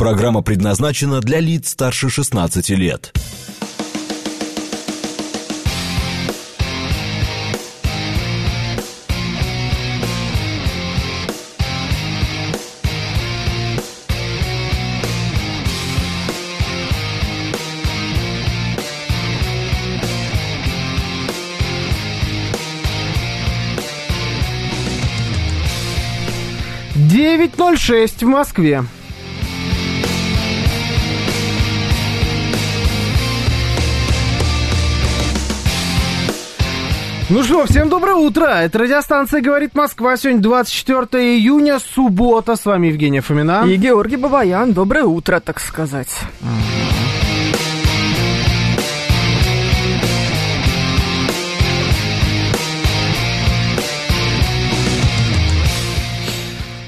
Программа предназначена для лиц старше 16 лет. Девять ноль шесть в Москве. Ну что, всем доброе утро. Это радиостанция «Говорит Москва». Сегодня 24 июня, суббота. С вами Евгения Фомина. И Георгий Бабаян. Доброе утро, так сказать.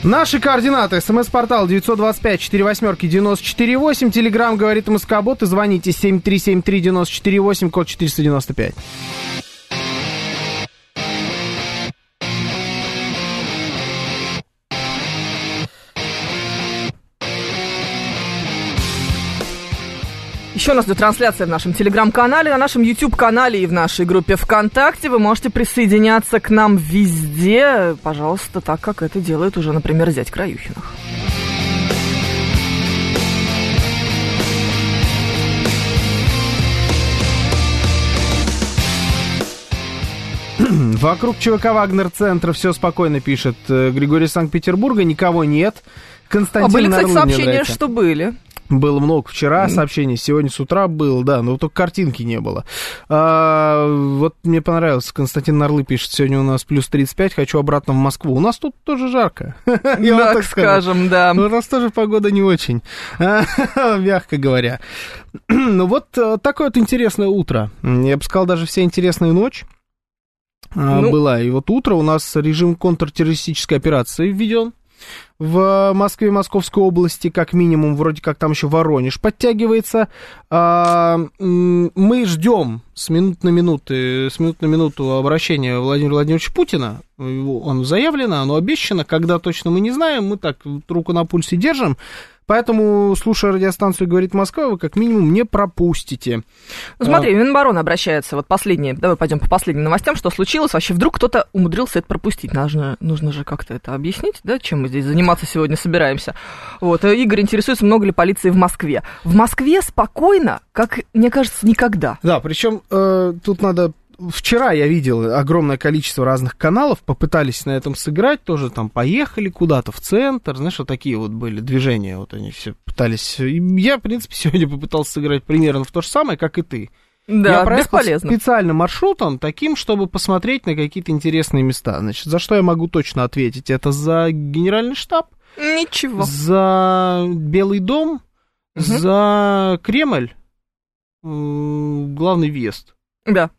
Наши координаты. СМС-портал 925-48-94-8. Телеграмм «Говорит Москобот». И звоните 7373-94-8, код 495. Еще у нас идет трансляция в нашем телеграм-канале, на нашем YouTube-канале и в нашей группе ВКонтакте. Вы можете присоединяться к нам везде, пожалуйста, так как это делает уже, например, зять Краюхинах. Вокруг ЧВК Вагнер-центра все спокойно пишет э, Григорий Санкт-Петербурга. Никого нет. Константин а были, кстати, Нарлы сообщения, что были. Было много вчера сообщений, сегодня с утра было, да, но только картинки не было. А, вот мне понравилось, Константин Нарлы пишет, сегодня у нас плюс 35, хочу обратно в Москву. У нас тут тоже жарко. Я Так так скажем, да. У нас тоже погода не очень, мягко говоря. Ну вот э, такое вот интересное утро. Я бы сказал, даже вся интересная ночь а, Ну. была. И вот утро у нас режим контртеррористической операции введен в Москве и Московской области, как минимум, вроде как там еще Воронеж подтягивается. А, мы ждем с минут на минуты, с минут на минуту обращения Владимира Владимировича Путина. Он заявлено, оно обещано. Когда точно мы не знаем, мы так руку на пульсе держим. Поэтому, слушая радиостанцию «Говорит Москва», вы как минимум не пропустите. Ну, смотри, Минобороны обращается, вот последние, давай пойдем по последним новостям, что случилось, вообще вдруг кто-то умудрился это пропустить, нужно, нужно же как-то это объяснить, да, чем мы здесь заниматься сегодня собираемся. Вот, э, Игорь интересуется, много ли полиции в Москве. В Москве спокойно, как, мне кажется, никогда. Да, причем э, тут надо... Вчера я видел огромное количество разных каналов, попытались на этом сыграть, тоже там поехали куда-то в центр, знаешь, вот такие вот были движения, вот они все пытались. Я, в принципе, сегодня попытался сыграть примерно в то же самое, как и ты. Да, я проехал бесполезно. специально маршрутом таким, чтобы посмотреть на какие-то интересные места. Значит, за что я могу точно ответить? Это за генеральный штаб, Ничего. за Белый дом, Мгм. за Кремль, главный въезд. Да,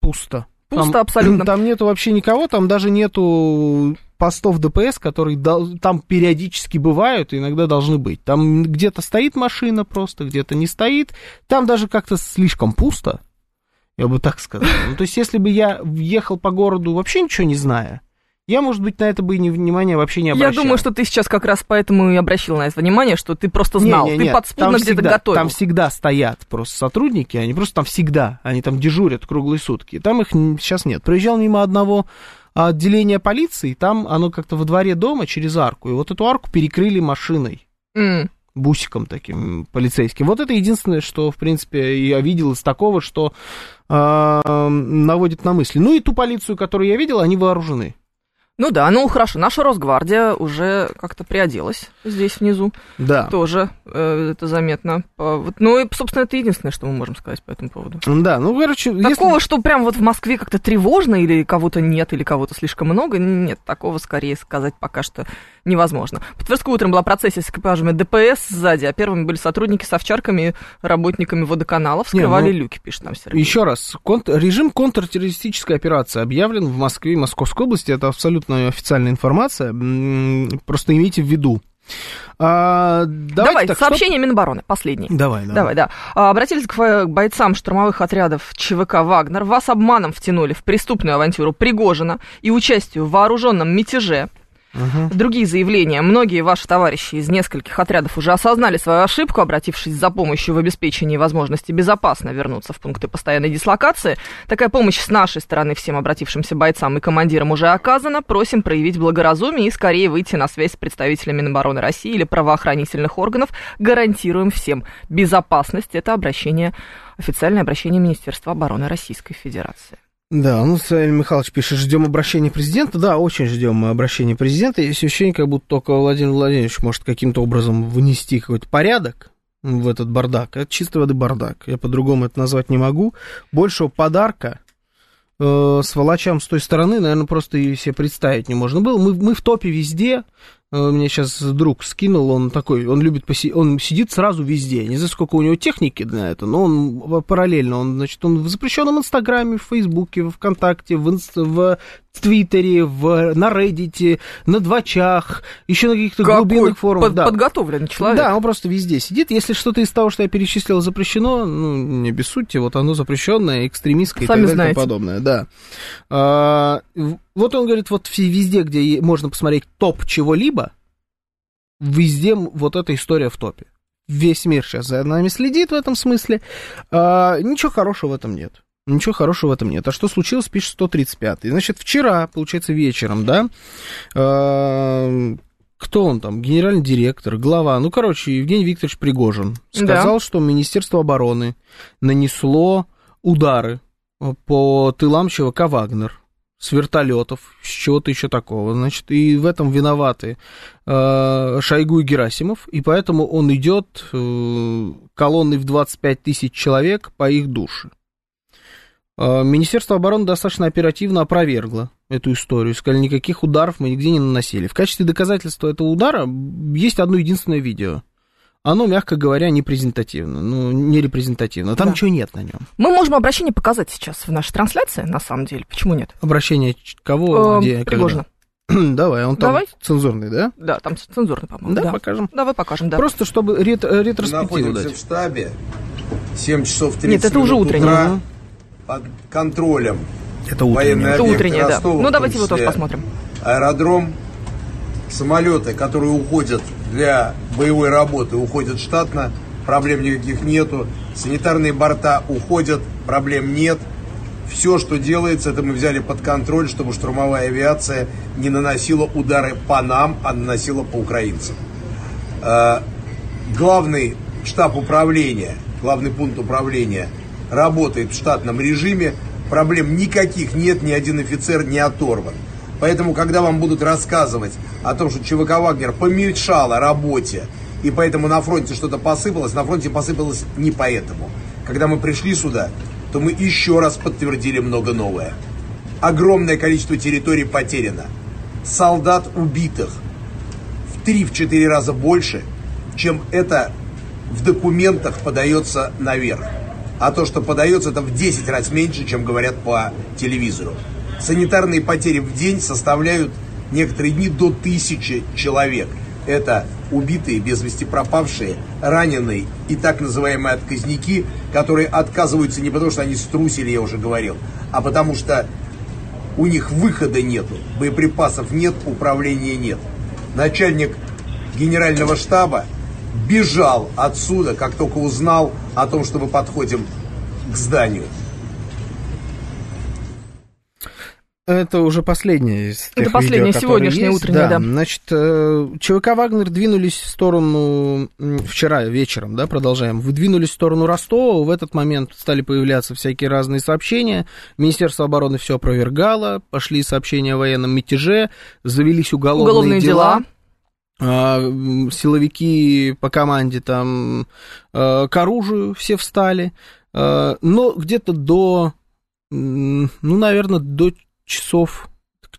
Пусто. пусто Там- абсолютно. Там нету вообще никого, там даже нету постов ДПС, которые дол- там периодически бывают и иногда должны быть. Там где-то стоит машина просто, где-то не стоит. Там даже как-то слишком пусто, я бы так сказал. Ну, то есть, если бы я ехал по городу вообще ничего не зная, я, может быть, на это бы и не- внимания вообще не Я обращал. думаю, что ты сейчас как раз поэтому и обращал на это внимание, что ты просто Не, знал, не, ты не, подспудно там где-то готовил. Там всегда стоят просто сотрудники, они просто там всегда, они там дежурят круглые сутки. Там их сейчас нет. Проезжал мимо одного отделения полиции, там оно как-то во дворе дома через арку, и вот эту арку перекрыли машиной, М. бусиком таким полицейским. Вот это единственное, что, в принципе, я видел из такого, что э, наводит на мысли. Ну и ту полицию, которую я видел, они вооружены. Ну да, ну хорошо, наша Росгвардия уже как-то приоделась здесь внизу. Да. Тоже э, это заметно. Вот, ну и, собственно, это единственное, что мы можем сказать по этому поводу. Да, ну, короче, если- Такого, что прям вот в Москве как-то тревожно, или кого-то нет, или кого-то слишком много, нет, такого скорее сказать пока что невозможно. По Тверской утром была процессия с экипажами ДПС сзади, а первыми были сотрудники с овчарками, работниками водоканалов, Не, вскрывали ну, люки, пишет нам Сергей. Еще раз, кон- режим контртеррористической операции объявлен в Москве и Московской области. Это абсолютно официальная информация. Просто имейте в виду. А, давайте Давай, так, сообщение Минобороны, последний. что- Давай, давай. Давай, да. А, Обратились к бойцам штурмовых отрядов ЧВК «Вагнер». Вас обманом втянули в преступную авантюру Пригожина и участию в вооруженном мятеже. Мгм. Другие заявления. Многие ваши товарищи из нескольких отрядов уже осознали свою ошибку, обратившись за помощью в обеспечении возможности безопасно вернуться в пункты постоянной дислокации. Такая помощь с нашей стороны всем обратившимся бойцам и командирам уже оказана. Просим проявить благоразумие и скорее выйти на связь с представителями Минобороны России или правоохранительных органов. Гарантируем всем безопасность. Это обращение, официальное обращение Министерства обороны Российской Федерации. Да, ну, Савелий Михайлович пишет, ждем обращения президента. Да, очень ждем обращения президента. Есть ощущение, как будто только Владимир Владимирович может каким-то образом внести какой-то порядок в этот бардак. Это чистой воды бардак. Я по-другому это назвать не могу. Большего подарка э, сволочам с той стороны, наверное, просто и себе представить не можно было. Мы, мы в топе везде. Э, Мне сейчас друг скинул, он такой, он любит, поси... он сидит сразу везде. Не знаю, сколько у него техники на это, но он параллельно, он, значит, он в запрещенном Инстаграме, в Фейсбуке, в ВКонтакте, в, инст... в Твиттере, в... на Реддите, на Двачах, еще на каких-то глубинных форумах. под- да. подготовленный человек. Да, он просто везде сидит. Если что-то из того, что я перечислил, запрещено, ну, не обессудьте, вот оно запрещенное, экстремистское Сами и так далее и тому подобное, да. А, вот он говорит, вот везде, где можно посмотреть топ чего-либо, везде вот эта история в топе. Весь мир сейчас за нами следит в этом смысле. А, ничего хорошего в этом нет. Ничего хорошего в этом нет. А что случилось, пишет 135. Значит, вчера, получается, вечером, да, а, кто он там, генеральный директор, глава, ну, короче, Евгений Викторович Пригожин сказал, что Министерство обороны нанесло удары э, по тылам ЧВК «Вагнер» с вертолетов, с чего-то еще такого. Значит, и в этом виноваты э, Шойгу и Герасимов, и поэтому он идет э, колонной в 25 тысяч человек по их душе. Э, Министерство обороны достаточно оперативно опровергло эту историю. Сказали, никаких ударов мы нигде не наносили. В качестве доказательства этого удара есть одно единственное видео. Оно, мягко говоря, не презентативно, ну, не репрезентативно. Там Да. ничего нет на нем. Мы можем обращение показать сейчас в нашей трансляции, на самом деле. Почему нет? Обращение кого, Э, где, когда? Пригожина. Давай, он там Давай. цензурный, да? Да, там цензурный, по-моему. Да, Да, покажем. Давай покажем, да. Просто чтобы рет- э, Мы ретроспективу находимся дать. в штабе. 7 часов 30 Нет, это уже утреннее. утра. Под контролем Это военной Это утреннее, да. Ростова, Ну, давайте его тоже числе посмотрим. Аэродром. Самолеты, которые уходят для боевой работы, уходят штатно. Проблем никаких нету. Санитарные борта уходят, проблем нет. Все, что делается, это мы взяли под контроль, чтобы штурмовая авиация не наносила удары по нам, а наносила по украинцам. Э, главный штаб управления, главный пункт управления работает в штатном режиме. Проблем никаких нет, ни один офицер не оторван. Поэтому, когда вам будут рассказывать о том, что ЧВК «Вагнер» помешало работе, и поэтому на фронте что-то посыпалось, на фронте посыпалось не поэтому. Когда мы пришли сюда, то мы еще раз подтвердили много новое. Огромное количество территорий потеряно. Солдат убитых в 3-4 раза больше, чем это в документах подается наверх. А то, что подается, это в 10 раз меньше, чем говорят по телевизору. Санитарные потери в день составляют некоторые дни до тысячи человек. Это убитые, без вести пропавшие, раненые и так называемые отказники, которые отказываются не потому, что они струсили, я уже говорил, а потому что у них выхода нету, боеприпасов нет, управления нет. Начальник генерального штаба бежал отсюда, как только узнал о том, что мы подходим к зданию. Это уже последнее из Это тех последнее, видео, сегодняшнее есть. утреннее, да. Значит, э, ЧВК «Вагнер» двинулись в сторону, вчера вечером, да, продолжаем, выдвинулись в сторону Ростова, в этот момент стали появляться всякие разные сообщения, Министерство обороны все опровергало, пошли сообщения о военном мятеже, завелись уголовные, Уголовные дела. А, м, силовики по команде там э, к оружию все встали, Э, но где-то до, ну, наверное, до часов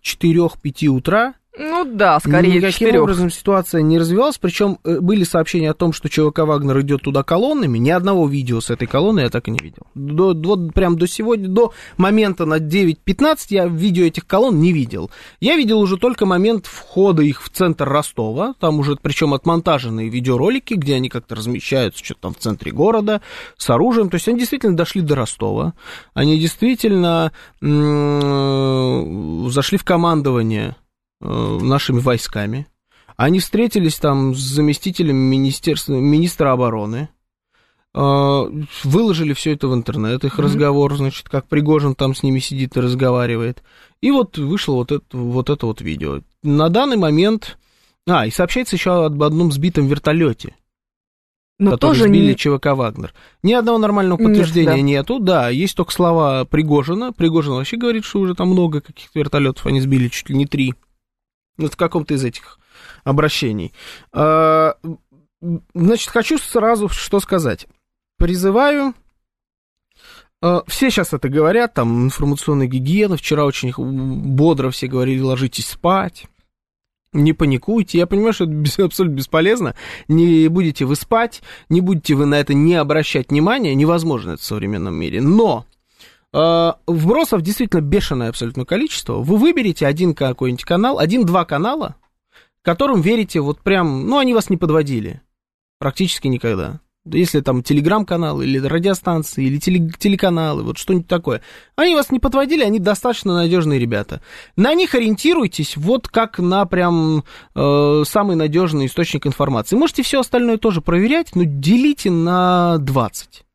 4-5 утра Ну да, скорее Никаким четырех. образом ситуация не развивалась, причем э, были сообщения о том, что ЧВК Вагнер идет туда колоннами. Ни одного видео с этой колонны я так и не видел. До, до, прям до сегодня, до момента на 9.15 я видео этих колонн не видел. Я видел уже только момент входа их в центр Ростова. Там уже, причем отмонтаженные видеоролики, где они как-то размещаются что-то там в центре города с оружием. То есть они действительно дошли до Ростова. Они действительно м, зашли в командование нашими войсками. Они встретились там с заместителем министерства, министра обороны, э, выложили все это в интернет, их mm-hmm. разговор, значит, как Пригожин там с ними сидит и разговаривает. И вот вышло вот это вот, это вот видео. На данный момент... А, и сообщается еще об одном сбитом вертолете. Но который тоже сбили не... ЧВК «Вагнер». Ни одного нормального подтверждения Нет, да. нету. Да, есть только слова Пригожина. Пригожин вообще говорит, что уже там много каких-то вертолетов они сбили, чуть ли не три. Вот в каком-то из этих обращений. А, значит, хочу сразу что сказать. Призываю а, все сейчас это говорят, там, информационная гигиена. Вчера очень бодро все говорили, ложитесь спать не паникуйте. Я понимаю, что это абсолютно бесполезно. Не будете вы спать, не будете вы на это не обращать внимания. Невозможно это в современном мире. Но вбросов действительно бешеное абсолютно количество. Вы выберете один какой-нибудь канал, один-два канала, которым верите вот прям... Ну, они вас не подводили. Практически никогда если там телеграм-каналы или радиостанции, или теле, телеканалы, вот что-нибудь такое. Они вас не подводили, они достаточно надежные ребята. На них ориентируйтесь вот как на прям э, самый надежный источник информации. Можете все остальное тоже проверять, но делите на 20.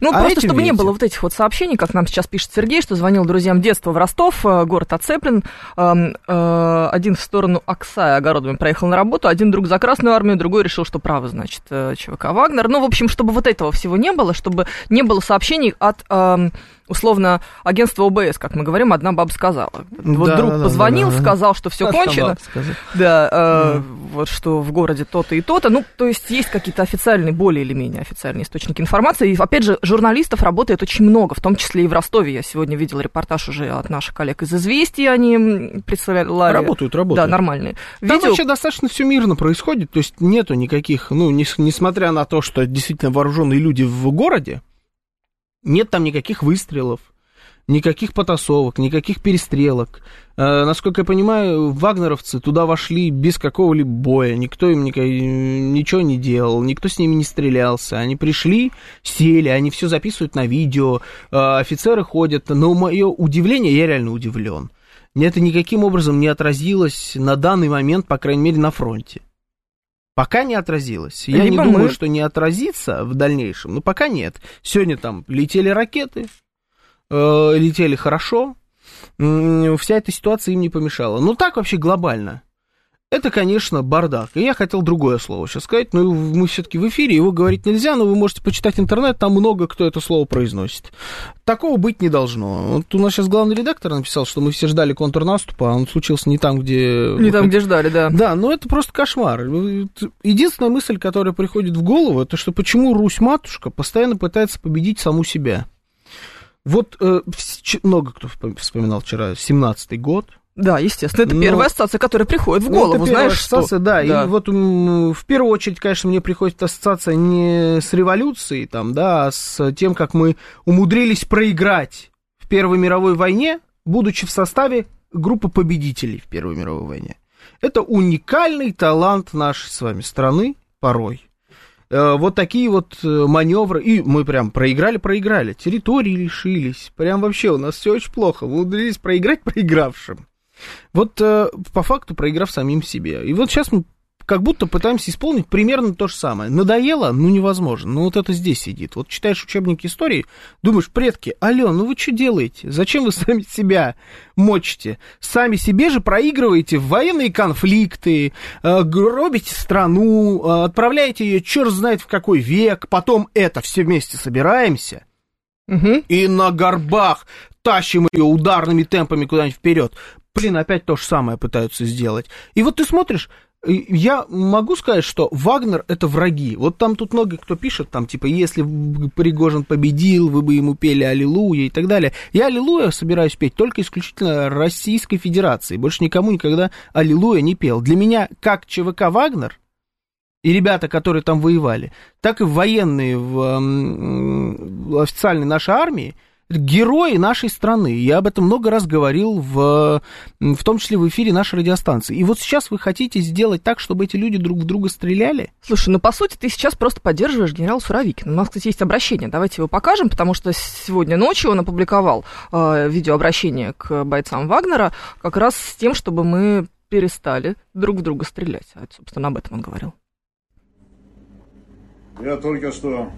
Ну, а просто чтобы видите? не было вот этих вот сообщений, как нам сейчас пишет Сергей, что звонил друзьям детства в Ростов, э, город оцеплен, эм, э, один в сторону Оксая огородами проехал на работу, один друг за Красную Армию, другой решил, что право, значит, э, ЧВК Вагнер. Ну, в общем, чтобы вот этого всего не было, чтобы не было сообщений от... Условно, агентство ОБС, как мы говорим, одна баба сказала. Вот да, друг да, позвонил, да, да. сказал, что все кончено. Да, э, да, вот что в городе то-то и то-то. Ну, то есть есть какие-то официальные, более или менее официальные источники информации. И, опять же, журналистов работает очень много, в том числе и в Ростове. Я сегодня видела репортаж уже от наших коллег из «Известий», они представляли... Работают, работают. Да, нормальные. Там Видео... вообще достаточно все мирно происходит, то есть нету никаких, ну, не, несмотря на то, что действительно вооруженные люди в городе, нет там никаких выстрелов, никаких потасовок, никаких перестрелок. Э, насколько я понимаю, вагнеровцы туда вошли без какого-либо боя, никто им ничего не делал, никто с ними не стрелялся. Они пришли, сели, они все записывают на видео, э, офицеры ходят. Но мое удивление, я реально удивлен. Это никаким образом не отразилось на данный момент, по крайней мере, на фронте. Пока не отразилось. Я Либо не думаю, мы... что не отразится в дальнейшем, но пока нет. Сегодня там летели ракеты, э, летели хорошо. Вся эта ситуация им не помешала. Но так вообще глобально это, конечно, бардак. И я хотел другое слово сейчас сказать, но мы все-таки в эфире, его говорить нельзя, но вы можете почитать интернет, там много кто это слово произносит. Такого быть не должно. Вот у нас сейчас главный редактор написал, что мы все ждали контрнаступа, а он случился не там, где... Не там, где ждали, да. Да, но это просто кошмар. Единственная мысль, которая приходит в голову, это что почему Русь-матушка постоянно пытается победить саму себя. Вот э, много кто вспоминал вчера 17-й год, да, естественно, это Но... первая ассоциация, которая приходит в голову, ну, это знаешь ассоциация, что? Да, да, и вот в первую очередь, конечно, мне приходит ассоциация не с революцией, там, да, а с тем, как мы умудрились проиграть в Первой мировой войне, будучи в составе группы победителей в Первой мировой войне. Это уникальный талант нашей с вами страны порой. Э, вот такие вот э, маневры, и мы прям проиграли-проиграли, территории лишились, прям вообще у нас все очень плохо, мы умудрились проиграть проигравшим. Вот э, по факту проиграв самим себе. И вот сейчас мы как будто пытаемся исполнить примерно то же самое. Надоело? Ну, невозможно. Ну, вот это здесь сидит. Вот читаешь учебники истории, думаешь, предки, алло, ну вы что делаете? Зачем вы сами себя мочите? Сами себе же проигрываете в военные конфликты, э, гробите страну, э, отправляете ее черт знает в какой век, потом это все вместе собираемся, угу. и на горбах тащим ее ударными темпами куда-нибудь вперед блин, опять то же самое пытаются сделать. И вот ты смотришь, я могу сказать, что Вагнер это враги. Вот там тут много кто пишет, там типа, если Пригожин победил, вы бы ему пели Аллилуйя и так далее. Я Аллилуйя собираюсь петь только исключительно Российской Федерации. Больше никому никогда Аллилуйя не пел. Для меня, как ЧВК Вагнер, и ребята, которые там воевали, так и военные в, официальной нашей армии, герои нашей страны. Я об этом много раз говорил, в, в том числе в эфире нашей радиостанции. И вот сейчас вы хотите сделать так, чтобы эти люди друг в друга стреляли? Слушай, ну по сути ты сейчас просто поддерживаешь генерала Суровикина. У нас, кстати, есть обращение. Давайте его покажем, потому что сегодня ночью он опубликовал э, видеообращение к бойцам Вагнера как раз с тем, чтобы мы перестали друг в друга стрелять. А, собственно, об этом он говорил. Я только что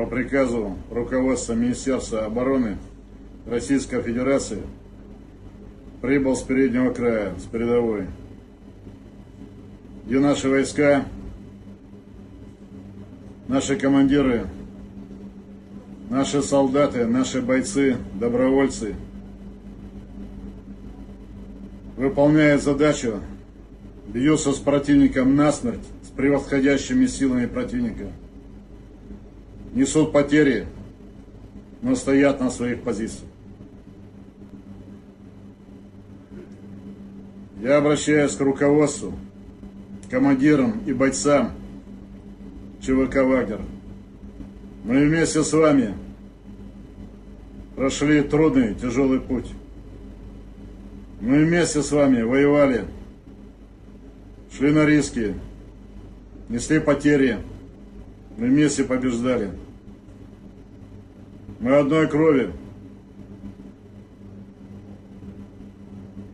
по приказу руководства Министерства обороны Российской Федерации прибыл с переднего края, с передовой, где наши войска, наши командиры, наши солдаты, наши бойцы, добровольцы выполняют задачу, бьются с противником насмерть, с превосходящими силами противника, несут потери, но стоят на своих позициях. Я обращаюсь к руководству, командирам и бойцам ЧВК «Вагнер». Мы вместе с вами прошли трудный, тяжелый путь. Мы вместе с вами воевали, шли на риски, несли потери, мы вместе побеждали. Мы одной крови.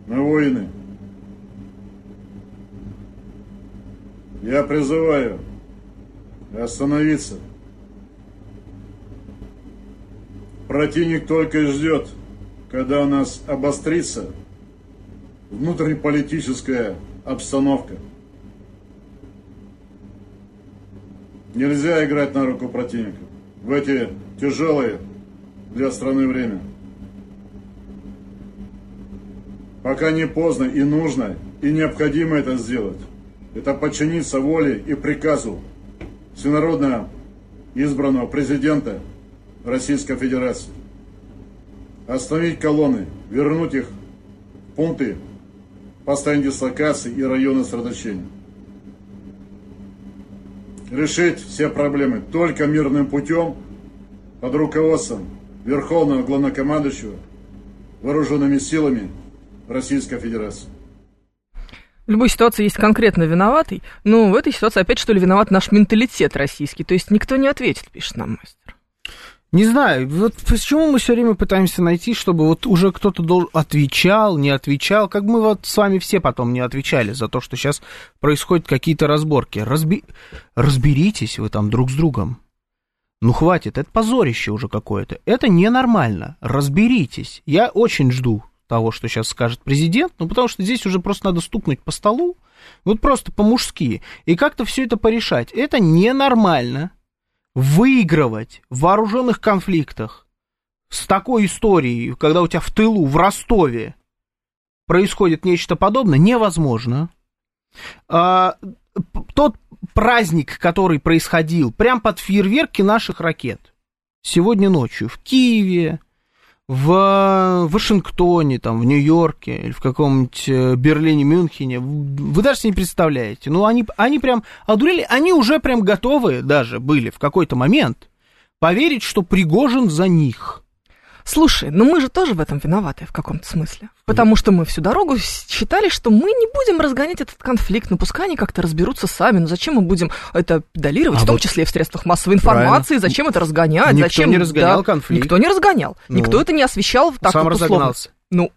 Мы воины. Я призываю остановиться. Противник только и ждет, когда у нас обострится внутриполитическая обстановка. Нельзя играть на руку противника в эти тяжелые для страны время. Пока не поздно и нужно, и необходимо это сделать это подчиниться воле и приказу всенародно избранного президента Российской Федерации. Остановить колонны, вернуть их в пункты постоянной дислокации и районы сосредоточения. Решить все проблемы только мирным путем под руководством Верховного Главнокомандующего Вооруженными силами Российской Федерации. В любой ситуации есть конкретно виноватый, но в этой ситуации опять что ли виноват наш менталитет российский. То есть никто не ответит, пишет нам мастер. Не знаю, вот почему мы все время пытаемся найти, чтобы вот уже кто-то должен отвечал, не отвечал, как мы вот с вами все потом не отвечали за то, что сейчас происходят какие-то разборки. Разби... Разберитесь вы там друг с другом. Ну хватит, это позорище уже какое-то. Это ненормально. Разберитесь. Я очень жду того, что сейчас скажет президент, ну, потому что здесь уже просто надо стукнуть по столу, вот просто по-мужски, и как-то все это порешать. Это ненормально выигрывать в вооруженных конфликтах с такой историей, когда у тебя в тылу, в Ростове происходит нечто подобное, невозможно. А, тот праздник, который происходил прямо под фейерверки наших ракет сегодня ночью в Киеве, в Вашингтоне, там, в Нью-Йорке или в каком-нибудь э, Берлине, Мюнхене, вы даже себе не представляете. Ну, они, они прям одурели, они уже прям готовы даже были в какой-то момент поверить, что Пригожин за них. Слушай, ну мы же тоже в этом виноваты в каком-то смысле. Потому что мы всю дорогу считали, что мы не будем разгонять этот конфликт, ну пускай они как-то разберутся сами, ну зачем мы будем это педалировать, а в том вот числе и в средствах массовой информации, правильно. зачем это разгонять, никто зачем... не разгонял да, конфликт. Никто не разгонял, ну, никто это не освещал так сам вот разогнался. Ну,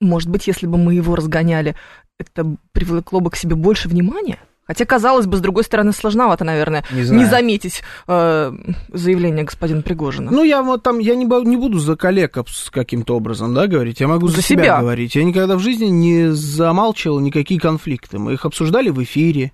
может быть, если бы мы его разгоняли, это привлекло бы к себе больше внимания? Хотя, казалось бы, с другой стороны, сложновато, наверное, не, не заметить э, заявление господина Пригожина. Ну, я вот там, я не, не буду за коллегов с каким-то образом, да, говорить, я могу за, за себя. себя говорить. Я никогда в жизни не замалчивал никакие конфликты. Мы их обсуждали в эфире,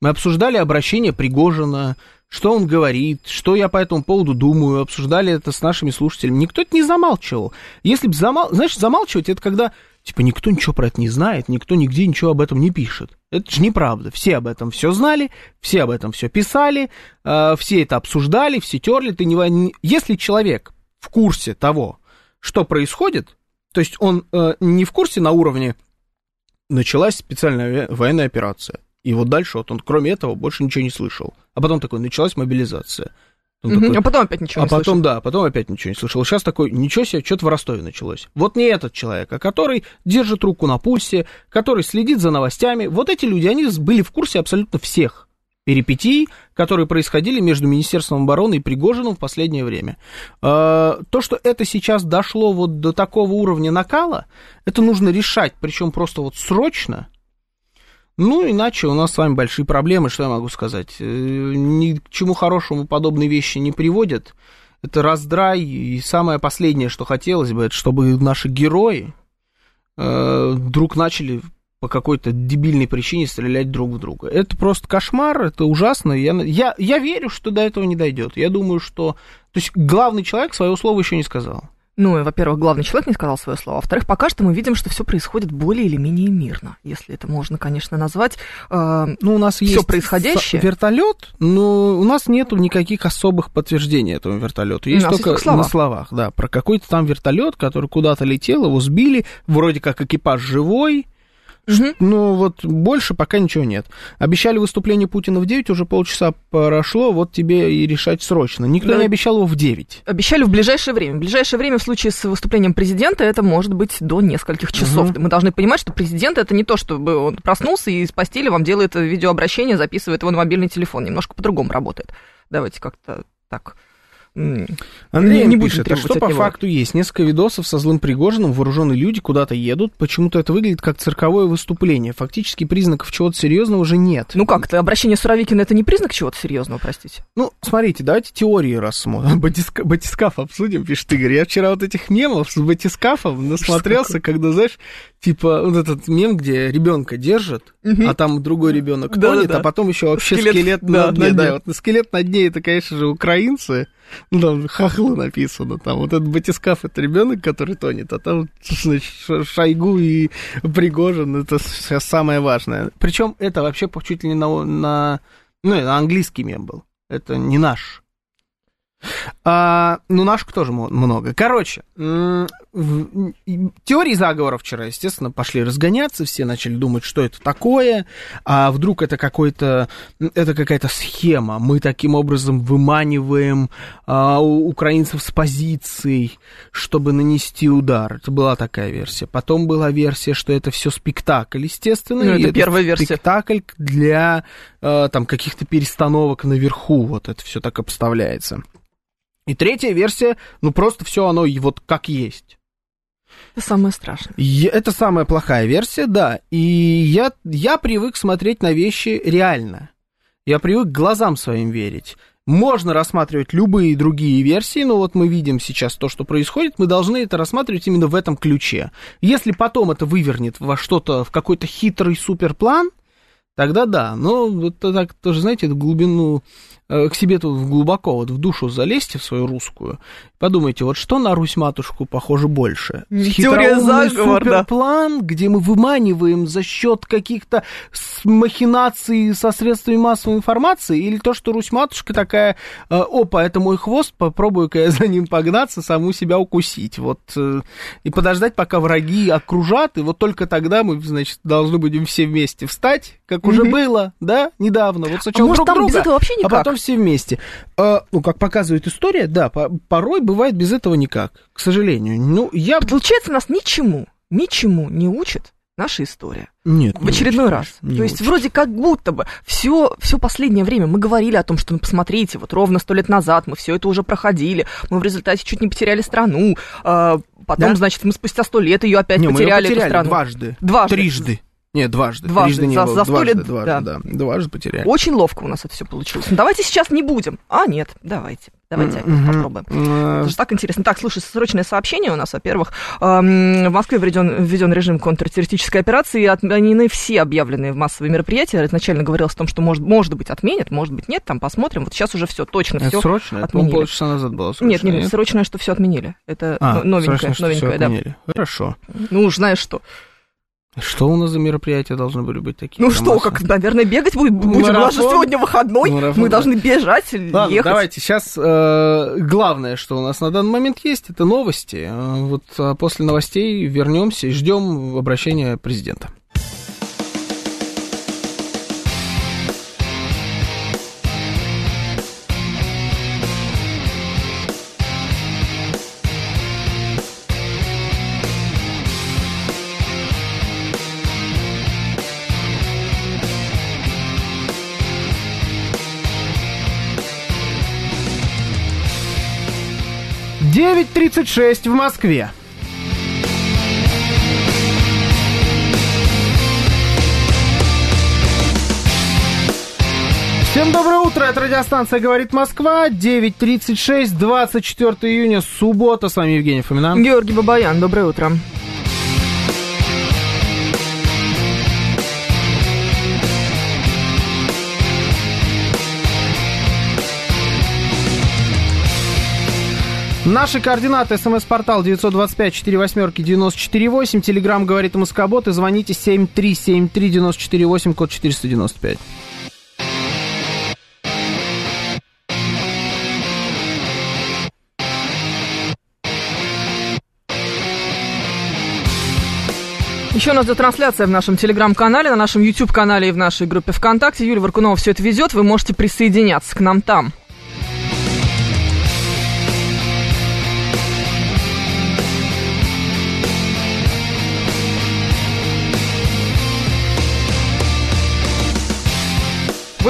мы обсуждали обращение Пригожина, что он говорит, что я по этому поводу думаю, обсуждали это с нашими слушателями. Никто это не замалчивал. Если бы замал... Знаешь, замалчивать, это когда Типа никто ничего про это не знает, никто нигде ничего об этом не пишет. Это же неправда. Все об этом все знали, все об этом все писали, э, все это обсуждали, все терли. Ты не... Если человек в курсе того, что происходит, то есть он э, не в курсе на уровне началась специальная военная операция, и вот дальше вот он кроме этого больше ничего не слышал. А потом такой, началась мобилизация. Угу, такой, а потом опять ничего а не потом, слышал. да, потом опять ничего не слышал. Сейчас такой, ничего себе, что-то в Ростове началось. Вот не этот человек, а который держит руку на пульсе, который следит за новостями. Вот эти люди, они были в курсе абсолютно всех перипетий, которые происходили между Министерством обороны и Пригожиным в последнее время. А, то, что это сейчас дошло вот до такого уровня накала, это нужно решать, причем просто вот срочно – Ну, иначе у нас с вами большие проблемы, что я могу сказать. Э, ни к чему хорошему подобные вещи не приводят. Это раздрай, и самое последнее, что хотелось бы, это чтобы наши герои э, вдруг начали по какой-то дебильной причине стрелять друг в друга. Это просто кошмар, это ужасно. Я, я, я верю, что до этого не дойдет. Я думаю, что... То есть главный человек свое слово еще не сказал. Ну, во-первых, главный человек не сказал свое слово. Во-вторых, пока что мы видим, что все происходит более или менее мирно, если это можно, конечно, назвать. Э, ну, у нас всё есть происходящее. вертолет, но у нас нету никаких особых подтверждений этому вертолету. Есть только только слова. на словах, да, про какой-то там вертолет, который куда-то летел, его сбили, вроде как экипаж живой. Мгм. Ну, вот больше пока ничего нет. Обещали выступление Путина в 9, уже полчаса прошло, вот тебе и решать срочно. Никто Да. не обещал его в 9. Обещали в ближайшее время. В ближайшее время в случае с выступлением президента это может быть до нескольких часов. Мы должны понимать, что президент это не то, чтобы он проснулся и из постели вам делает видеообращение, записывает его на мобильный телефон. Немножко по-другому работает. Давайте как-то так. Андрей не пишет, а что по него. факту есть? Несколько видосов со злым Пригожиным, вооруженные люди куда-то едут. Почему-то это выглядит как цирковое выступление. Фактически признаков чего-то серьезного уже нет. Ну как, это обращение Суровикина это не признак чего-то серьезного, простите? Ну, смотрите, давайте теории рассмотрим. Батиска- Батискаф обсудим, пишет Игорь. Я вчера вот этих мемов с батискафом насмотрелся, когда, знаешь, типа вот этот мем, где ребенка держат, а там другой ребенок Да-да-да. тонет, а потом еще вообще Скелет, скелет, да, на дне. Да, вот скелет на дне это, конечно же, украинцы. Ну, там хохлы написано. Там вот этот батискаф это ребенок, который тонет, а там, значит, Шойгу и Пригожин это самое важное. Причем это вообще чуть ли не на, на ну, это английский мем был. Это не наш. А, ну, наших тоже много. Короче, теории заговора вчера, естественно, пошли разгоняться, все начали думать, что это такое, а вдруг это какой-то, это какая-то схема, мы таким образом выманиваем а, у украинцев с позиций, чтобы нанести удар. Это была такая версия. Потом была версия, что это все спектакль, естественно. Ну, и это первая версия. Спектакль для э, там каких-то перестановок наверху, вот это все так обставляется. И третья версия, ну просто все оно и вот как есть. Это самое страшное. И Это самая плохая версия, да. И я, я привык смотреть на вещи реально. Я привык глазам своим верить. Можно рассматривать любые другие версии, но вот мы видим сейчас то, что происходит, мы должны это рассматривать именно в этом ключе. Если потом это вывернет во что-то, в какой-то хитрый суперплан, тогда да. Но вот так тоже, знаете, в глубину, э, к себе тут глубоко, вот в душу залезьте в свою русскую, подумайте, вот что на Русь-матушку похоже больше? Теория заговора, да. суперплан, где мы выманиваем за счет каких-то махинаций со средствами массовой информации, или то, что Русь-матушка такая, э, опа, это мой хвост, попробую-ка я за ним погнаться, саму себя укусить, вот, э, и подождать, пока враги окружат, и вот только тогда мы, значит, должны будем все вместе встать, как уже было, да, недавно, вот сначала А может, друг там друга, без этого вообще а никак? потом все вместе. Э, ну, как показывает история, да, по- порой бывает без этого никак, к сожалению. Ну, я... Получается, нас ничему, ничему не учит наша история. Нет, В очередной раз. То есть вроде как будто бы все, все последнее время мы говорили о том, что, ну, посмотрите, вот ровно сто лет назад мы все это уже проходили, мы в результате чуть не потеряли страну, а, потом, Да? значит, мы спустя сто лет ее опять Не, мы её потеряли, эту потеряли страну. дважды. Дважды. Трижды. Нет, дважды. Дважды. Трижды не За- было. за сто дважды, лет, дважды, да. да. Дважды потеряли. Очень ловко у нас это все получилось. Ну, давайте сейчас не будем. А, нет, давайте. Давайте Мгм. попробуем. Э, Это же так интересно. Так, слушай, срочное сообщение у нас, во-первых. В Москве введен, введен режим контртеррористической операции, и отменены все объявленные в массовые мероприятия. Изначально говорилось о том, что может, может быть отменят, может быть нет, там посмотрим. Вот сейчас уже все точно Это все. срочно? Это, отменили. по-моему, полчаса назад было срочно. Нет, нет, срочное, что все отменили. Это А, но- новенькое, срочно, новенькое, да. отменили. Хорошо. Ну уж знаешь что. Что у нас за мероприятия должны были быть такие? Ну что, как, наверное, бегать будем. будем. У нас же Марафон. сегодня выходной. Марафон, Мы да. должны бежать, Ладно, ехать. давайте, сейчас э, главное, что у нас на данный момент есть, это новости. Э, Вот а после новостей вернемся и ждем обращения президента. 9.36 в Москве. Всем доброе утро, это радиостанция «Говорит Москва», 9.36, 24 июня, суббота, с вами Евгений Фомина. Георгий Бабаян, доброе утро. Наши координаты. СМС-портал 925-48-94-8. Телеграмм говорит Москобот. И звоните 7373-94-8, код 495. Еще у нас идет трансляция в нашем телеграм-канале, на нашем YouTube-канале и в нашей группе ВКонтакте. Юлия Варкунова все это везет, вы можете присоединяться к нам там.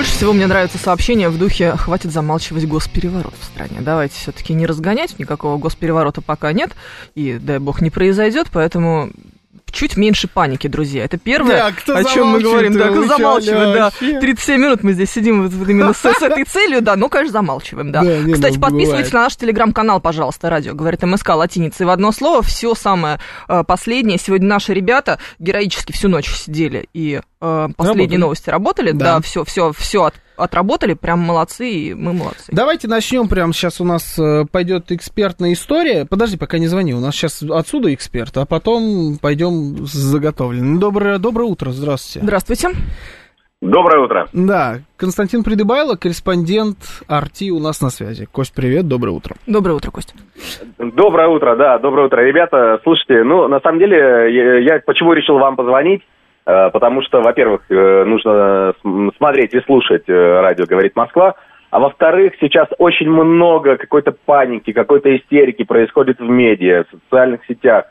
Больше всего мне нравится сообщение в духе «хватит замалчивать госпереворот в стране». Давайте все-таки не разгонять, никакого госпереворота пока нет, и, дай бог, не произойдет, поэтому чуть меньше паники, друзья. Это первое, Да, о чем мы говорим. Да, кто замалчивает, да. Вообще. 37 минут мы здесь сидим вот, именно с, с этой целью, да, ну, конечно, замалчиваем, да. Да, не, Кстати, ну, подписывайтесь бывает. на наш телеграм-канал, пожалуйста, радио, говорит МСК латиницей в одно слово. Все самое э, последнее. Сегодня наши ребята героически всю ночь сидели и э, последние Работали. новости работали. Да. Да, все, все, все отработали, прям молодцы, и мы молодцы. Давайте начнем прямо сейчас у нас э, пойдет экспертная история. Подожди, пока не звони, у нас сейчас отсюда эксперт, а потом пойдем с заготовленным. Доброе, доброе утро, здравствуйте. Здравствуйте. Доброе утро. Да, Константин Придыбайло, корреспондент Арти у нас на связи. Кость, привет, доброе утро. Доброе утро, Костя. Доброе утро, да, доброе утро. Ребята, слушайте, ну, на самом деле, я, я почему решил вам позвонить? Э, Потому что, во-первых, э, нужно см- смотреть и слушать э, радио «Говорит Москва», а во-вторых, сейчас очень много какой-то паники, какой-то истерики происходит в медиа, в социальных сетях,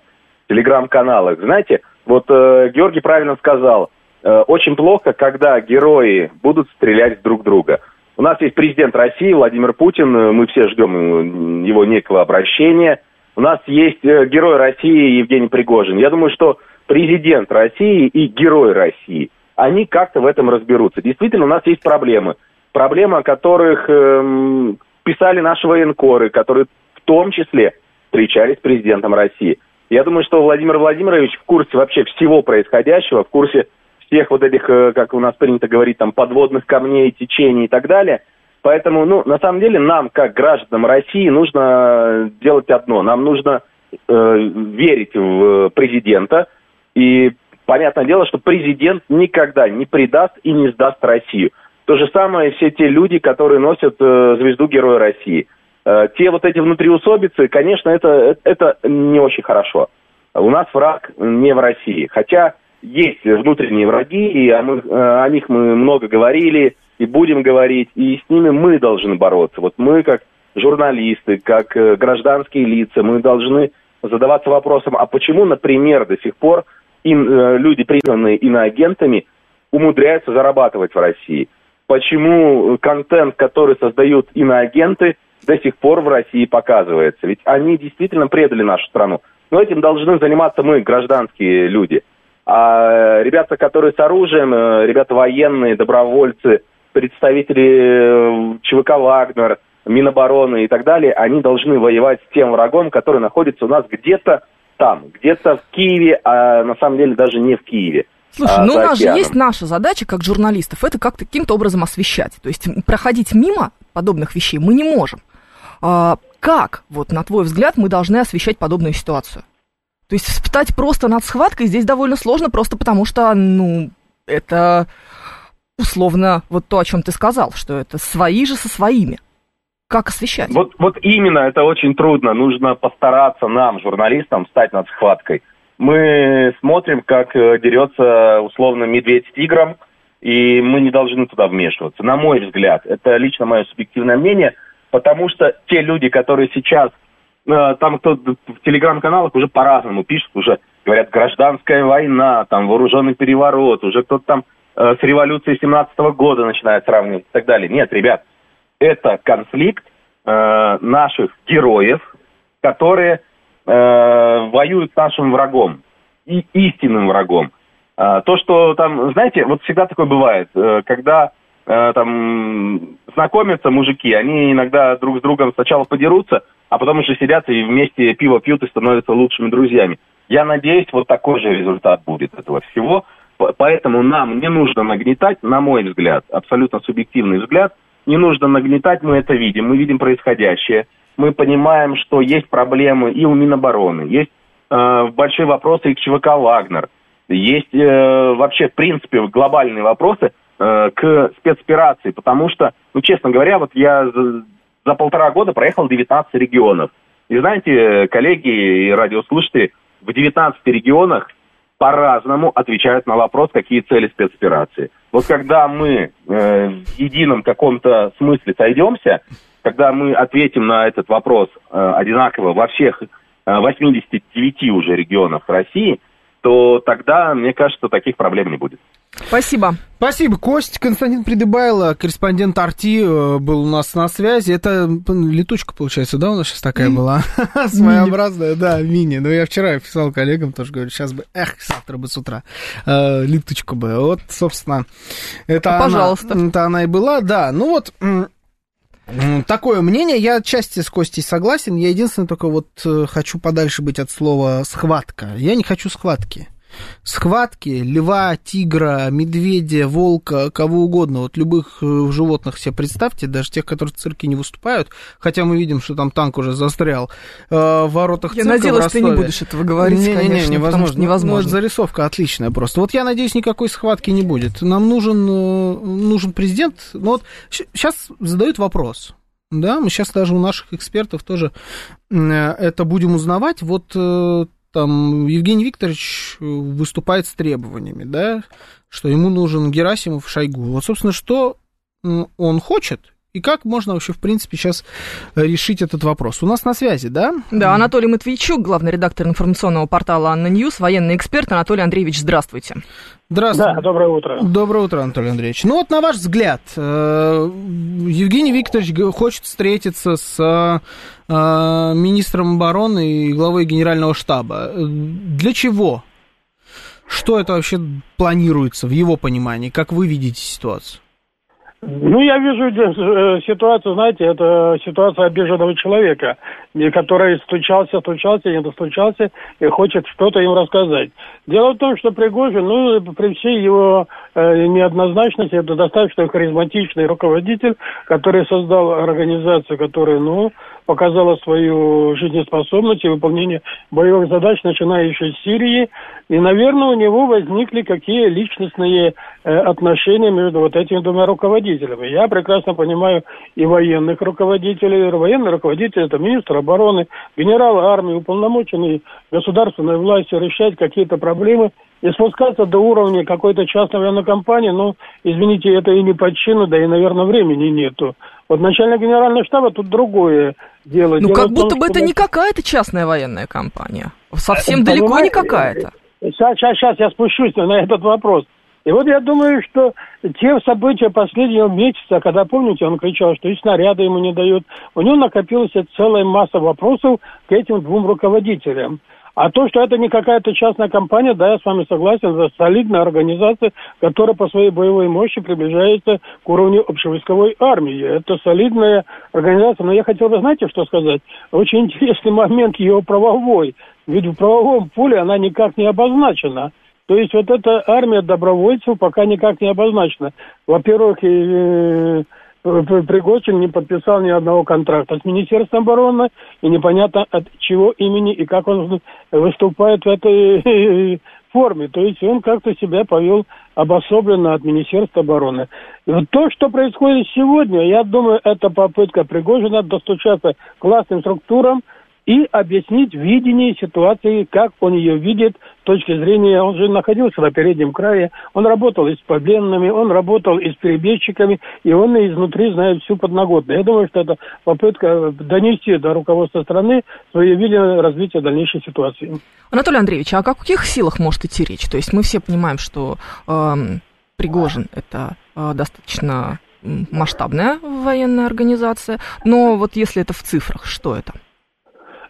в телеграм-каналах. Знаете, вот э, Георгий правильно сказал, э, очень плохо, когда герои будут стрелять друг друга. У нас есть президент России Владимир Путин, мы все ждем его некого обращения. У нас есть э, герой России Евгений Пригожин. Я думаю, что президент России и герой России, они как-то в этом разберутся. Действительно, у нас есть проблемы. Проблемы, о которых эм, писали наши военкоры, которые в том числе встречались с президентом России. Я думаю, что Владимир Владимирович в курсе вообще всего происходящего, в курсе всех вот этих, э, как у нас принято говорить, там, подводных камней, течений и так далее. Поэтому, ну, на самом деле, нам, как гражданам России, нужно делать одно. Нам нужно э, верить в президента. И понятное дело, что президент никогда не предаст и не сдаст Россию. То же самое все те люди, которые носят э, звезду Героя России. Э, те вот эти внутриусобицы, конечно, это, это не очень хорошо. У нас враг не в России. Хотя есть внутренние враги, и о, мы- э, о них мы много говорили и будем говорить, и с ними мы должны бороться. Вот мы, как журналисты, как э, гражданские лица, мы должны задаваться вопросом, а почему, например, до сих пор ин- э, люди, признанные иноагентами, умудряются зарабатывать в России? Почему контент, который создают иноагенты, до сих пор в России показывается? Ведь они действительно предали нашу страну. Но этим должны заниматься мы, гражданские люди. А ребята, которые с оружием, э, ребята военные, добровольцы, представители э, ЧВК «Вагнер», Минобороны и так далее, они должны воевать с тем врагом, который находится у нас где-то там, где-то в Киеве, а на самом деле даже не в Киеве. Слушай, а, ну у нас же океаном. есть наша задача как журналистов, это как-то каким-то образом освещать. То есть проходить мимо подобных вещей мы не можем. А, как, вот на твой взгляд, мы должны освещать подобную ситуацию? То есть встать просто над схваткой здесь довольно сложно, просто потому что, ну, это условно вот то, о чем ты сказал, что это свои же со своими. Как освещать? Вот, вот именно это очень трудно. Нужно постараться нам, журналистам, стать над схваткой. Мы смотрим, как э, дерется условно медведь с тигром, и мы не должны туда вмешиваться. На мой взгляд, это лично мое субъективное мнение, потому что те люди, которые сейчас, э, там кто в телеграм-каналах уже по-разному пишут, уже говорят гражданская война, там вооруженный переворот, уже кто-то там э, с революцией 17 года начинает сравнивать и так далее. Нет, ребят, это конфликт э, наших героев, которые э, воюют с нашим врагом, и истинным врагом. А, то, что там, знаете, вот всегда такое бывает, э, когда э, там знакомятся мужики, они иногда друг с другом сначала подерутся, а потом уже сидят и вместе пиво пьют и становятся лучшими друзьями. Я надеюсь, вот такой же результат будет этого всего. Поэтому нам не нужно нагнетать, на мой взгляд, абсолютно субъективный взгляд, не нужно нагнетать, мы это видим, мы видим происходящее. Мы понимаем, что есть проблемы и у Минобороны, есть э, большие вопросы и к ЧВК «Вагнер», есть э, вообще, в принципе, глобальные вопросы э, к спецоперации, потому что, ну, честно говоря, вот я за, за полтора года проехал 19 регионов. И знаете, коллеги и радиослушатели, в 19 регионах по-разному отвечают на вопрос, какие цели спецоперации. Вот когда мы э, в едином каком-то смысле сойдемся, когда мы ответим на этот вопрос э, одинаково во всех э, 89 уже регионах России – то тогда, мне кажется, таких проблем не будет. Спасибо. Спасибо, Кость. Константин Придыбайло, корреспондент Арти, э, был у нас на связи. Это летучка, получается, да, у нас сейчас такая была? Своеобразная, да, мини. Но я вчера писал коллегам, тоже говорю, сейчас бы, эх, завтра бы с утра э, летучка бы. Вот, собственно, это Пожалуйста. Это она и была, да. Ну вот, Такое мнение, я отчасти с Костей согласен, я единственное только вот э, хочу подальше быть от слова «схватка». Я не хочу схватки схватки льва, тигра, медведя, волка, кого угодно, вот любых э, животных себе представьте, даже тех, которые в цирке не выступают, хотя мы видим, что там танк уже застрял э, в воротах я цирка надеялась, ты не будешь этого говорить, не, конечно, не, не, невозможно. невозможно. Ну, зарисовка отличная просто. Вот я надеюсь, никакой схватки не будет. Нам нужен, э, нужен президент. Ну вот сейчас задают вопрос. Да, мы сейчас даже у наших экспертов тоже это будем узнавать. Вот там Евгений Викторович э, выступает с требованиями, да, что ему нужен Герасимов Шойгу. Вот, собственно, что он хочет, и как можно вообще, в принципе, сейчас решить этот вопрос? У нас на связи, да? Да, Анатолий Матвейчук, главный редактор информационного портала «ANNA News», военный эксперт. Анатолий Андреевич, здравствуйте. Здравствуйте. Да, доброе утро. Доброе утро, Анатолий Андреевич. Ну вот, на ваш взгляд, э, Евгений Викторович хочет встретиться с э, министром обороны и главой генерального штаба. Для чего? Что это вообще планируется в его понимании? Как вы видите ситуацию? Ну, я вижу э, ситуацию, знаете, это ситуация обиженного человека, который стучался, стучался, не достучался и хочет что-то им рассказать. Дело в том, что Пригожин, ну, при всей его э, неоднозначности, это достаточно харизматичный руководитель, который создал организацию, которая, ну, показала свою жизнеспособность и выполнение боевых задач, начиная еще с Сирии. И, наверное, у него возникли какие личностные э, отношения между вот этими двумя руководителями. Я прекрасно понимаю и военных руководителей. Военный руководитель – это министр обороны, генерал армии, уполномоченный государственной властью решать какие-то проблемы и спускаться до уровня какой-то частной военной компании, ну, извините, это и не по чину, да и, наверное, времени нету. Вот начальник генерального штаба тут другое дело. Ну, дело как том, будто бы что... это не какая-то частная военная компания. Совсем далеко не какая-то. Сейчас, сейчас, сейчас я спущусь на этот вопрос. И вот я думаю, что те события последнего месяца, когда, помните, он кричал, что и снаряды ему не дают, у него накопилась целая масса вопросов к этим двум руководителям. А то, что это не какая-то частная компания, да, я с вами согласен, это солидная организация, которая по своей боевой мощи приближается к уровню общевойсковой армии. Это солидная организация. Но я хотел бы, знаете, что сказать? Очень интересный момент ее правовой. Ведь в правовом поле она никак не обозначена. То есть вот эта армия добровольцев пока никак не обозначена. Во-первых, э, Пригожин не подписал ни одного контракта с Министерством обороны, и непонятно от чего имени и как он выступает в этой форме. То есть он как-то себя повел обособленно от Министерства обороны. И вот то, что происходит сегодня, я думаю, это попытка Пригожина достучаться к властным структурам, и объяснить видение ситуации, как он ее видит с точки зрения, он же находился на переднем крае, он работал и с пленными, он работал и с перебежчиками, и он изнутри знает всю подноготную. Я думаю, что это попытка донести до руководства страны свое видение развития дальнейшей ситуации. Анатолий Андреевич, а о каких силах может идти речь? То есть мы все понимаем, что э, Пригожин это э, достаточно масштабная военная организация, но вот если это в цифрах, что это?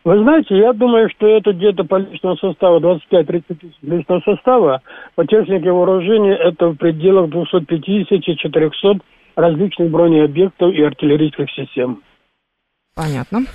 Вы знаете, я думаю, что это где-то по личному составу 25-30 тысяч личного состава, по технике вооружения это в пределах 250-400 различных бронеобъектов и артиллерийских систем. Понятно.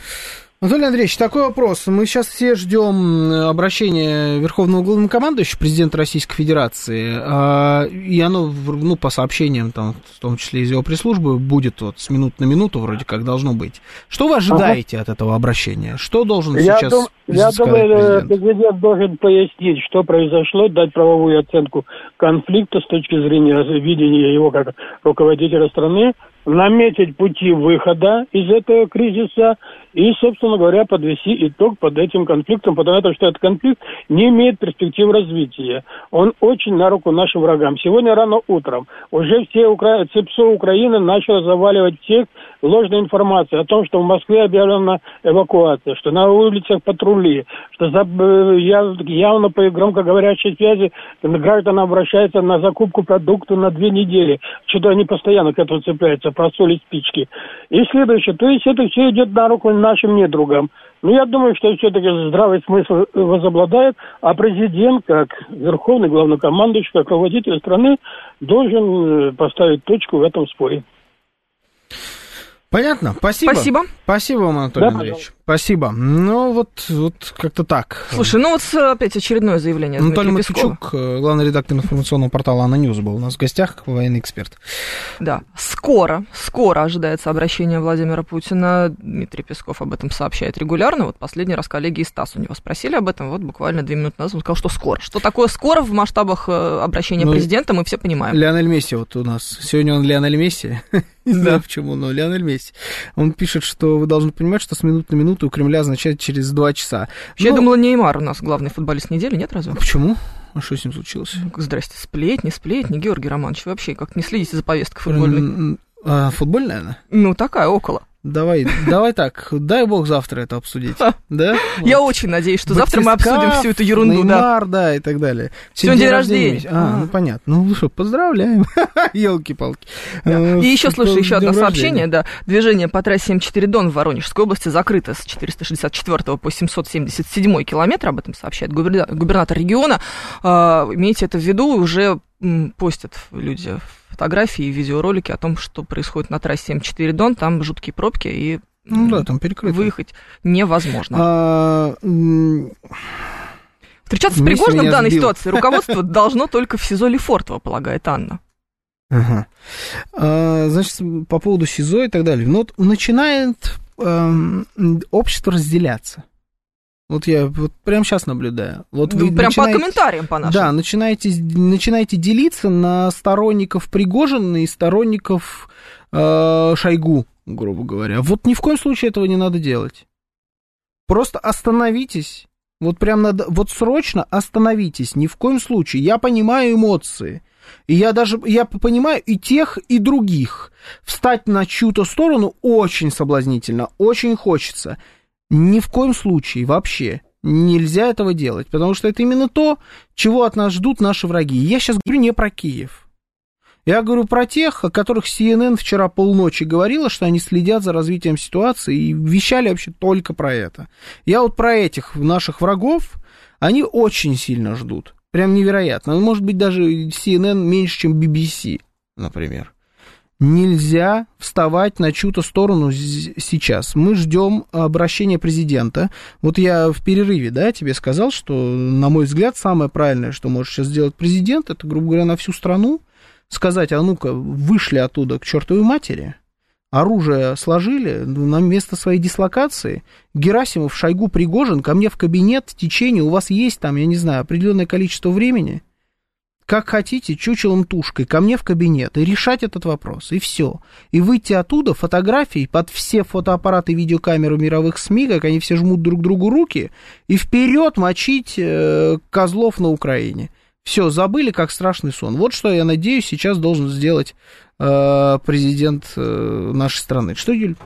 Анатолий Андреевич, такой вопрос. Мы сейчас все ждем обращения Верховного Главнокомандующего, президента Российской Федерации, а, и оно, ну, по сообщениям, там, в том числе из его пресс-службы, будет вот с минут на минуту вроде как должно быть. Что вы ожидаете ага. от этого обращения? Что должен я сейчас дум, Я думаю, э, президент? президент должен пояснить, что произошло, дать правовую оценку конфликта с точки зрения видения его как руководителя страны, наметить пути выхода из этого кризиса и, собственно говоря, подвести итог под этим конфликтом, потому что этот конфликт не имеет перспектив развития. Он очень на руку нашим врагам. Сегодня рано утром уже все Укра... ЦИПСО Украины начало заваливать всех ложной информацией о том, что в Москве объявлена эвакуация, что на улицах патрули, что за... Э, явно по громкоговорящей связи граждан обращаются на закупку продуктов на две недели. Что-то они постоянно к этому цепляются просоли спички. И следующее, то есть это все идет на руку нашим недругам. Но я думаю, что все-таки здравый смысл возобладает, а президент, как верховный главнокомандующий, как руководитель страны, должен э, поставить точку в этом споре. Понятно, спасибо. Спасибо. Спасибо вам, Анатолий да, Андреевич. Спасибо. Ну, вот, вот как-то так. Слушай, ну вот опять очередное заявление Анатолий Матвейчук, э, главный редактор информационного портала «ANNA News» был у нас в гостях, военный эксперт. Да, скоро, скоро ожидается обращение Владимира Путина. Дмитрий Песков об этом сообщает регулярно. Вот последний раз коллеги из ТАСС у него спросили об этом, вот буквально две минуты назад он сказал, что скоро. Что такое скоро в масштабах э, обращения ну, президента, мы все понимаем. Леонель Месси вот у нас. Сегодня он Леонель Месси. Не знаю почему, но Леонель Месси. Он пишет, что вы должны понимать, что с минуты на минуту у Кремля означает через два часа. Я думала, Неймар у нас главный футболист недели, нет разве? Почему? А что с ним случилось? Здрасте, сплетни, сплетни, Георгий Романович, вообще как не следите за повесткой футбольной? А, футбольная она? Ну, такая, около. Давай, давай так, дай бог завтра это обсудить, да? Я очень надеюсь, что завтра мы обсудим всю эту ерунду, Неймар, да. и так далее. Сегодня день рождения. А, ну понятно. Ну что, поздравляем. Елки-палки. И еще, слушай, еще одно сообщение, да. Движение по трассе М4 Дон в Воронежской области закрыто с 464 по 777 километр, об этом сообщает губернатор региона. А, имейте это в виду, уже постят люди фотографии и видеоролики о том, что происходит на трассе М4 Дон. Там жуткие пробки, и ну, да, там перекрыто. выехать невозможно. А, Встречаться с Пригожным в данной сбил. ситуации руководство должно только в СИЗО Лефортово, полагает Анна. Ага. А, значит, по поводу СИЗО и так далее. Ну, вот начинает э, общество разделяться. Вот я вот прямо сейчас наблюдаю. Вот вы прям начинаете, по комментариям по нашим. Да, начинаете, начинаете делиться на сторонников Пригожина и сторонников э, Шойгу, грубо говоря. Вот ни в коем случае этого не надо делать. Просто остановитесь. Вот прям надо, вот срочно остановитесь, ни в коем случае. Я понимаю эмоции. И я даже, я понимаю и тех, и других. Встать на чью-то сторону очень соблазнительно, очень хочется. Ни в коем случае вообще нельзя этого делать, потому что это именно то, чего от нас ждут наши враги. Я сейчас говорю не про Киев. Я говорю про тех, о которых CNN вчера полночи говорила, что они следят за развитием ситуации и вещали вообще только про это. Я вот про этих наших врагов, они очень сильно ждут. Прям невероятно. Ну, может быть, даже CNN меньше, чем BBC, например. Нельзя вставать на чью-то сторону сейчас. Мы ждем обращения президента. Вот я в перерыве, да, тебе сказал, что, на мой взгляд, самое правильное, что может сейчас сделать президент, это, грубо говоря, на всю страну сказать, а ну-ка, вышли оттуда к чертовой матери, оружие сложили на место своей дислокации, Герасимов, Шойгу, Пригожин, ко мне в кабинет, в течение, у вас есть там, я не знаю, определенное количество времени – как хотите, чучелом тушкой, ко мне в кабинет и решать этот вопрос, и все. И выйти оттуда фотографии под все фотоаппараты и видеокамеры мировых СМИ, как они все жмут друг другу руки, и вперед мочить э, козлов на Украине. Все, забыли, как страшный сон. Вот что, я надеюсь, сейчас должен сделать э, президент э, нашей страны. Что, Юль,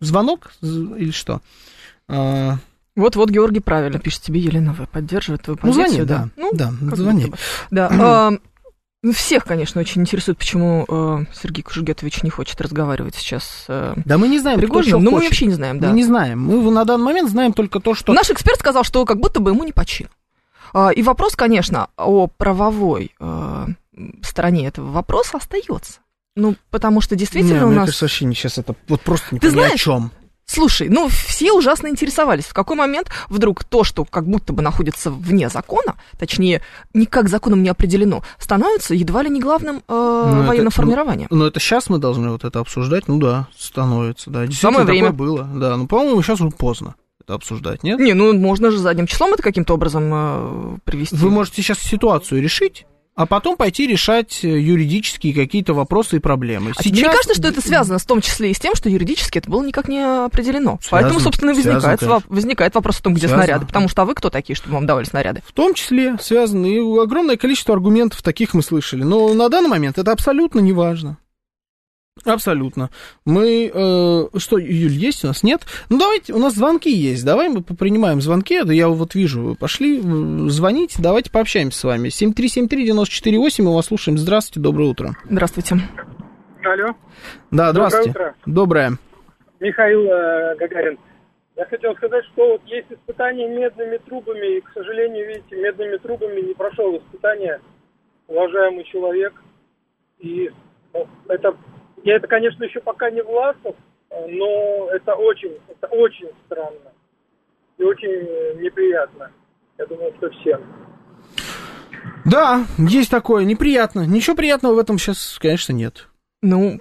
звонок или что? Э, вот-вот Георгий правильно пишет тебе, Елена, вы поддерживает твою позицию. Ну, звони, да. Ну, да, звони. Да, всех, конечно, очень интересует, почему э, Сергей Кужугетович не хочет разговаривать сейчас э, Да мы не знаем, Пригожиным, но мы вообще не знаем, да. Мы не знаем. Мы на данный момент знаем только то, что... Наш эксперт сказал, что как будто бы ему не почин. Э, и вопрос, конечно, о правовой э, стороне этого вопроса остается. Ну, потому что действительно Не, у мне нас... кажется, вообще не сейчас это вот просто не Ты о чем. Слушай, ну все ужасно интересовались, в какой момент вдруг то, что как будто бы находится вне закона, точнее, никак законом не определено, становится едва ли не главным э, Ну, это- военным ну, формированием. Ну, это сейчас мы должны вот это обсуждать. Ну да, становится, да. Действительно, Самое время. такое было. Да, ну, по-моему, сейчас уже поздно это обсуждать, нет? Не, ну можно же задним числом это каким-то образом э, привести. Вы можете сейчас ситуацию решить, а потом пойти решать э, юридические какие-то вопросы и проблемы. А тебе не кажется, что это связано в том числе и с тем, что юридически это было никак не определено? Поэтому, собственно, связано, возникает, воп- возникает вопрос о том, где Связано. снаряды. Потому что а вы кто такие, чтобы вам давали снаряды? В том числе связано и огромное количество аргументов таких мы слышали. Но на данный момент это абсолютно не важно. Абсолютно. Мы... э, что, Юль, есть у нас? Нет? Ну, давайте, у нас звонки есть. Давай мы принимаем звонки. Да я вот вижу, вы пошли м, звонить. Давайте пообщаемся с вами. 7373-94-8, мы вас слушаем. Здравствуйте, доброе утро. Здравствуйте. Алло, Да, здравствуйте. утро. Доброе. Михаил э, Гагарин. Я хотел сказать, что вот есть испытания медными трубами, и, к сожалению, видите, медными трубами не прошел испытание уважаемый человек. И ну, это, я это, конечно, еще пока не властов, э, но это очень, это очень странно и очень неприятно. Я думаю, что всем. Да, есть такое. Неприятно. Ничего приятного в этом сейчас, конечно, нет. Ну,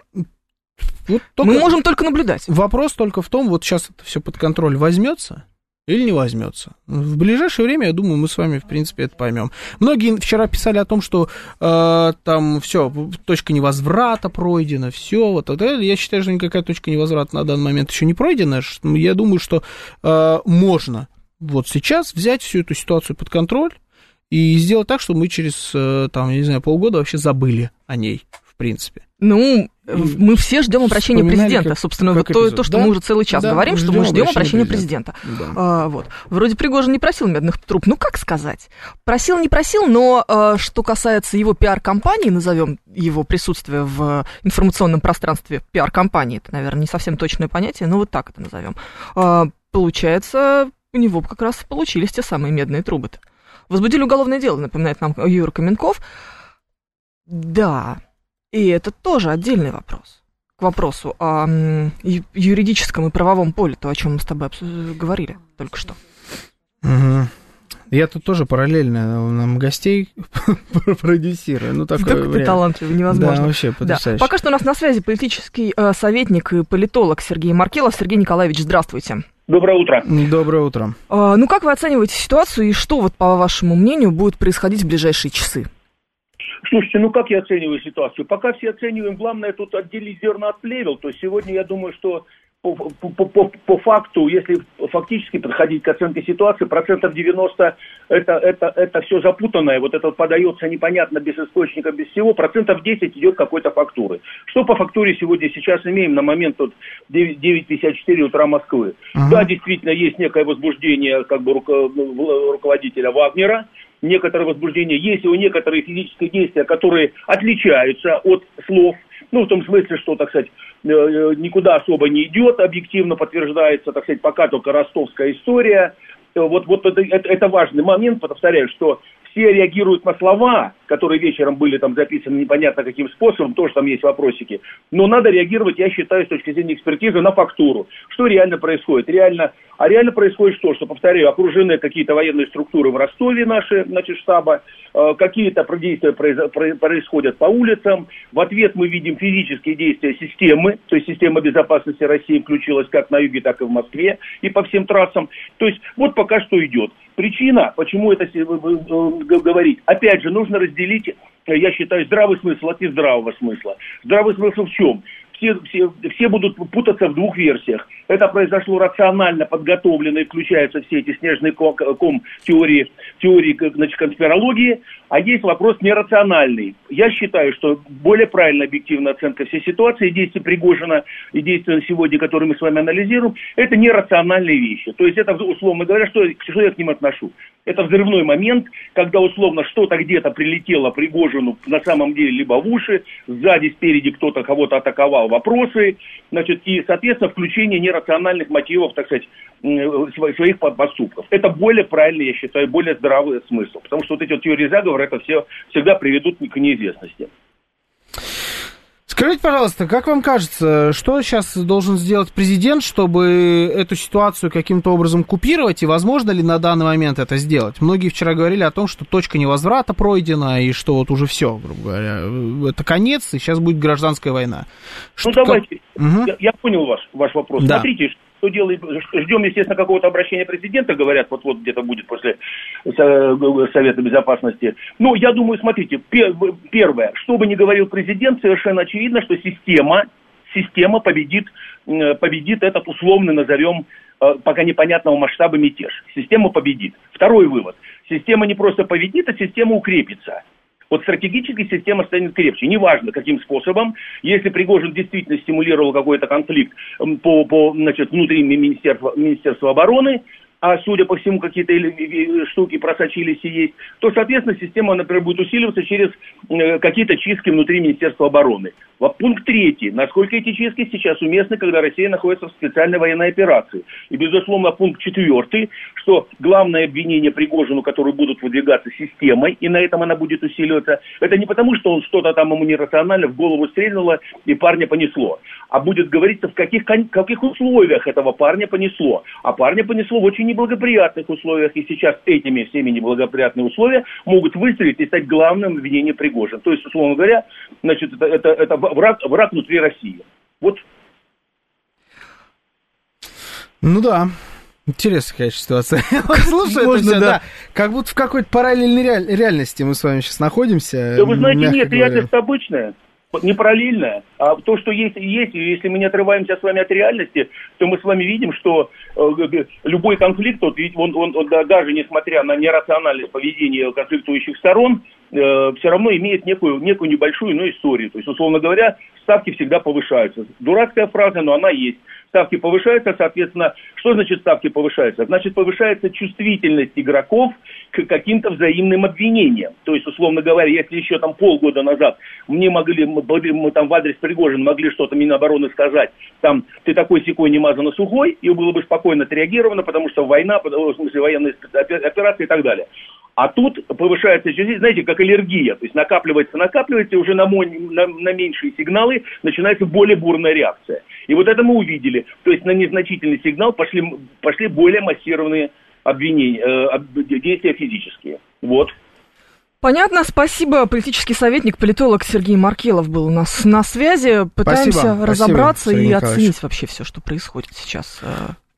Вот только- мы можем только наблюдать. Вопрос только в том, вот сейчас это все под контроль возьмется или не возьмется. В ближайшее время, я думаю, мы с вами, в принципе, это поймем. Многие вчера писали о том, что э, там все, точка невозврата пройдена, все. Вот это, я считаю, что никакая точка невозврата на данный момент еще не пройдена. Ш- Я думаю, что э, можно вот сейчас взять всю эту ситуацию под контроль и сделать так, чтобы мы через, э, там, я не знаю, полгода вообще забыли о ней, в принципе. Ну, мы все ждем обращения президента. как- Собственно, как вот то, то, что Да, мы уже целый час да, говорим, что ждем мы ждем обращения обращения президента. Да. А, вот. Вроде Пригожин не просил медных труб. Ну, как сказать? Просил, не просил, но э, что касается его пиар-компании, назовем его присутствие в информационном пространстве пиар-компании, это, наверное, не совсем точное понятие, но вот так это назовем. А, получается, у него как раз получились те самые медные трубы-то. Возбудили уголовное дело, напоминает нам Юра Каменков. Да, и это тоже отдельный вопрос. К вопросу о юридическом и правовом поле, то, о чем мы с тобой говорили только что. Мгм. Я тут тоже параллельно нам гостей продюсирую. Ну, такое Как ты талантливый, невозможно. Да, вообще Да. потрясающе. Пока что у нас на связи политический э, советник и политолог Сергей Маркелов. Сергей Николаевич, здравствуйте. Доброе утро. Доброе утро. А, ну, как вы оцениваете ситуацию и что, вот, по вашему мнению, будет происходить в ближайшие часы? Слушайте, ну как я оцениваю ситуацию? Пока все оцениваем, главное тут отделить зерна от плевел. То есть сегодня я думаю, что по, по, по, по факту, если фактически подходить к оценке ситуации, процентов 90 это, это, это все запутанное, вот это подается непонятно, без источника, без всего, процентов 10 идет какой-то фактуры. Что по фактуре сегодня сейчас имеем на момент вот 9 9.54 утра Москвы? Да, действительно, есть некое возбуждение как бы руко- ну, руководителя Вагнера, некоторое возбуждение, есть у некоторые физические действия, которые отличаются от слов, ну, в том смысле, что, так сказать, э, э, никуда особо не идет, объективно подтверждается, так сказать, пока только ростовская история. Э, Вот, вот это, это, это важный момент, повторяю, что все реагируют на слова, которые вечером были там записаны непонятно каким способом, тоже там есть вопросики. Но надо реагировать, я считаю, с точки зрения экспертизы, на фактуру. Что реально происходит? Реально, а реально происходит что? Что, повторяю, окружены какие-то военные структуры в Ростове наши, значит, штаба, э, какие-то действия происходят по улицам. В ответ мы видим физические действия системы, то есть система безопасности России включилась как на юге, так и в Москве, и по всем трассам. То есть вот пока что идет. Причина, почему это э, говорить, опять же, нужно разделить, э, я считаю, здравый смысл от нездравого смысла. Здравый смысл в чем? Все, все, все будут путаться в двух версиях. Это произошло рационально подготовлено и включаются все эти снежные ком, ком теории, значит, конспирологии, а есть вопрос нерациональный. Я считаю, что более правильная объективная оценка всей ситуации, действий Пригожина и действия на сегодня, которые мы с вами анализируем, это нерациональные вещи. То есть это, условно говоря, что, что я к ним отношу? Это взрывной момент, когда условно что-то где-то прилетело Пригожину на самом деле либо в уши, сзади, спереди кто-то кого-то атаковал, вопросы, значит, и, соответственно, включение нерациональных мотивов, так сказать, своих по- поступков. Это более правильный, я считаю, более здравый смысл, потому что вот эти вот теории заговора, это все всегда приведут к неизвестности. Скажите, пожалуйста, как вам кажется, что сейчас должен сделать президент, чтобы эту ситуацию каким-то образом купировать, и возможно ли на данный момент это сделать? Многие вчера говорили о том, что точка невозврата пройдена, и что вот уже все, грубо говоря, это конец, и сейчас будет гражданская война. Ну, Что- давайте, Мгм. я, я понял ваш, ваш вопрос. Да. Смотрите, что делает, ждем, естественно, какого-то обращения президента, говорят, вот-вот где-то будет после Со- Совета Безопасности. Ну, я думаю, смотрите, пе- первое, что бы ни говорил президент, совершенно очевидно, что система, система победит, э, победит этот условный, назовем, э, пока непонятного масштаба мятеж. Система победит. Второй вывод. Система не просто победит, а система укрепится. Вот стратегически система станет крепче. Неважно, каким способом. Если Пригожин действительно стимулировал какой-то конфликт по, по значит, внутри Министерства, Министерства обороны, а судя по всему какие-то штуки просочились и есть, то, соответственно, система, например, будет усиливаться через э, какие-то чистки внутри Министерства обороны. Пункт третий. Насколько эти чистки сейчас уместны, когда Россия находится в специальной военной операции? И, безусловно, пункт четвертый, что главное обвинение Пригожину, которые будут выдвигаться системой, и на этом она будет усиливаться, это не потому, что он что-то там ему нерационально в голову стрельнуло и парня понесло, а будет говориться, в каких, каких условиях этого парня понесло. А парня понесло в очень неблагоприятных условиях, и сейчас этими всеми неблагоприятными условия могут выстрелить и стать главным обвинением Пригожина. То есть, условно говоря, значит, это, это, это враг, враг внутри России. Вот Ну да. Интересная, конечно, ситуация. Слушай, это Можно, всё, да. да. Как будто в какой-то параллельной реаль- реальности мы с вами сейчас находимся. Да вы знаете, нет, говоря. реальность обычная, не параллельная, а то, что есть, есть. И если мы не отрываемся с вами от реальности, то мы с вами видим, что э, любой конфликт, вот, ведь он, он, он, да, даже несмотря на нерациональное поведение конфликтующих сторон, все равно имеет некую, некую небольшую, но историю. То есть, условно говоря, ставки всегда повышаются. Дурацкая фраза, но она есть. Ставки повышаются, соответственно, что значит ставки повышаются? Значит, повышается чувствительность игроков к каким-то взаимным обвинениям. То есть, условно говоря, если еще там полгода назад мне могли, мы, там в адрес Пригожина могли что-то Минобороны сказать, там, ты такой секой не мазано сухой, и было бы спокойно отреагировано, потому что война, в смысле военные операции и так далее. А тут повышается, чувствительность, знаете, как аллергия, то есть накапливается, накапливается, и уже на, мон- на, на меньшие сигналы начинается более бурная реакция. И вот это мы увидели. То есть на незначительный сигнал пошли, пошли более массированные обвинения, э, действия физические. Вот. Понятно, спасибо. Политический советник, политолог Сергей Маркелов был у нас на связи. Пытаемся Спасибо, разобраться Сергей и оценить вообще все, что происходит сейчас.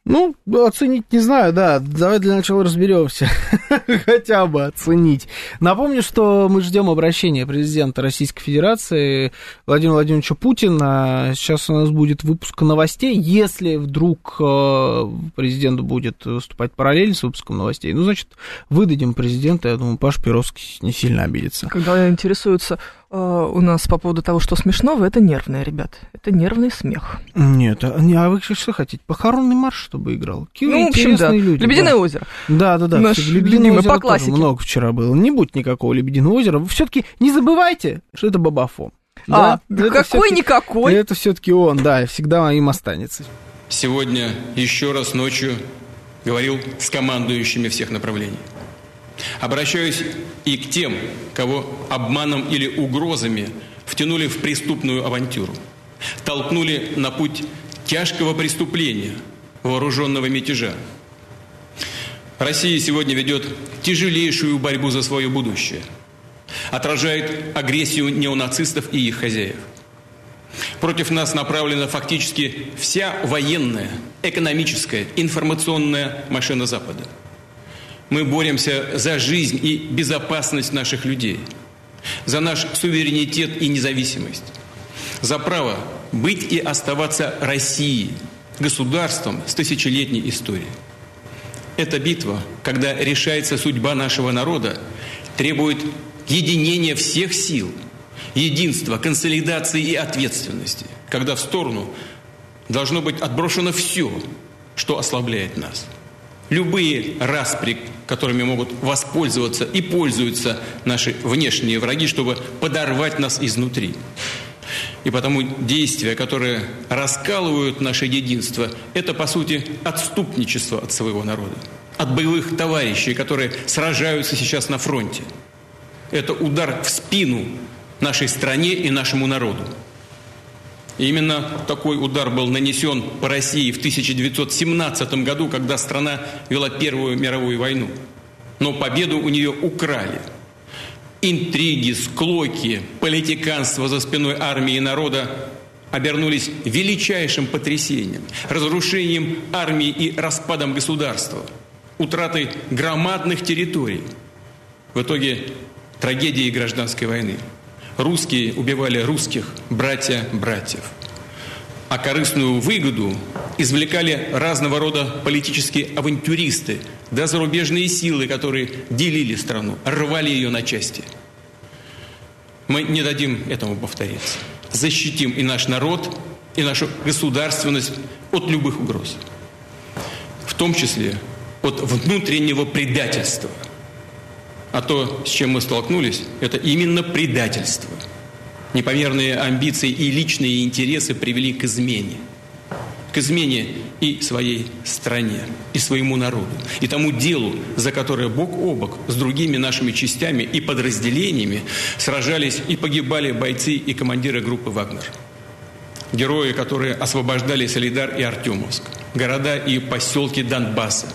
Ну, оценить не знаю, да. Давай для начала разберемся. Хотя бы оценить. Напомню, что мы ждем обращения президента Российской Федерации Владимира Владимировича Путина. Сейчас у нас будет выпуск новостей. Если вдруг э, президент будет выступать параллельно с выпуском новостей, ну, значит, выдадим президента. Я думаю, Паш Перовский не сильно обидится. Когда интересуются у нас по поводу того, что смешного, это нервное, ребят. Это нервный смех. Нет, а, не, а вы что хотите? Похоронный марш, чтобы играл? Какие ну, в общем, да. люди. Лебединое да. озеро. Да, да, да. Наш Лебединое любимый, озеро по классике. много вчера было. Не будет никакого Лебединого озера. Все-таки не забывайте, что это Бабафо. а, это какой всё-таки- никакой. Это все-таки он, да, и всегда им останется. Сегодня еще раз ночью говорил с командующими всех направлений. Обращаюсь и к тем, кого обманом или угрозами втянули в преступную авантюру, толкнули на путь тяжкого преступления, вооруженного мятежа. Россия сегодня ведет тяжелейшую борьбу за свое будущее, отражает агрессию неонацистов и их хозяев. Против нас направлена фактически вся военная, экономическая, информационная машина Запада. Мы боремся за жизнь и безопасность наших людей, за наш суверенитет и независимость, за право быть и оставаться Россией, государством с тысячелетней историей. Эта битва, когда решается судьба нашего народа, требует единения всех сил, единства, консолидации и ответственности, когда в сторону должно быть отброшено все, что ослабляет нас. Любые распри, которыми могут воспользоваться и пользуются наши внешние враги, чтобы подорвать нас изнутри. И потому действия, которые раскалывают наше единство, это, по сути, отступничество от своего народа, от боевых товарищей, которые сражаются сейчас на фронте. Это удар в спину нашей стране и нашему народу. И именно такой удар был нанесен по России в 1917 году, когда страна вела Первую мировую войну. Но победу у нее украли. Интриги, склоки, политиканство за спиной армии и народа обернулись величайшим потрясением, разрушением армии и распадом государства, утратой громадных территорий. В итоге трагедии гражданской войны. Русские убивали русских, братья братьев. А корыстную выгоду извлекали разного рода политические авантюристы, да зарубежные силы, которые делили страну, рвали ее на части. Мы не дадим этому повториться защитим и наш народ, и нашу государственность от любых угроз. В том числе от внутреннего предательства. А то, с чем мы столкнулись, это именно предательство. Непомерные амбиции и личные интересы привели к измене. К измене и своей стране, и своему народу, и тому делу, за которое бок о бок с другими нашими частями и подразделениями сражались и погибали бойцы и командиры группы «Вагнер». Герои, которые освобождали Солидар и Артемовск, города и поселки Донбасса,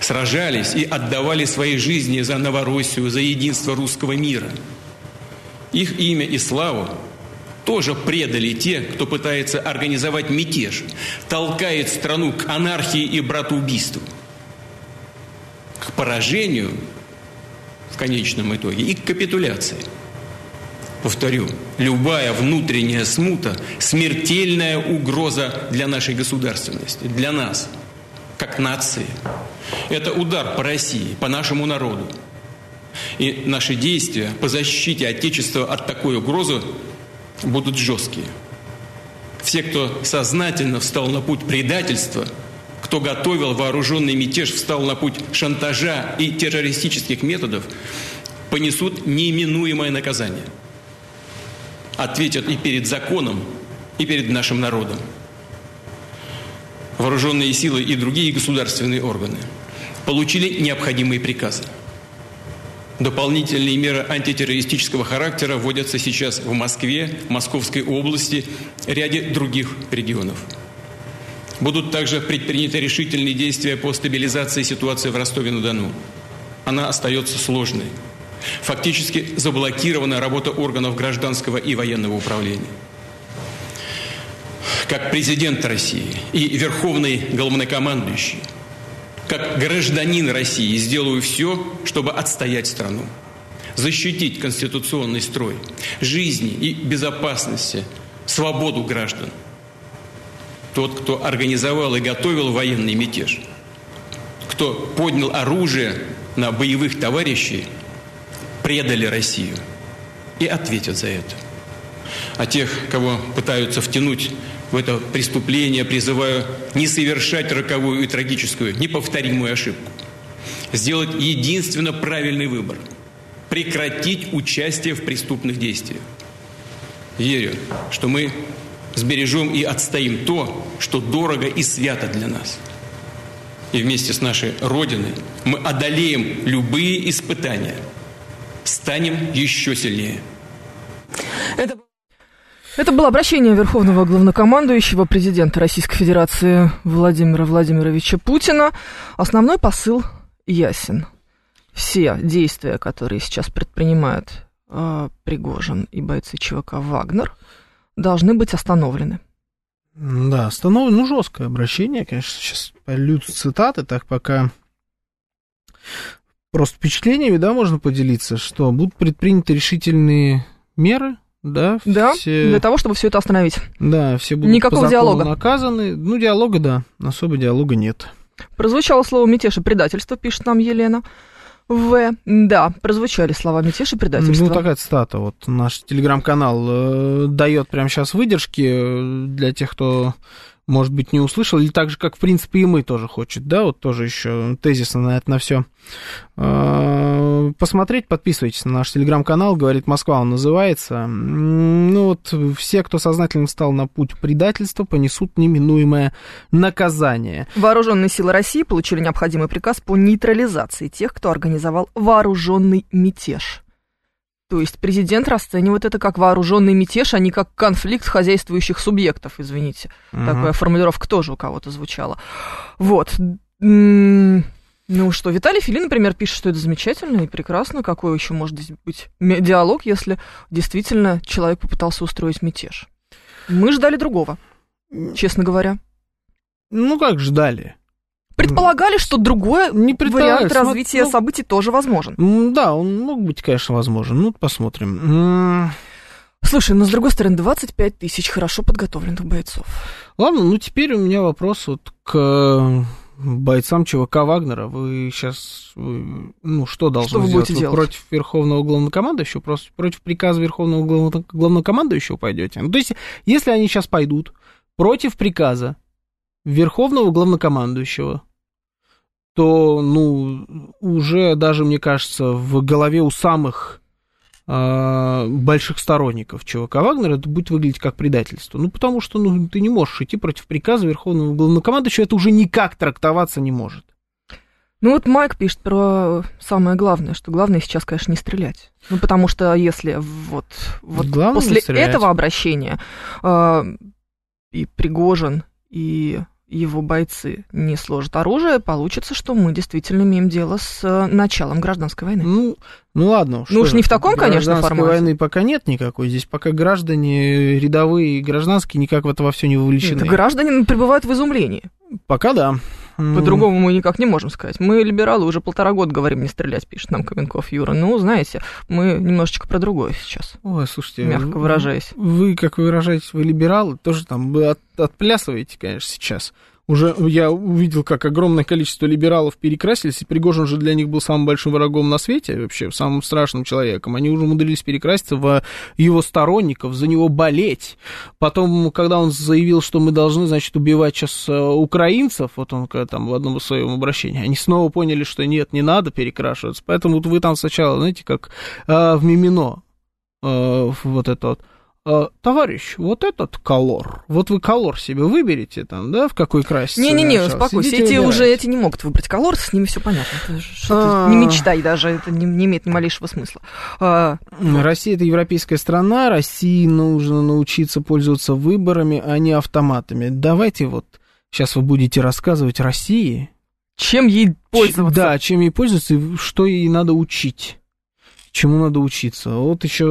сражались и отдавали свои жизни за Новороссию, за единство русского мира. Их имя и славу тоже предали те, кто пытается организовать мятеж, толкает страну к анархии и братоубийству, к поражению в конечном итоге и к капитуляции. Повторю, любая внутренняя смута – смертельная угроза для нашей государственности, для нас, как нации. Это удар по России, по нашему народу. И наши действия по защите Отечества от такой угрозы будут жесткие. Все, кто сознательно встал на путь предательства, кто готовил вооруженный мятеж, встал на путь шантажа и террористических методов, понесут неименуемое наказание. Ответят и перед законом, и перед нашим народом. Вооруженные силы и другие государственные органы получили необходимые приказы – Дополнительные меры антитеррористического характера вводятся сейчас в Москве, Московской области, ряде других регионов. Будут также предприняты решительные действия по стабилизации ситуации в Ростове-на-Дону. Она остается сложной. Фактически заблокирована работа органов гражданского и военного управления. Как президент России и верховный главнокомандующий – как гражданин России сделаю все, чтобы отстоять страну, защитить конституционный строй, жизни и безопасности, свободу граждан. Тот, кто организовал и готовил военный мятеж, кто поднял оружие на боевых товарищей, предали Россию и ответят за это. А тех, кого пытаются втянуть в это преступление, призываю не совершать роковую и трагическую, неповторимую ошибку. Сделать единственно правильный выбор. Прекратить участие в преступных действиях. Верю, что мы сбережем и отстоим то, что дорого и свято для нас. И вместе с нашей Родиной мы одолеем любые испытания, станем еще сильнее. Это... Это было обращение Верховного главнокомандующего президента Российской Федерации Владимира Владимировича Путина. Основной посыл ясен. Все действия, которые сейчас предпринимают э, Пригожин и бойцы ЧВК «Вагнер», должны быть остановлены. Да, остановлено, ну, жесткое обращение, конечно, сейчас полют цитаты, так пока просто впечатлениями, да, можно поделиться, что будут предприняты решительные меры да? Да, все... для того, чтобы все это остановить. Да, все будут Никакого по диалога. наказаны. Ну, диалога, да, особо диалога нет. Прозвучало слово «мятеж и предательство», пишет нам Елена. В. Да, прозвучали слова мятеж и предательство. Ну, такая цитата. Вот наш телеграм-канал э, дает прямо сейчас выдержки э, для тех, кто может быть, не услышал, или так же, как, в принципе, и мы тоже хочет, да, вот тоже еще тезисно на это на все а, посмотреть, подписывайтесь на наш телеграм-канал, говорит Москва, он называется. Ну вот, все, кто сознательно встал на путь предательства, понесут неминуемое наказание. Вооруженные силы России получили необходимый приказ по нейтрализации тех, кто организовал вооруженный мятеж. То есть президент расценивает это как вооруженный мятеж, а не как конфликт хозяйствующих субъектов, извините. Мгм. Такая формулировка тоже у кого-то звучала. Вот. Ну что, Виталий Филин, например, пишет, что это замечательно и прекрасно. Какой еще может здесь быть диалог, если действительно человек попытался устроить мятеж? Мы ждали другого, честно говоря. Ну, как ждали? Предполагали, что другой Не вариант развития ну, событий тоже возможен. Да, он мог быть, конечно, возможен. Ну, посмотрим. Слушай, но с другой стороны, 25 тысяч хорошо подготовленных бойцов. Ладно, ну теперь у меня вопрос вот к бойцам ЧВК Вагнера. Вы сейчас, ну, что должны Что вы сделать? будете делать? против Верховного Главнокомандующего, просто против приказа Верховного Главно- Главнокомандующего пойдете? Ну, то есть, если они сейчас пойдут против приказа Верховного Главнокомандующего, то, ну, уже даже, мне кажется, в голове у самых а, больших сторонников ЧВК Вагнера это будет выглядеть как предательство. Ну, потому что ну, ты не можешь идти против приказа Верховного Главнокомандующего, это уже никак трактоваться не может. Ну вот Майк пишет про самое главное, что главное сейчас, конечно, не стрелять. Ну потому что если вот, вот Главное после этого обращения э, и Пригожин, и его бойцы не сложат оружие, получится, что мы действительно имеем дело с э, началом гражданской войны. Ну, ну ладно. Ну уж не в таком, конечно, формате. войны пока нет никакой. Здесь пока граждане рядовые и гражданские никак в это во все не вовлечены. Это граждане пребывают в изумлении. Пока да. По-другому мы никак не можем сказать. Мы, либералы, уже полтора года говорим не стрелять, пишет нам Каменков Юра. Ну, знаете, мы немножечко про другое сейчас, Ой, слушайте. мягко вы- выражаясь. Вы, как вы выражаетесь, вы либералы, тоже там вы от- отплясываете, конечно, сейчас. Уже я увидел, как огромное количество либералов перекрасились, и Пригожин же для них был самым большим врагом на свете, вообще самым страшным человеком. Они уже умудрились перекраситься в его сторонников, за него болеть. Потом, когда он заявил, что мы должны, значит, убивать сейчас э, украинцев, вот он там в одном из своем обращении, они снова поняли, что нет, не надо перекрашиваться. Поэтому вот вы там сначала, знаете, как э, в Мимино, э, вот это вот, «А, товарищ, вот этот колор, вот вы колор себе выберете там, да, в какой краситься? Не-не-не, успокойся. Эти выбирайте. уже эти не могут выбрать колор, с ними все понятно. А. не мечтай даже, это не, не имеет ни малейшего смысла. А, Россия это европейская страна, России нужно научиться пользоваться выборами, а не автоматами. Давайте вот сейчас вы будете рассказывать России, чем ей пользоваться? да, чем ей пользоваться и что ей надо учить. Чему надо учиться? Вот еще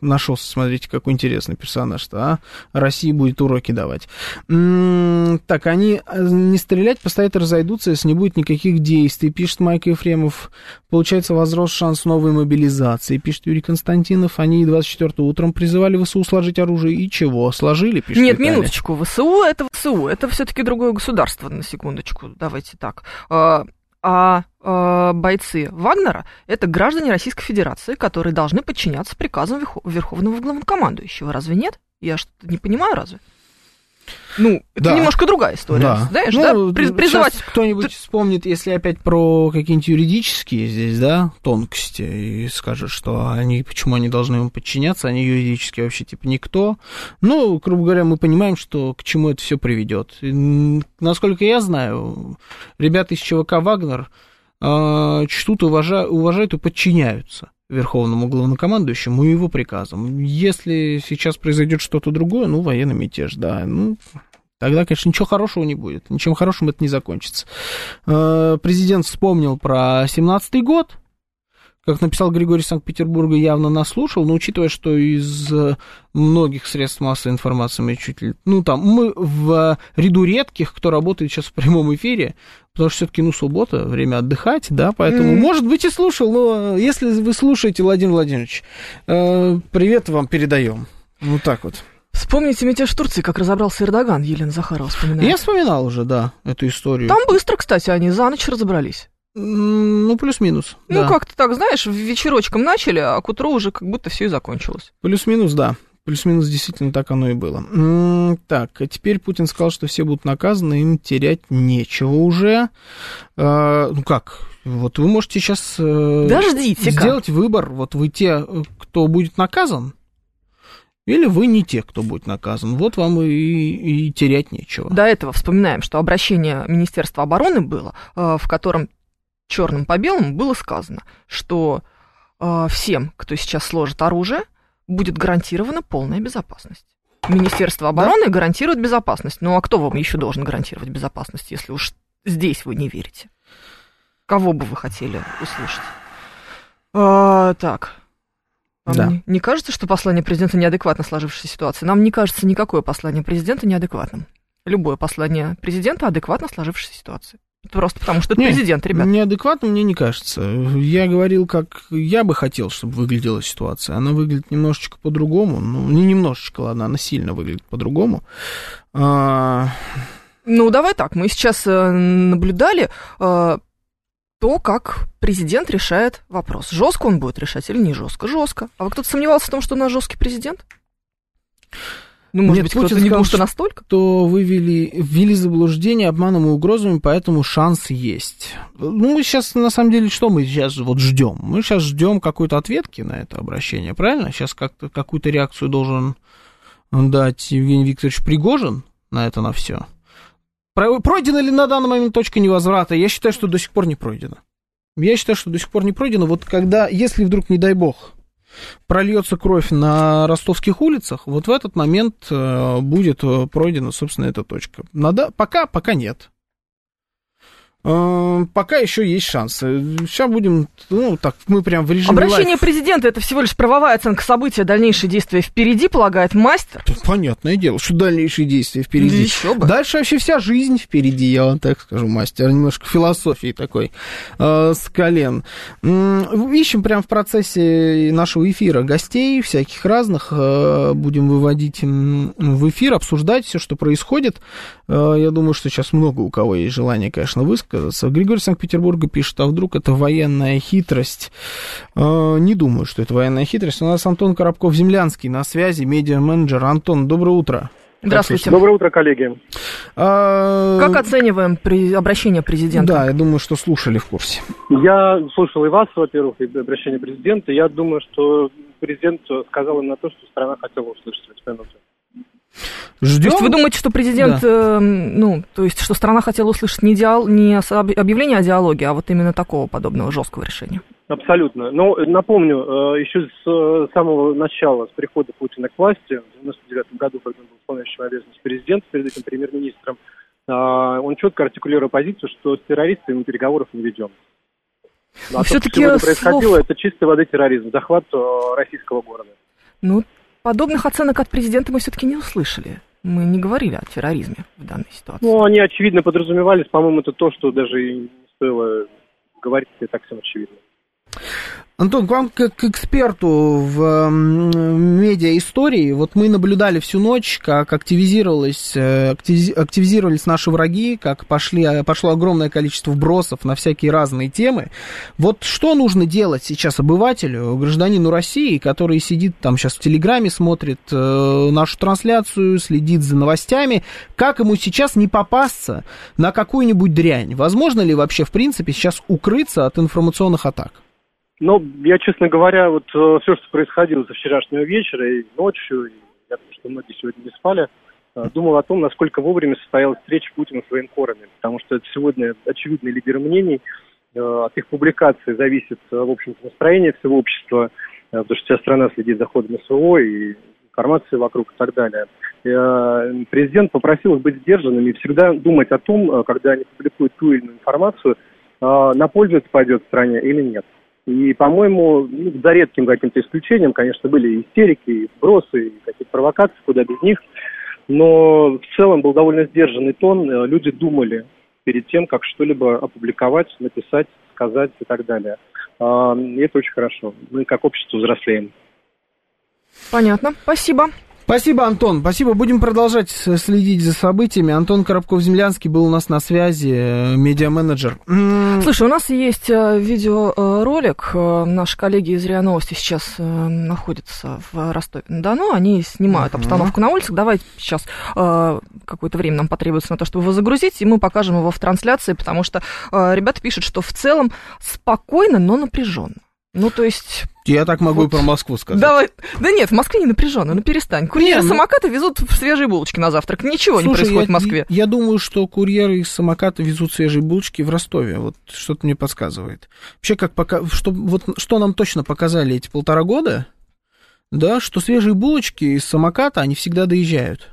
нашелся, смотрите, какой интересный персонаж-то, а? России будет уроки давать. Так, они э, не стрелять, постоят и разойдутся, если не будет никаких действий, пишет Майк Ефремов. Получается, возрос шанс новой мобилизации, пишет Юрий Константинов. Они 24 утром призывали ВСУ сложить оружие. И чего? Сложили, пишет Нет, Виталий. минуточку. ВСУ это ВСУ. Это все-таки другое государство, на секундочку. Давайте так. А, а, бойцы Вагнера это граждане Российской Федерации, которые должны подчиняться приказам Верхо- Верховного Главнокомандующего. Разве нет? Я что-то не понимаю, разве? Ну, это Да. немножко другая история. Да. Знаешь, Ну, да? При- призывать. кто-нибудь вспомнит, если опять про какие-нибудь юридические здесь, да, тонкости, и скажет, что они, почему они должны ему подчиняться, они юридически вообще типа никто. Ну, грубо говоря, мы понимаем, что к чему это все приведет. И, Насколько я знаю, ребята из ЧВК Вагнер э, чтут, уважа- уважают и подчиняются верховному главнокомандующему и его приказам. Если сейчас произойдет что-то другое, ну, военный мятеж, да, ну, Тогда, конечно, ничего хорошего не будет. Ничем хорошим это не закончится. Э, Президент вспомнил про 17-й год. Как написал Григорий Санкт-Петербурга, явно наслушал, но учитывая, что из э, многих средств массовой информации мы чуть ли... Ну, там, мы в ряду редких, кто работает сейчас в прямом эфире, потому что все-таки, ну, суббота, время отдыхать, да, поэтому, Мгм. может быть, и слушал, но если вы слушаете, Владимир Владимирович, э, привет вам передаем. Вот так вот. Вспомните мятеж в Турции, как разобрался Эрдоган, Елена Захарова вспоминает. Я вспоминал уже, да, эту историю. Там быстро, кстати, они за ночь разобрались. Ну, плюс-минус. Ну, да. как-то так, знаешь, вечерочком начали, а к утру уже как будто все и закончилось. Плюс-минус, да. Плюс-минус действительно так оно и было. Так, а теперь Путин сказал, что все будут наказаны, им терять нечего уже. А, Ну как? Вот вы можете сейчас э, Подождите-ка. сделать выбор. Вот вы те, э, кто будет наказан, или вы не те, кто будет наказан. Вот вам и, и терять нечего. До этого вспоминаем, что обращение Министерства обороны было, э, в котором черным по белому было сказано, что э, всем, кто сейчас сложит оружие, будет гарантирована полная безопасность. Министерство обороны да? гарантирует безопасность. Ну а кто вам еще должен гарантировать безопасность, если уж здесь вы не верите? Кого бы вы хотели услышать? А, так. Вам да. не, не кажется, что послание президента неадекватно сложившейся ситуации? Нам не кажется никакое послание президента неадекватным. Любое послание президента адекватно сложившейся ситуации. Просто потому что это Нет, президент, ребят. Неадекватно мне не кажется. Я говорил, как я бы хотел, чтобы выглядела ситуация. Она выглядит немножечко по-другому. Ну, не немножечко, ладно, она сильно выглядит по-другому. А... Ну, давай так. Мы сейчас э, наблюдали э, то, как президент решает вопрос. Жестко он будет решать или не жестко? Жестко. А вы кто-то сомневался в том, что у нас жесткий президент? Ну, может Нет, быть, кто-то не думал, что настолько? То вывели, ввели заблуждение обманом и угрозами, поэтому шанс есть. Ну, мы сейчас, на самом деле, что мы сейчас вот ждем? Мы сейчас ждем какой-то ответки на это обращение, правильно? Сейчас как-то какую-то реакцию должен дать Евгений Викторович Пригожин на это, на все. Пройдена ли на данный момент точка невозврата? Я считаю, что до сих пор не пройдена. Я считаю, что до сих пор не пройдено. Вот когда, если вдруг, не дай бог, прольется кровь на ростовских улицах, вот в этот момент э, будет э, пройдена, собственно, эта точка. Надо, пока, пока нет. Э, пока еще есть шансы. Сейчас будем, ну, так, мы прям в режиме Обращение лайф. президента – это всего лишь правовая оценка события, дальнейшие действия впереди, полагает мастер. Тут понятное дело, что дальнейшие действия впереди. Еще бы. Дальше вообще вся жизнь впереди, я вам так скажу, мастер. Немножко философии такой э, с колен. Ищем прямо в процессе нашего эфира гостей всяких разных. Э, будем выводить в эфир, обсуждать все, что происходит. Э, я думаю, что сейчас много у кого есть желание, конечно, высказать высказаться. Григорий Санкт-Петербурга пишет, а вдруг это военная хитрость? Э, не думаю, что это военная хитрость. У нас Антон Коробков-Землянский на связи, медиа-менеджер. Антон, доброе утро. Здравствуйте. Доброе утро, коллеги. А... Как оцениваем при... обращение президента? Да, я думаю, что слушали в курсе. Я слушал и вас, во-первых, и обращение президента. Я думаю, что президент сказал именно то, что страна хотела услышать в эти минуты. Ждем. То есть вы думаете, что президент, да. э, ну, то есть, что страна хотела услышать не, диал, не объявление о диалоге, а вот именно такого подобного жесткого решения? Абсолютно. Но напомню, э, еще с э, самого начала, с прихода Путина к власти, в 99 году, когда он был исполняющим обязанности президента, перед этим премьер-министром, э, он четко артикулировал позицию, что с террористами мы переговоров не ведем. Ну, а все-таки что происходило, слов... это чистой воды терроризм, захват российского города. Ну, подобных оценок от президента мы все-таки не услышали. Мы не говорили о терроризме в данной ситуации. Ну, они, очевидно, подразумевались. По-моему, это то, что даже не стоило говорить, это так всем очевидно. Антон, к вам как к эксперту в медиа-истории, вот мы наблюдали всю ночь, как активизировалось, э, активизировались наши враги, как пошли, э, пошло огромное количество вбросов на всякие разные темы. Вот что нужно делать сейчас обывателю, гражданину России, который сидит там сейчас в Телеграме, смотрит э, нашу трансляцию, следит за новостями, как ему сейчас не попасться на какую-нибудь дрянь? Возможно ли вообще, в принципе, сейчас укрыться от информационных атак? Ну, я, честно говоря, вот э, все, что происходило со вчерашнего вечера и ночью, и я думаю, что многие сегодня не спали, э, думал о том, насколько вовремя состоялась встреча Путина с военкорами, потому что это сегодня очевидный лидер мнений, э, от их публикации зависит, в общем-то, настроение всего общества, потому что вся страна следит за ходом СВО и информации вокруг и так далее. Президент попросил их быть сдержанными и всегда думать о том, когда они публикуют ту или иную информацию, на пользу это пойдет стране или нет. И, по-моему, ну, за редким каким-то исключением, конечно, были истерики, и сбросы, и какие-то провокации, куда без них. Но в целом был довольно сдержанный тон. Э, люди думали перед тем, как что-либо опубликовать, написать, сказать и так далее. А, и это очень хорошо. Мы как общество взрослеем. Понятно. Спасибо. Спасибо, Антон. Спасибо. Будем продолжать следить за событиями. Антон Коробков-Землянский был у нас на связи, э, медиа-менеджер. Слушай, у нас есть э, видеоролик. Э, наши коллеги из РИА Новости сейчас находятся в Ростове-на-Дону. Они снимают обстановку на улицах. Давай сейчас какое-то время нам потребуется на то, чтобы его загрузить, и мы покажем его в трансляции, потому что ребята пишут, что в целом спокойно, но напряженно. Ну, то есть... Я так могу Вот. и про Москву сказать. Давай. Да нет, в Москве не напряженно, ну перестань. Курьеры Не, ну- самокаты везут свежие булочки на завтрак. Ничего не Слушай, происходит я, в Москве. Я думаю, что курьеры из самоката везут свежие булочки в Ростове. Вот что-то мне подсказывает. Вообще, как пока, что, вот, что нам точно показали эти полтора года, да, что свежие булочки из самоката, они всегда доезжают.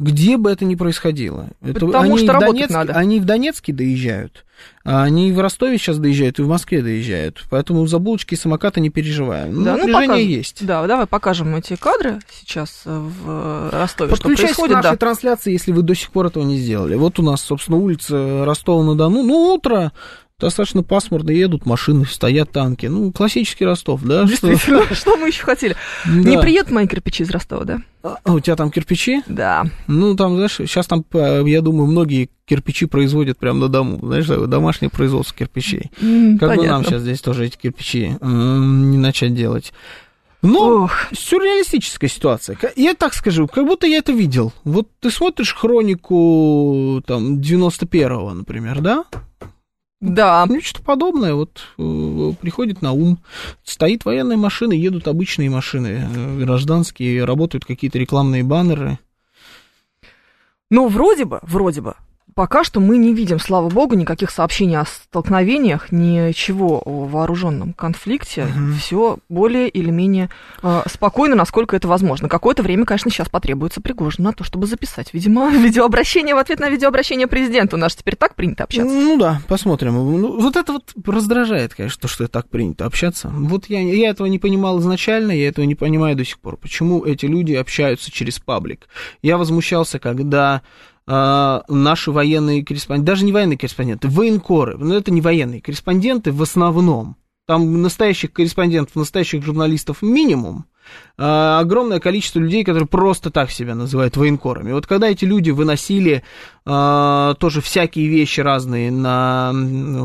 Где бы это ни происходило. Это, Потому они что работать Донецке, надо. Они в Донецке доезжают, а они и в Ростове сейчас доезжают, и в Москве доезжают. Поэтому за булочки и самоката не переживаем. Да, ну, Напряжение покажем. есть. Да, давай покажем эти кадры сейчас э, в Ростове, что к происходит. нашей Да. трансляции, если вы до сих пор этого не сделали. Вот у нас, собственно, улица Ростова-на-Дону. Ну, утро, достаточно пасмурно, едут машины, стоят танки. Ну, классический Ростов, да? что- Действительно, что мы еще хотели? Да. Не приедут мои кирпичи из Ростова, да? А у тебя там кирпичи? Да. Ну, там, знаешь, сейчас там, э, я думаю, многие кирпичи производят прямо на дому. Знаешь, такое домашнее производство кирпичей. М, Как бы нам понятно. сейчас здесь тоже эти кирпичи не начать делать. Ну, Ох. сюрреалистическая ситуация. Я так скажу, как будто я это видел. Вот ты смотришь хронику там 91-го, например, да? Да. Ну, что-то подобное вот э, приходит на ум. Стоит военная машина, едут обычные машины, э, гражданские, работают какие-то рекламные баннеры. Ну, вроде бы, вроде бы. Пока что мы не видим, слава богу, никаких сообщений о столкновениях, ничего о вооруженном конфликте. Все более или менее э, спокойно, насколько это возможно. Какое-то время, конечно, сейчас потребуется Пригожину на то, чтобы записать, видимо, видеообращение в ответ на видеообращение президента. У нас теперь так принято общаться. Ну да, посмотрим. Ну, вот это вот раздражает, конечно, то, что так принято общаться. Вот я, я этого не понимал изначально, я этого не понимаю до сих пор. Почему эти люди общаются через паблик? Я возмущался, когда а, наши военные корреспонденты, даже не военные корреспонденты, военкоры, но это не военные корреспонденты в основном. Там настоящих корреспондентов, настоящих журналистов минимум, а, огромное количество людей, которые просто так себя называют военкорами. Вот когда эти люди выносили тоже всякие вещи разные на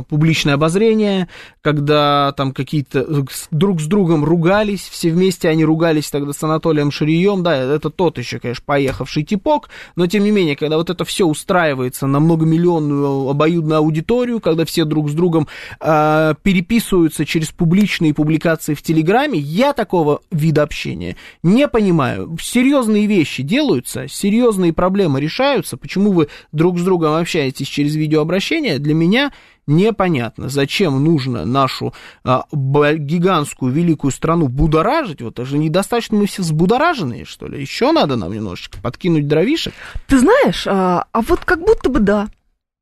публичное обозрение, когда там какие-то друг с другом ругались, все вместе они ругались тогда с Анатолием Шарием, да, это тот еще, конечно, поехавший типок, но тем не менее, когда вот это все устраивается на многомиллионную обоюдную аудиторию, когда все друг с другом а, переписываются через публичные публикации в Телеграме, я такого вида общения не понимаю. Серьезные вещи делаются, серьезные проблемы решаются, почему вы друг с другом общаетесь через видеообращение, для меня непонятно, зачем нужно нашу а, гигантскую великую страну будоражить, вот это же недостаточно мы все взбудораженные, что ли, еще надо нам немножечко подкинуть дровишек. Ты знаешь, а, а вот как будто бы да.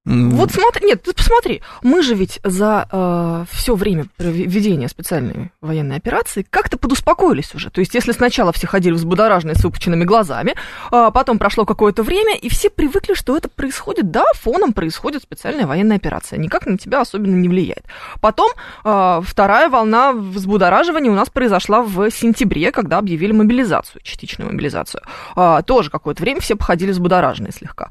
Вот смотри, нет, ты посмотри, мы же ведь за все время проведения специальной военной операции как-то подуспокоились уже. То есть, если сначала все ходили взбудораженные с выпученными глазами, а потом прошло какое-то время, и все привыкли, что это происходит, да, фоном происходит специальная военная операция, никак на тебя особенно не влияет. Потом а, вторая волна взбудораживания у нас произошла в сентябре, когда объявили мобилизацию, частичную мобилизацию. А, тоже какое-то время все походили взбудораженные слегка.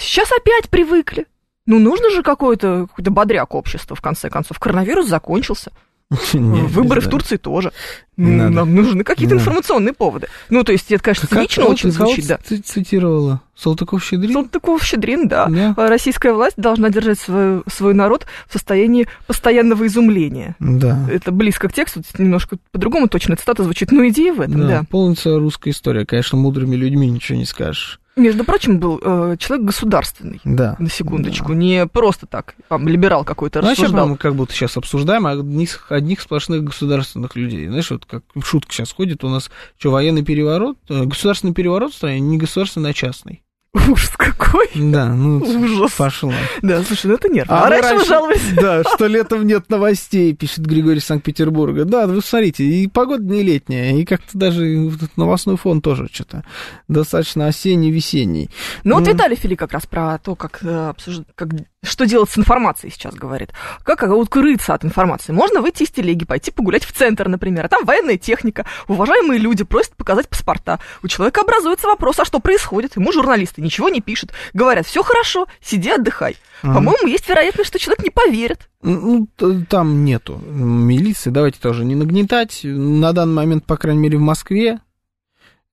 Сейчас опять привыкли. Ну, нужно же какой-то какой бодряк общества, в конце концов. Коронавирус закончился. Выборы в. Турции тоже. Ну. Нам нужны какие-то информационные поводы. Ну, то есть, это, конечно, Как- цинично кого очень звучит, да. ты цитировала? Салтыков-Щедрин? Салтыков-Щедрин, да. Да. А Российская власть должна держать свой, свой народ в состоянии постоянного изумления. Да. Это близко к тексту, немножко по-другому точно цитата звучит, но идея в этом, да. Да, полностью русская история. Конечно, мудрыми людьми ничего не скажешь. Между прочим, был э, человек государственный. Да. На секундочку, не просто так, там, либерал какой-то Ну, рассуждал. мы как будто сейчас обсуждаем одних, одних сплошных государственных людей. Знаешь, вот как шутка сейчас ходит, у нас что, военный переворот, э, государственный переворот в стране, не государственный, а частный. Ужас какой. Да, ну, Ужас. пошло. Да, слушай, ну это нервно. А, мы раньше, вы жаловались. Да, что летом нет новостей, пишет Григорий Санкт-Петербурга. Да, вы смотрите, и погода не летняя, и как-то даже новостной фон тоже что-то достаточно осенний-весенний. Ну вот. Виталий Фили как раз про то, как, э, обсуж- как что делать с информацией сейчас говорит. Как укрыться от информации? Можно выйти из телеги, пойти погулять в центр, например, а там военная техника, уважаемые люди просят показать паспорта. У человека образуется вопрос, а что происходит? Ему журналисты ничего не пишут. Говорят, все хорошо, сиди, отдыхай. Ага. По-моему, есть вероятность, что человек не поверит. Ну, там нету милиции, давайте тоже не нагнетать. На данный момент, по крайней мере, в Москве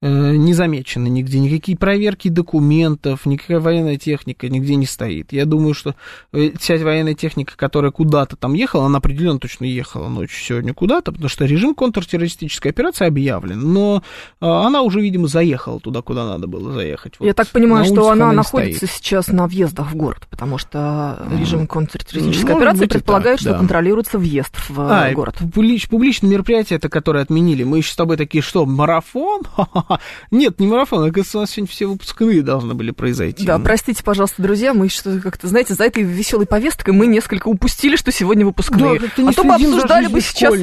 не замечены нигде, никакие проверки документов, никакая военная техника нигде не стоит. Я думаю, что э, вся военная техника, которая куда-то там ехала, она определенно точно ехала ночью сегодня куда-то, потому что режим контртеррористической операции объявлен, но э, она уже, видимо, заехала туда, куда надо было заехать. Я Вот так понимаю, что она находится стоит. сейчас на въездах в город, потому что режим контртеррористической Может операции быть и предполагает, так, что да. контролируется въезд в э, А, город. публич- публичное мероприятие, это которое отменили. Мы еще с тобой такие, что, марафон? Ха-ха-ха. Нет, не марафон, оказывается, у нас сегодня все выпускные должны были произойти. Да, простите, пожалуйста, друзья, мы что как-то, знаете, за этой веселой повесткой мы несколько упустили, что сегодня выпускные. Да, а то за обсуждали бы сейчас,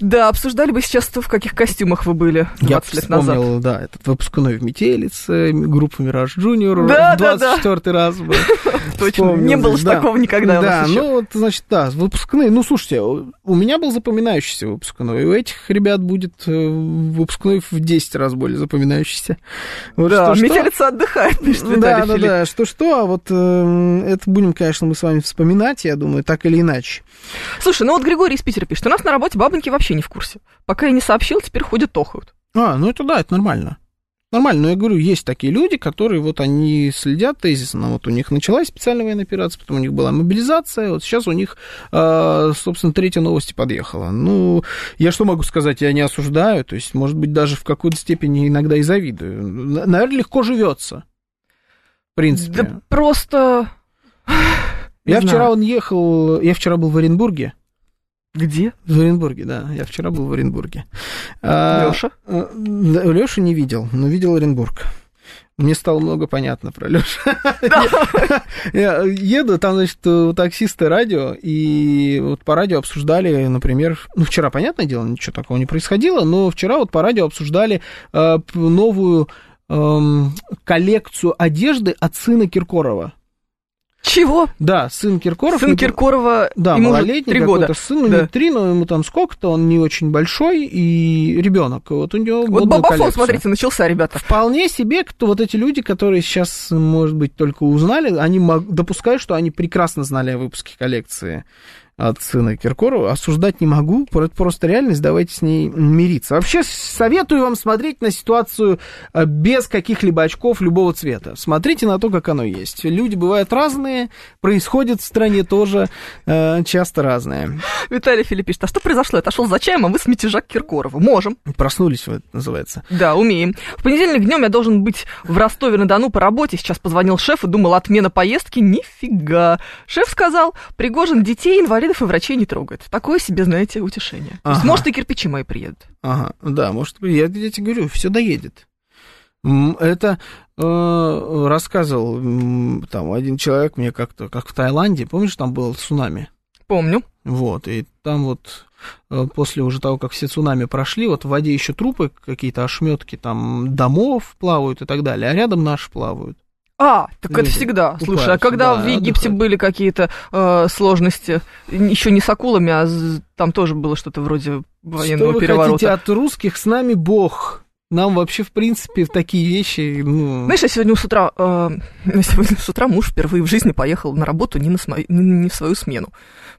да, обсуждали бы сейчас то, в каких костюмах вы были 20 Я лет назад. да, этот выпускной в Метелице, группа Мираж Джуниор, Да, в да, да. 24 раз был. Точно, не было же такого никогда Да, ну вот, значит, да, выпускные. Ну, слушайте, у у меня был запоминающийся выпускной, у этих ребят будет э, выпускной в 10 раз более запоминающийся. Вот да, что-что. метелица отдыхает, пишет Да, Виталий да, Филипп. да, что-что, а вот э, это будем, конечно, мы с вами вспоминать, я думаю, так или иначе. Слушай, ну вот Григорий из Питера пишет, у нас на работе бабоньки вообще не в курсе. Пока я не сообщил, теперь ходят тохают. А, ну это да, это нормально. Нормально, но я говорю, есть такие люди, которые вот они следят тезисно. Вот у них началась специальная военная операция, потом у них была мобилизация, вот сейчас у них, э, собственно, третья новость подъехала. Ну, я что могу сказать, я не осуждаю, то есть, может быть, даже в какой-то степени иногда и завидую. Наверное, легко живется. В принципе. Да просто... я вчера он ехал, я вчера был в Оренбурге. Где? В Оренбурге, да. Я вчера был в Оренбурге. А, Лёша? э, да, не видел, но видел Оренбург. Мне стало много понятно про Лёшу. Я еду, там, значит, у таксиста радио, и вот по радио обсуждали, например, ну, вчера, понятное дело, ничего такого не происходило, но вчера вот по радио обсуждали э, новую эм, коллекцию одежды от сына Киркорова. Чего? Да, сын Киркоров. Сын Киркорова, да, ему уже малолетний три года. сын, ну, Да. не три, но ему там сколько-то, он не очень большой, и ребенок. Вот у него Вот Бабафон, смотрите, начался, ребята. Вполне себе, кто вот эти люди, которые сейчас, может быть, только узнали, они допускают, что они прекрасно знали о выпуске коллекции от сына Киркорова. Осуждать не могу, это просто реальность, давайте с ней мириться. Вообще, советую вам смотреть на ситуацию э, без каких-либо очков любого цвета. Смотрите на то, как оно есть. Люди бывают разные, происходит в стране тоже э, часто разное. Виталий Филипп пишет, а что произошло? Я отошел за чаем, а вы с мятежа к Киркорову. Можем. Проснулись, вот называется. Да, умеем. В понедельник днем я должен быть в Ростове-на-Дону по работе. Сейчас позвонил шеф и думал, отмена поездки. Нифига. Шеф сказал, Пригожин детей, инвалидов и врачей не трогает. Такое себе, знаете, утешение. То есть, Ага. может, и кирпичи мои приедут. Ага, да, может я, я тебе говорю, все доедет. Это э, рассказывал там один человек мне как-то, как в Таиланде, помнишь, там был цунами? Помню. Вот, и там вот э, после уже того, как все цунами прошли, вот в воде еще трупы, какие-то ошметки там домов плавают и так далее, а рядом наши плавают. А, так это Люди всегда. купаются, Слушай, а когда да, в Египте отдыхают. были какие-то э, сложности, еще не с акулами, а с- там тоже было что-то вроде военного Что вы переворота. хотите от русских, с нами Бог. Нам вообще, в принципе, такие вещи, ну... Знаешь, я сегодня с утра, э, сегодня с утра муж впервые в жизни поехал на работу не, на смо- не в свою смену.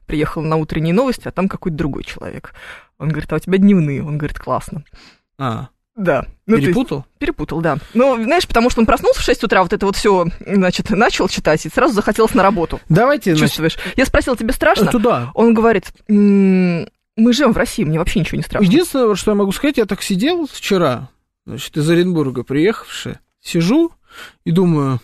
Приехал на утренние новости, а там какой-то другой человек. Он говорит, а у тебя дневные. Он говорит, классно. А, Да. Ну, то есть- перепутал? перепутал, да. Ну, знаешь, потому что он проснулся в 6 утра, вот это вот все, значит, начал читать, и сразу захотелось на работу. Давайте, значит, Чувствуешь? Я спросила, тебе страшно? туда. Он говорит, «М, мы живем в России, мне вообще ничего не страшно. Единственное, что я могу сказать, я так сидел вчера, значит, из Оренбурга приехавший, сижу и думаю,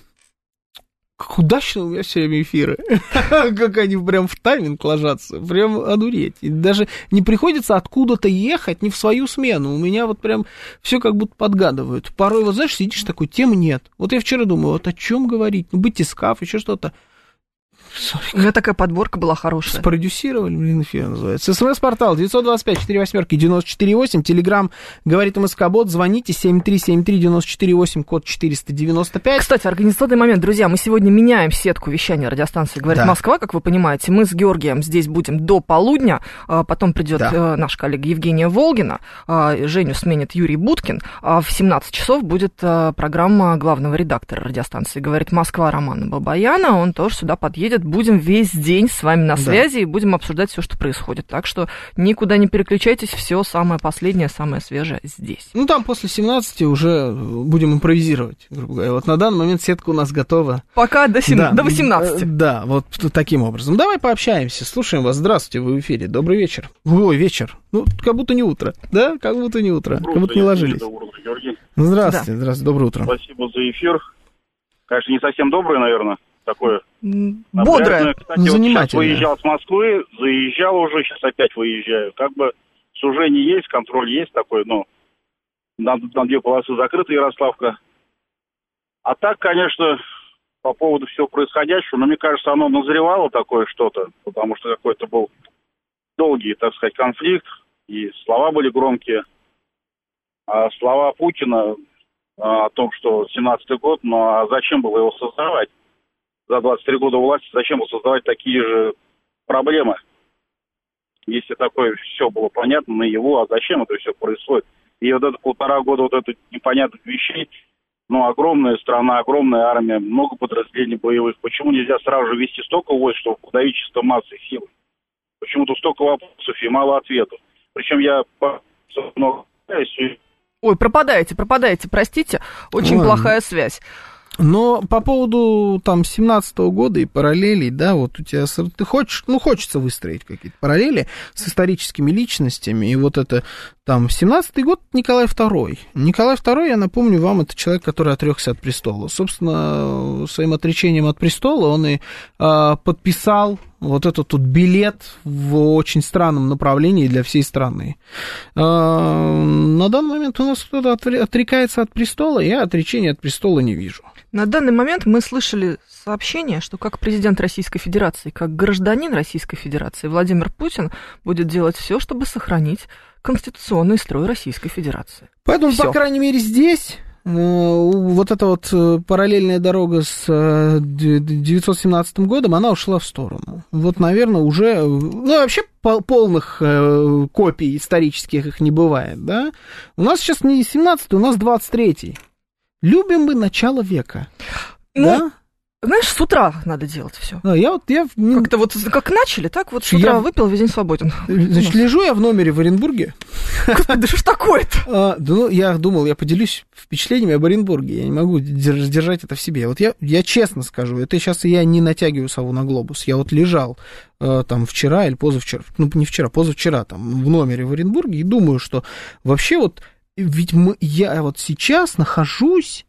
как удачно у меня все время эфиры. Как они прям в тайминг ложатся. Прям одуреть. И даже не приходится откуда-то ехать, не в свою смену. У меня вот прям все как будто подгадывают. Порой, вот знаешь, сидишь такой, тем нет. Вот я вчера думаю, вот о чем говорить? Ну, батискаф, еще что-то. У меня такая подборка была хорошая. Спродюсировали, блин, эфир называется. СМС-портал 925 4 восьмерки 948. Телеграмм говорит МСК-бот. Звоните 7373-94-8, код 495. Кстати, организационный момент, друзья, мы сегодня меняем сетку вещания радиостанции «Говорит Да. Москва», как вы понимаете. Мы с Георгием здесь будем до полудня, а потом придет Да. э, наш коллега Евгения Волгина, а, Женю сменит Юрий Буткин, а в 17 часов будет э, программа главного редактора радиостанции «Говорит Москва» Романа Бабаяна, он тоже сюда подъедет, будем весь день с вами на связи и будем обсуждать все, что происходит. Так что никуда не переключайтесь, все самое последнее, самое свежее здесь. Ну, там после 17 уже будем импровизировать, грубо говоря. Вот на данный момент сетка у нас готова. Пока до, 7... Да. до 18. Э, Да, вот таким образом. Давай пообщаемся. Слушаем вас. Здравствуйте, вы в эфире. Добрый вечер. Ой, вечер. Ну, как будто не утро. Да, как будто не утро. Как будто не ложились. Доброе утро, Георгий. Здравствуйте, здравствуйте, доброе утро. Спасибо за эфир. Конечно, не совсем доброе, наверное, такое. Бодрое. Кстати, вот сейчас Занимательное. выезжал с Москвы, заезжал уже, сейчас опять выезжаю. Как бы сужение есть, контроль есть такой, но на, на две полосы закрыта Ярославка. А так, конечно, по поводу всего происходящего, но мне кажется, оно назревало такое что-то, потому что какой-то был долгий, так сказать, конфликт, и слова были громкие. А слова Путина а, о том, что 17-й год, ну а зачем было его создавать? За 23 года власти зачем создавать такие же проблемы? Если такое все было понятно на его, а зачем это все происходит? И вот это полтора года вот это непонятных вещей, ну, огромная страна, огромная армия, много подразделений боевых. Почему нельзя сразу же вести столько войск, чтобы подавить чисто массой сил? Почему-то столько вопросов и мало ответов. Причем я много Ой, пропадаете, пропадаете, простите. Очень Ладно. плохая связь. Но по поводу там 17 года и параллелей, да, вот у тебя, ты хочешь, ну, хочется выстроить какие-то параллели с историческими личностями, и вот это там 17 год Николай II. Николай II, я напомню вам, это человек, который отрекся от престола. Собственно, своим отречением от престола он и а, подписал вот этот тут билет в очень странном направлении для всей страны. А, на данный момент у нас кто-то отрекается от престола, я отречения от престола не вижу. На данный момент мы слышали сообщение, что как президент Российской Федерации, как гражданин Российской Федерации Владимир Путин будет делать все, чтобы сохранить конституционный строй Российской Федерации. Поэтому, Всё. по крайней мере, здесь вот эта вот э, параллельная дорога с э, д- д- 917 годом, она ушла в сторону. Вот, наверное, уже... э, Ну, вообще пол- полных э, копий исторических их не бывает, да? У нас сейчас не 17 у нас 23 Любим мы начало века. Ну, да? Знаешь, с утра надо делать все. А, Я вот, я, ну, Как-то вот как начали, так вот с Я- утра выпил, весь день свободен. значит, лежу я в номере в Оренбурге, Господи, да что ж такое-то? А, да ну, я думал, я поделюсь впечатлениями об Оренбурге. Я не могу держ- держать это в себе. Вот я, я честно скажу, это сейчас я не натягиваю сову на глобус. Я вот лежал э, там вчера или позавчера, ну, не вчера, позавчера там в номере в Оренбурге и думаю, что вообще вот, ведь мы, я вот сейчас нахожусь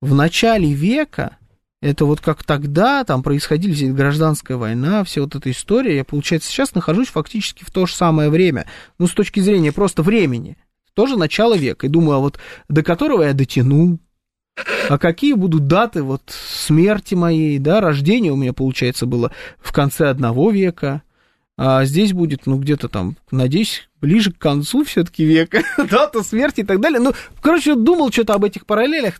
в начале века, это вот как тогда, там происходили гражданская война, вся вот эта история, я, получается, сейчас нахожусь фактически в то же самое время, ну, с точки зрения просто времени, тоже начало века, и думаю, а вот до которого я дотяну, а какие будут даты вот смерти моей, да, рождение у меня, получается, было в конце одного века, а здесь будет, ну, где-то там, надеюсь, ближе к концу все-таки века, дата смерти и так далее. Ну, короче, думал что-то об этих параллелях,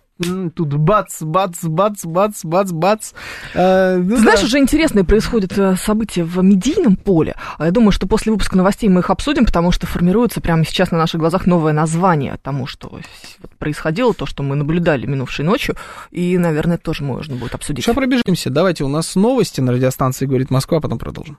тут бац, бац, бац, бац, бац, бац. А, ну Знаешь, да. уже интересные происходят э, события в медийном поле. А Я думаю, что после выпуска новостей мы их обсудим, потому что формируется прямо сейчас на наших глазах новое название тому, что происходило, то, что мы наблюдали минувшей ночью. И, наверное, тоже можно будет обсудить. Сейчас пробежимся. Давайте, у нас новости на радиостанции «Говорит Москва», потом продолжим.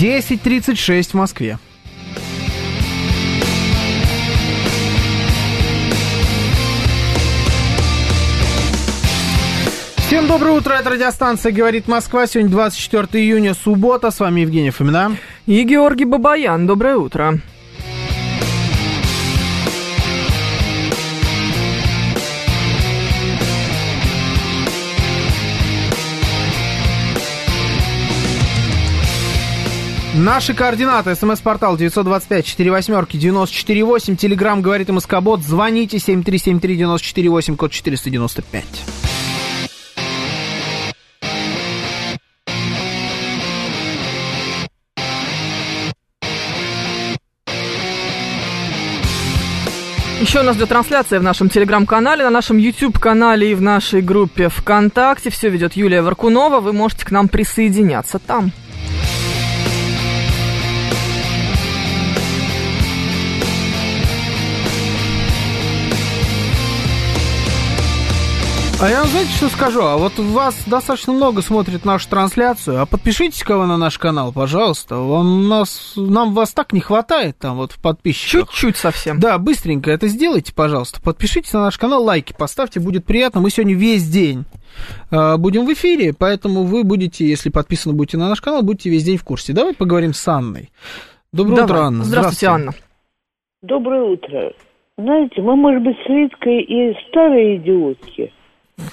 Десять тридцать шесть в Москве. Всем доброе утро, это радиостанция «Говорит Москва». Сегодня 24 июня, суббота. С вами Евгений Фомина. И Георгий Бабаян, доброе утро. Наши координаты. СМС-портал 925-48-94-8. Телеграмм «Говорит МСК-бот». Звоните 7373-94-8, код 495. Еще у нас идет трансляция в нашем телеграм-канале, на нашем YouTube-канале и в нашей группе ВКонтакте. Все ведет Юлия Варкунова. Вы можете к нам присоединяться там. А я вам знаете, что скажу? А вот вас достаточно много смотрит нашу трансляцию, а подпишитесь-ка вы на наш канал, пожалуйста. Вам нас, нам вас так не хватает там вот в подписчиках. Чуть-чуть совсем. Да, быстренько это сделайте, пожалуйста. Подпишитесь на наш канал, лайки поставьте, будет приятно. Мы сегодня весь день э, будем в эфире, поэтому вы будете, если подписаны будете на наш канал, будете весь день в курсе. Давай поговорим с Анной. Доброе Давай. утро, Анна. Здравствуйте, Анна. Доброе утро. Знаете, мы, может быть, с Риткой и старые идиотки.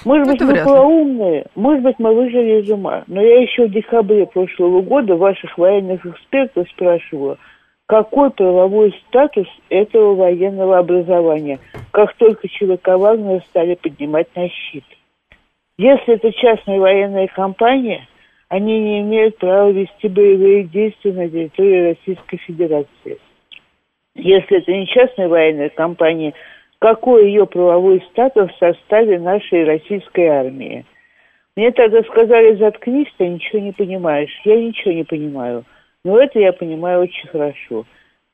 Может быть, Это мы полоумные, может быть, мы выжили из ума. Но я еще в декабре прошлого года ваших военных экспертов спрашивала, какой правовой статус этого военного образования, как только ЧВК Вагнера стали поднимать на щит. Если это частная военная компания, они не имеют права вести боевые действия на территории Российской Федерации. Если это не частная военная компания, какой ее правовой статус в составе нашей российской армии? Мне тогда сказали, заткнись, ты ничего не понимаешь. Я ничего не понимаю. Но это я понимаю очень хорошо.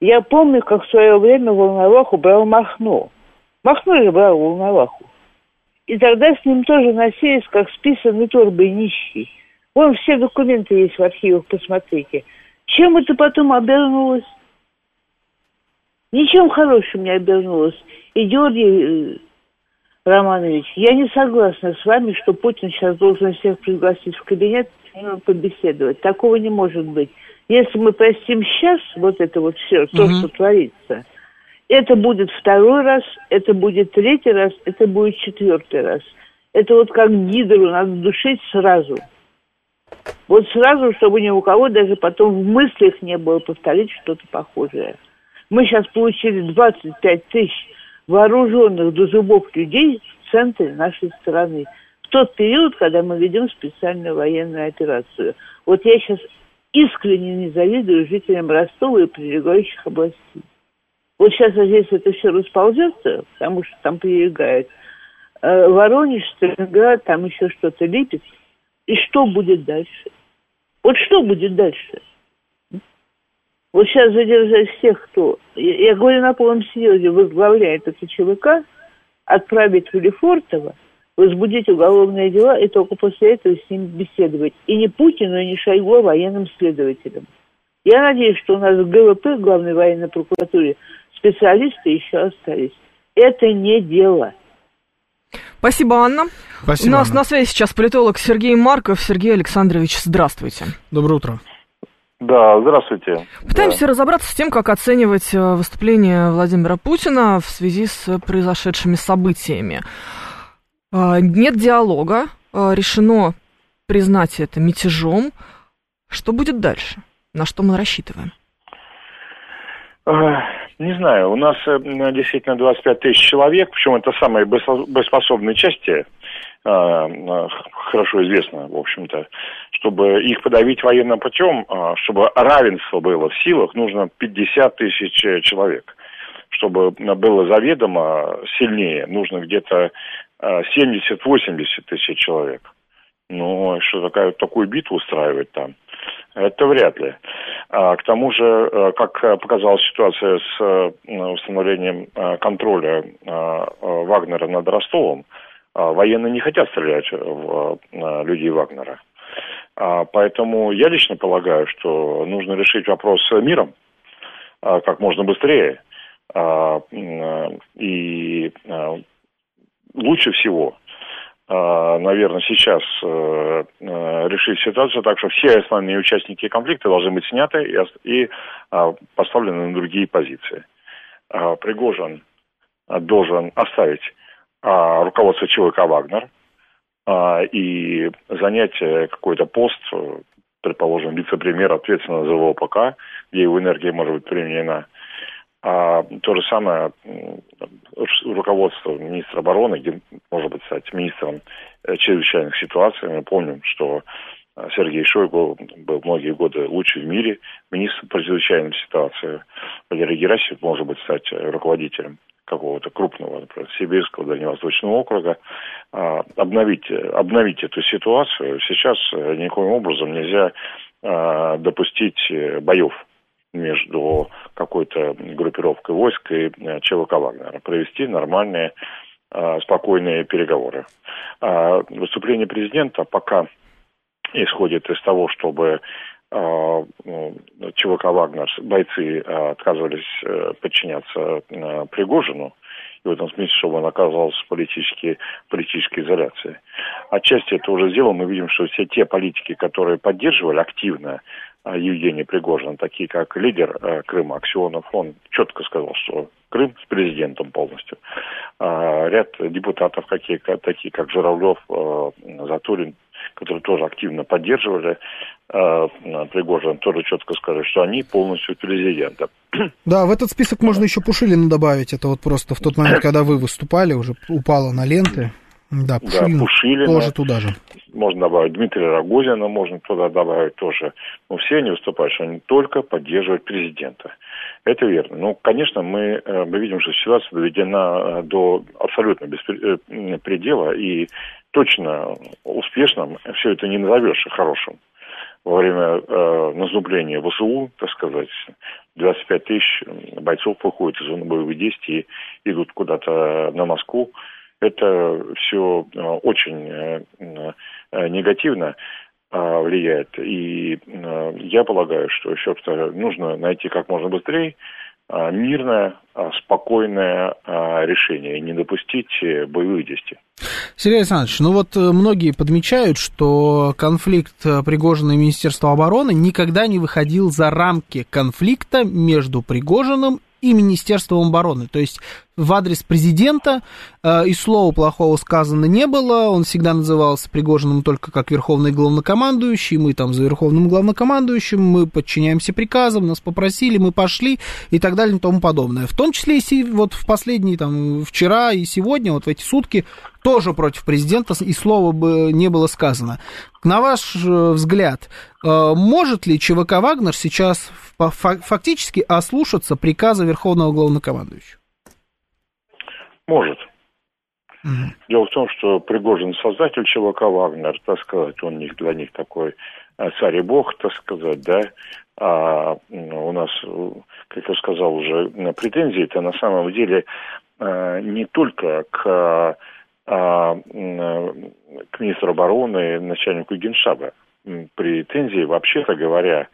Я помню, как в свое время Волноваху брал Махно. Махно же брал Волноваху. И тогда с ним тоже носились, как с писаной торбой нищий. Вон все документы есть в архивах, посмотрите. Чем это потом обернулось? Ничем хорошим не обернулось. И Георгий э, Романович, я не согласна с вами, что Путин сейчас должен всех пригласить в кабинет побеседовать. Такого не может быть. Если мы простим сейчас вот это вот все, то, Мгм. что творится, это будет второй раз, это будет третий раз, это будет четвертый раз. Это вот как гидру надо душить сразу. Вот сразу, чтобы ни у кого даже потом в мыслях не было повторить что-то похожее. Мы сейчас получили 25 тысяч вооруженных до зубов людей в центре нашей страны. В тот период, когда мы ведем специальную военную операцию. Вот я сейчас искренне не завидую жителям Ростова и прилегающих областей. Вот сейчас, если это все расползется, потому что там прилегает э, Воронеж, Сталинград, там еще что-то Липецк, и что будет дальше? Вот что будет дальше? Вот сейчас задержать всех, кто, я, я говорю на полном серьезе, возглавляет это ЧВК, отправить в Лефортово, возбудить уголовные дела и только после этого с ним беседовать. И не Путину, и не Шойгу, а военным следователям. Я надеюсь, что у нас в ГВП, главной военной прокуратуре, специалисты еще остались. Это не дело. Спасибо, Анна. Спасибо, У нас Анна. на связи сейчас политолог Сергей Марков. Сергей Александрович, здравствуйте. Доброе утро. Да, здравствуйте. Пытаемся разобраться с тем, как оценивать э, выступление Владимира Путина в связи с произошедшими событиями. Э, Нет диалога, э, решено признать это мятежом. Что будет дальше? На что мы рассчитываем? Не знаю, у нас действительно 25 тысяч человек, причем это самые боеспо- боеспособные части, хорошо известно, в общем-то. Чтобы их подавить военным путем, э, чтобы равенство было в силах, нужно 50 тысяч э, человек. Чтобы было заведомо сильнее, нужно где-то э, 70-80 тысяч человек. Ну, что такая, такую битву устраивать там, это вряд ли. А, к тому же, э, как показала ситуация с э, установлением контроля Вагнера над Ростовом, военные не хотят стрелять в э, людей Вагнера. А, Поэтому я лично полагаю, что нужно решить вопрос миром а, как можно быстрее. А, И лучше всего а, наверное, сейчас э, э, решить ситуацию так, что все основные участники конфликта должны быть сняты и, ос- и а, поставлены на другие позиции. А, Пригожин а, должен оставить а, руководство ЧВК «Вагнер» а, и занять какой-то пост, предположим, вице-премьер, ответственного за ВОПК, где его энергия может быть применена. А то же самое руководство министра обороны, где может быть стать министром э, чрезвычайных ситуаций. Мы помним, что э, Сергей Шойгу был многие годы лучший в мире министром по чрезвычайным ситуациям. Валерий Герасимов может быть стать руководителем какого-то крупного, например, Сибирского, Дальневосточного округа, а, обновить, обновить эту ситуацию. Сейчас никаким образом нельзя а, допустить боев между какой-то группировкой войск и ЧВК Вагнера. Провести нормальные, спокойные переговоры. Выступление президента пока исходит из того, чтобы а, ЧВК «Вагнер», бойцы а, отказывались э, подчиняться э, Пригожину, и в этом смысле, чтобы он оказался в политической, политической изоляции. Отчасти это уже сделано, мы видим, что все те политики, которые поддерживали активно а, Евгения Пригожина, такие как лидер э, Крыма Аксионов, он четко сказал, что Крым с президентом полностью. Ряд депутатов, такие как Журавлев, Затулин, которые тоже активно поддерживали э, Пригожин, тоже четко сказали, что они полностью президента. Да, в этот список можно еще Пушилина добавить. Это вот просто в тот момент, когда вы выступали, уже упало на ленты. Да, Пушилин, да, Пушилина тоже туда же. Можно добавить Дмитрия Рогозина, можно туда добавить тоже. Но все они выступают, что они только поддерживают президента. Это верно. Ну, конечно, мы, э, мы видим, что ситуация доведена э, до абсолютно беспредела, и точно успешным все это не назовешь хорошим. Во время э, наступления ВСУ, так сказать, 25 тысяч бойцов выходят из зоны боевых действий идут куда-то на Москву. Это все э, очень э, э, негативно влияет. И я полагаю, что еще нужно найти как можно быстрее мирное, а, спокойное а, решение, не допустить э, боевых действий. Сергей Александрович, ну вот э, многие подмечают, что конфликт э, Пригожина и Министерства обороны никогда не выходил за рамки конфликта между Пригожиным и Министерством обороны. То есть в адрес президента э, и слова плохого сказано не было. Он всегда назывался Пригожиным только как верховный главнокомандующий. Мы там за верховным главнокомандующим, мы подчиняемся приказам, нас попросили, мы пошли и так далее и тому подобное. В том числе и вот в последние, там, вчера и сегодня, вот в эти сутки, тоже против президента и слова бы не было сказано. На ваш э, взгляд, э, может ли ЧВК «Вагнер» сейчас фактически ослушаться приказа Верховного Главнокомандующего? Может. Угу. Дело в том, что Пригожин создатель ЧВК «Вагнер», так сказать, он них, для них такой э, царь и бог, так сказать, да, а у нас, как я сказал уже, претензии это на самом деле не только к к министру обороны, начальнику генштаба. Претензии, вообще-то говоря,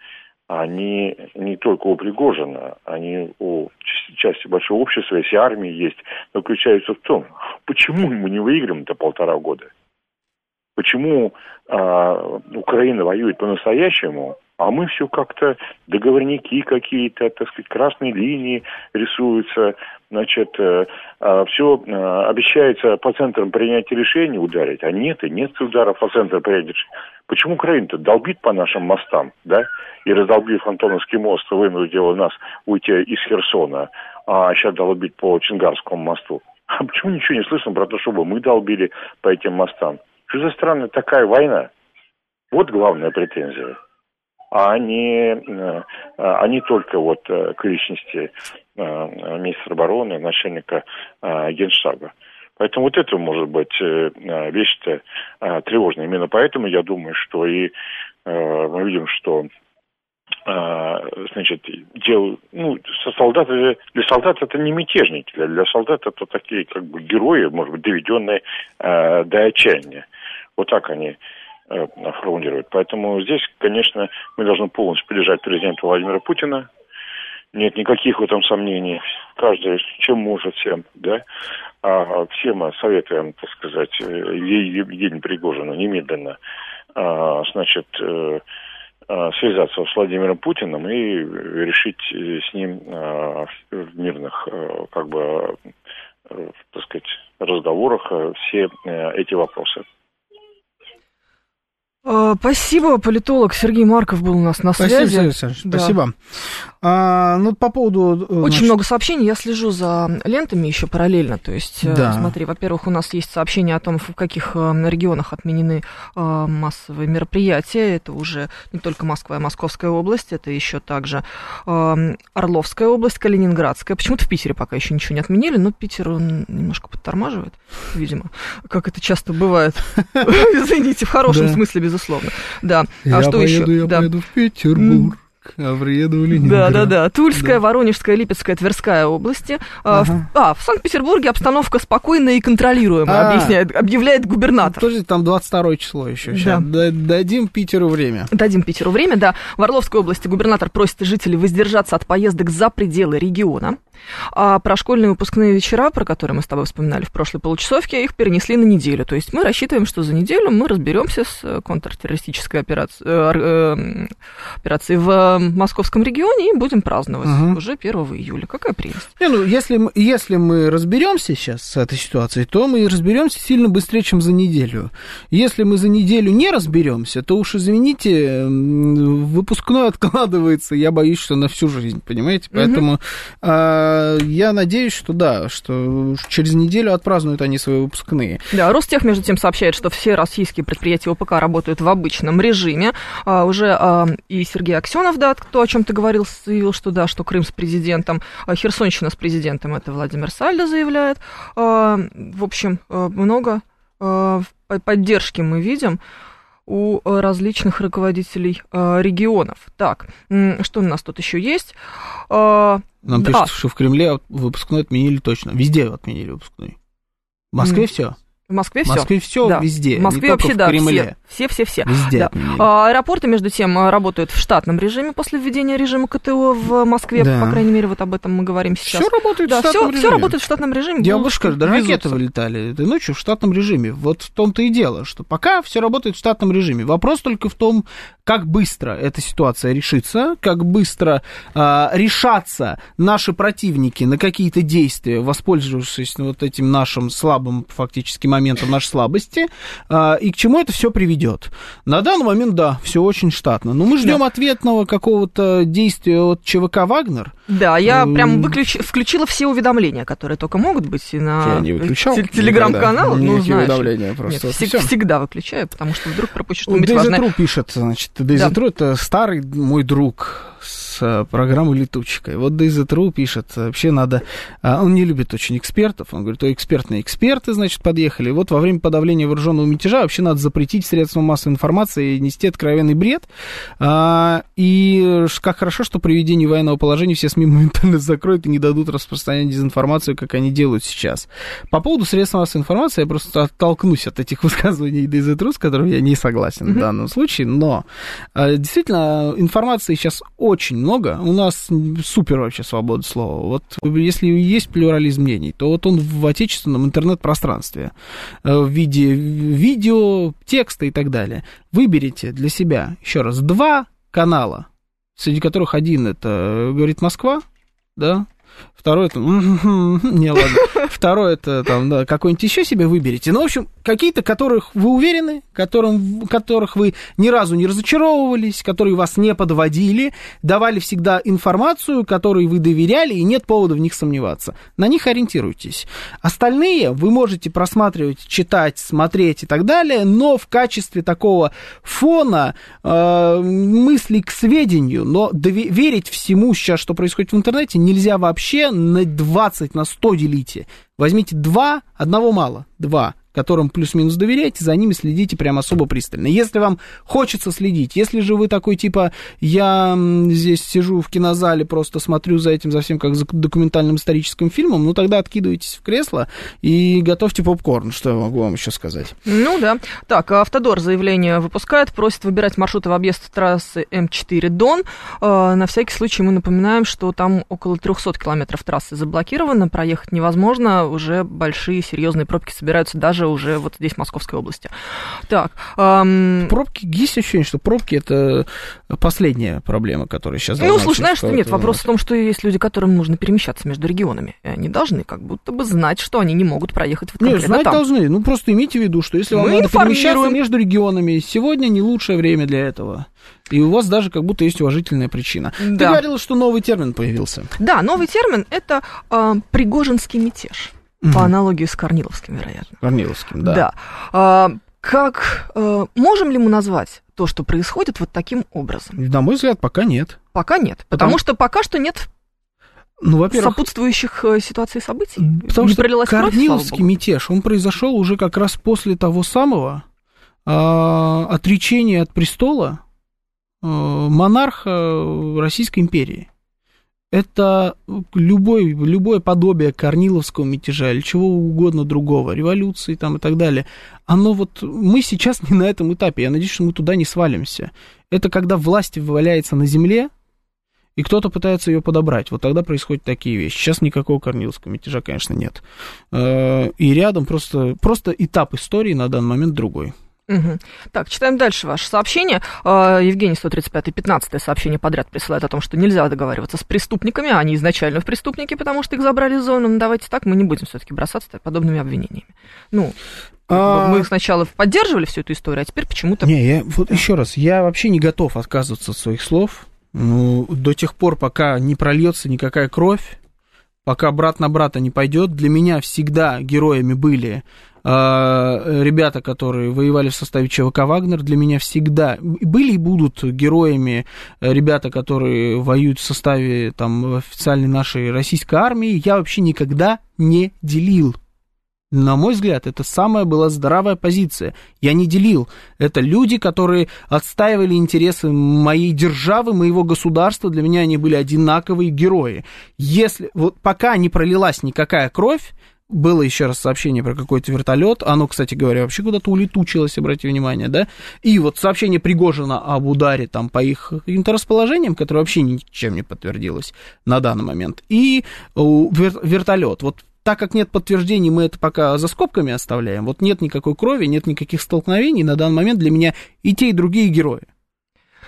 они не только у Пригожина, они у части большого общества, если армии есть, заключаются в том, почему мы не выиграем-то полтора года? Почему э, Украина воюет по-настоящему, а мы все как-то договорники какие-то, так сказать, красные линии рисуются, значит, э, э, все э, обещается по центрам принятия решений ударить, а нет, и нет ударов по центрам принятия решений. Почему Украина-то долбит по нашим мостам, да, и раздолбив Антоновский мост, вынудила нас уйти из Херсона, а сейчас долбить по Чингарскому мосту? А почему ничего не слышно про то, чтобы мы долбили по этим мостам? Что за странная такая война? Вот главная претензия а не, э, а не только вот э, к личности э, министра обороны, начальника генштаба. Поэтому вот это может быть вещь-то тревожная. Именно поэтому я думаю, что и мы видим, что значит, дел, ну, со солдата, для солдат это не мятежники, для, для солдат это такие как бы герои, может быть, доведенные э, до отчаяния. Вот так они Э, формулирует. Поэтому здесь, конечно, мы должны полностью поддержать президента Владимира Путина. Нет никаких в этом сомнений. Каждый чем может всем, да. А все мы советуем, так сказать, э, Евгению Пригожину немедленно, а, значит, э, а, связаться с Владимиром Путиным и решить с ним а, в мирных, как бы, так сказать, разговорах все эти вопросы. А, спасибо, политолог Сергей Марков был у нас на связи. Спасибо, Сергей да. спасибо. А, ну, по поводу... Очень значит... много сообщений. Я слежу за лентами еще параллельно. То есть, э, да. смотри, во-первых, у нас есть сообщение о том, в каких э, регионах отменены э, массовые мероприятия. Это уже не только Москва и Московская область, это еще также Орловская область, Калининградская. Почему-то в Питере пока еще ничего не отменили, но Питер он немножко подтормаживает, видимо, как это часто бывает. Извините, в хорошем смысле, безусловно. Да. А что еще? Я поеду в Петербург. А приеду в Ленинград. Да, да, да. Тульская, да. Воронежская, Липецкая, Тверская области. А, ага. В, а, в Санкт-Петербурге обстановка спокойная и контролируемая, а, объясняет, объявляет губернатор. Тоже там 22 число еще. Сейчас. Да. Дадим Питеру время. Дадим Питеру время, да. В Орловской области губернатор просит жителей воздержаться от поездок за пределы региона. А про школьные выпускные вечера, про которые мы с тобой вспоминали в прошлой получасовке, их перенесли на неделю. То есть мы рассчитываем, что за неделю мы разберемся с э, контртеррористической операцией, э, э, операцией в московском регионе и будем праздновать угу. уже 1 июля. Какая прелесть. Не, ну, если, если мы разберемся сейчас с этой ситуацией, то мы разберемся сильно быстрее, чем за неделю. Если мы за неделю не разберемся, то уж извините, выпускной откладывается, я боюсь, что на всю жизнь, понимаете? Поэтому угу. я надеюсь, что да, что через неделю отпразднуют они свои выпускные. Да, Ростех, между тем, сообщает, что все российские предприятия ОПК работают в обычном режиме. А, уже а, и Сергей Аксенов, да, кто о чем ты говорил, заявил, что да, что Крым с президентом, а Херсонщина с президентом, это Владимир Сальдо заявляет. А, в общем, а, много поддержки мы видим у различных руководителей регионов. Так, что у нас тут еще есть? Нам да. пишут, что в Кремле выпускной отменили точно. Везде отменили выпускной. В Москве mm. все. В Москве все. В Москве все да. везде. В Москве вообще, в да, Кремле. все, все, все. Везде. Да. А, аэропорты, между тем, работают в штатном режиме после введения режима КТО в Москве. Да. По крайней мере, вот об этом мы говорим сейчас. Все работает да, в штатном все, режиме. Все работает в штатном режиме. Я бы сказал, даже ракеты вылетали этой ночью в штатном режиме. Вот в том-то и дело, что пока все работает в штатном режиме. Вопрос только в том, как быстро эта ситуация решится, как быстро а, решатся наши противники на какие-то действия, воспользовавшись вот этим нашим слабым фактически моментом нашей слабости а, и к чему это все приведет. На данный момент, да, все очень штатно. Но мы ждем да. ответного какого-то действия от ЧВК «Вагнер». Да, я прям выключ... включила все уведомления, которые только могут быть и на я не выключал телеграм-канал. Ну, знаешь, уведомления просто. Нет, всег... всегда выключаю, потому что вдруг пропущу что-нибудь важное. Дейзетру пишет, значит, Дейзетру да. это старый мой друг с э, программой «Летучкой». Вот Дейзетру пишет, вообще надо... А, он не любит очень экспертов, он говорит, то экспертные эксперты, значит, подъехали. Вот во время подавления вооруженного мятежа вообще надо запретить средства массовой информации и нести откровенный бред. А, и как хорошо, что при введении военного положения все СМИ моментально закроют и не дадут распространять дезинформацию, как они делают сейчас. По поводу средств массовой информации я просто оттолкнусь от этих высказываний Дейзетру, с которыми я не согласен mm-hmm. в данном случае, но а, действительно информации сейчас очень много. У нас супер вообще свобода слова. Вот если есть плюрализм мнений, то вот он в отечественном интернет-пространстве э, в виде видео, текста и так далее. Выберите для себя, еще раз, два канала, среди которых один это «Говорит Москва», да, Второй это... Не, ладно. Второй это там, да, какой-нибудь еще себе выберите. Ну, в общем, какие-то, которых вы уверены, которым, которых вы ни разу не разочаровывались, которые вас не подводили, давали всегда информацию, которой вы доверяли, и нет повода в них сомневаться. На них ориентируйтесь. Остальные вы можете просматривать, читать, смотреть и так далее, но в качестве такого фона э, мыслей к сведению, но дове- верить всему сейчас, что происходит в интернете, нельзя вообще на 20, на 100 делите. Возьмите два, одного мало, два которым плюс-минус доверяете, за ними следите прям особо пристально. Если вам хочется следить, если же вы такой типа, я здесь сижу в кинозале, просто смотрю за этим, за всем, как за документальным историческим фильмом, ну тогда откидывайтесь в кресло и готовьте попкорн, что я могу вам еще сказать. Ну да. Так, Автодор заявление выпускает, просит выбирать маршруты в объезд трассы М4 Дон. А, на всякий случай мы напоминаем, что там около 300 километров трассы заблокировано, проехать невозможно, уже большие серьезные пробки собираются даже даже уже вот здесь, в Московской области. Так. Эм... Пробки, есть ощущение, что пробки это последняя проблема, которая сейчас Ну, слушай, знаешь, что нет, вопрос в том, что есть люди, которым нужно перемещаться между регионами. И они должны как будто бы знать, что они не могут проехать вот конкретно Нет, знать там. должны. Ну, просто имейте в виду, что если вам Мы надо перемещаться между регионами, сегодня не лучшее время для этого. И у вас даже как будто есть уважительная причина. Ты Да. говорила, что новый термин появился. Да, новый термин это э, пригожинский мятеж. По аналогии с Корниловским, вероятно. Корниловским, да. Да. А, как э, можем ли мы назвать то, что происходит вот таким образом? На мой взгляд, пока нет. Пока нет. Потому- Потому что пока что нет Ну, во-первых, сопутствующих э, ситуаций событий. Потому не что кровь, Корниловский мятеж, он произошел уже как раз после того самого а, отречения от престола а, монарха Российской империи. Это любой, любое подобие Корниловского мятежа или чего угодно другого, революции там и так далее, оно вот, мы сейчас не на этом этапе, я надеюсь, что мы туда не свалимся. Это когда власть валяется на земле, и кто-то пытается ее подобрать. Вот тогда происходят такие вещи. Сейчас никакого Корниловского мятежа, конечно, нет. Э, И рядом просто, просто этап истории на данный момент другой. Мгм. Так, читаем дальше ваше сообщение. А, Евгений 135 15 сообщение подряд присылает о том, что нельзя договариваться с преступниками, а они изначально в преступники, потому что их забрали из зоны. Ну, давайте так, мы не будем все-таки бросаться подобными обвинениями. Ну, А- мы сначала поддерживали всю эту историю, а теперь почему-то... Не, я вот еще раз, я вообще не готов отказываться от своих слов. Ну, до тех пор, пока не прольется никакая кровь, пока брат на брата не пойдет, для меня всегда героями были ребята, которые воевали в составе ЧВК Вагнер, для меня всегда были и будут героями э, ребята, которые воюют в составе там официальной нашей российской армии. Я вообще никогда не делил на мой взгляд, это самая была здравая позиция. Я не делил. Это люди, которые отстаивали интересы моей державы, моего государства. Для меня они были одинаковые герои. Если вот пока не пролилась никакая кровь, было еще раз сообщение про какой-то вертолет. Оно, кстати говоря, вообще куда-то улетучилось, обратите внимание, да? И вот сообщение Пригожина об ударе там по их каким-то расположениям, которое вообще ничем не подтвердилось на данный момент. И у, вер- вертолет. Вот так как нет подтверждений, мы это пока за скобками оставляем. Вот нет никакой крови, нет никаких столкновений. На данный момент для меня и те, и другие герои.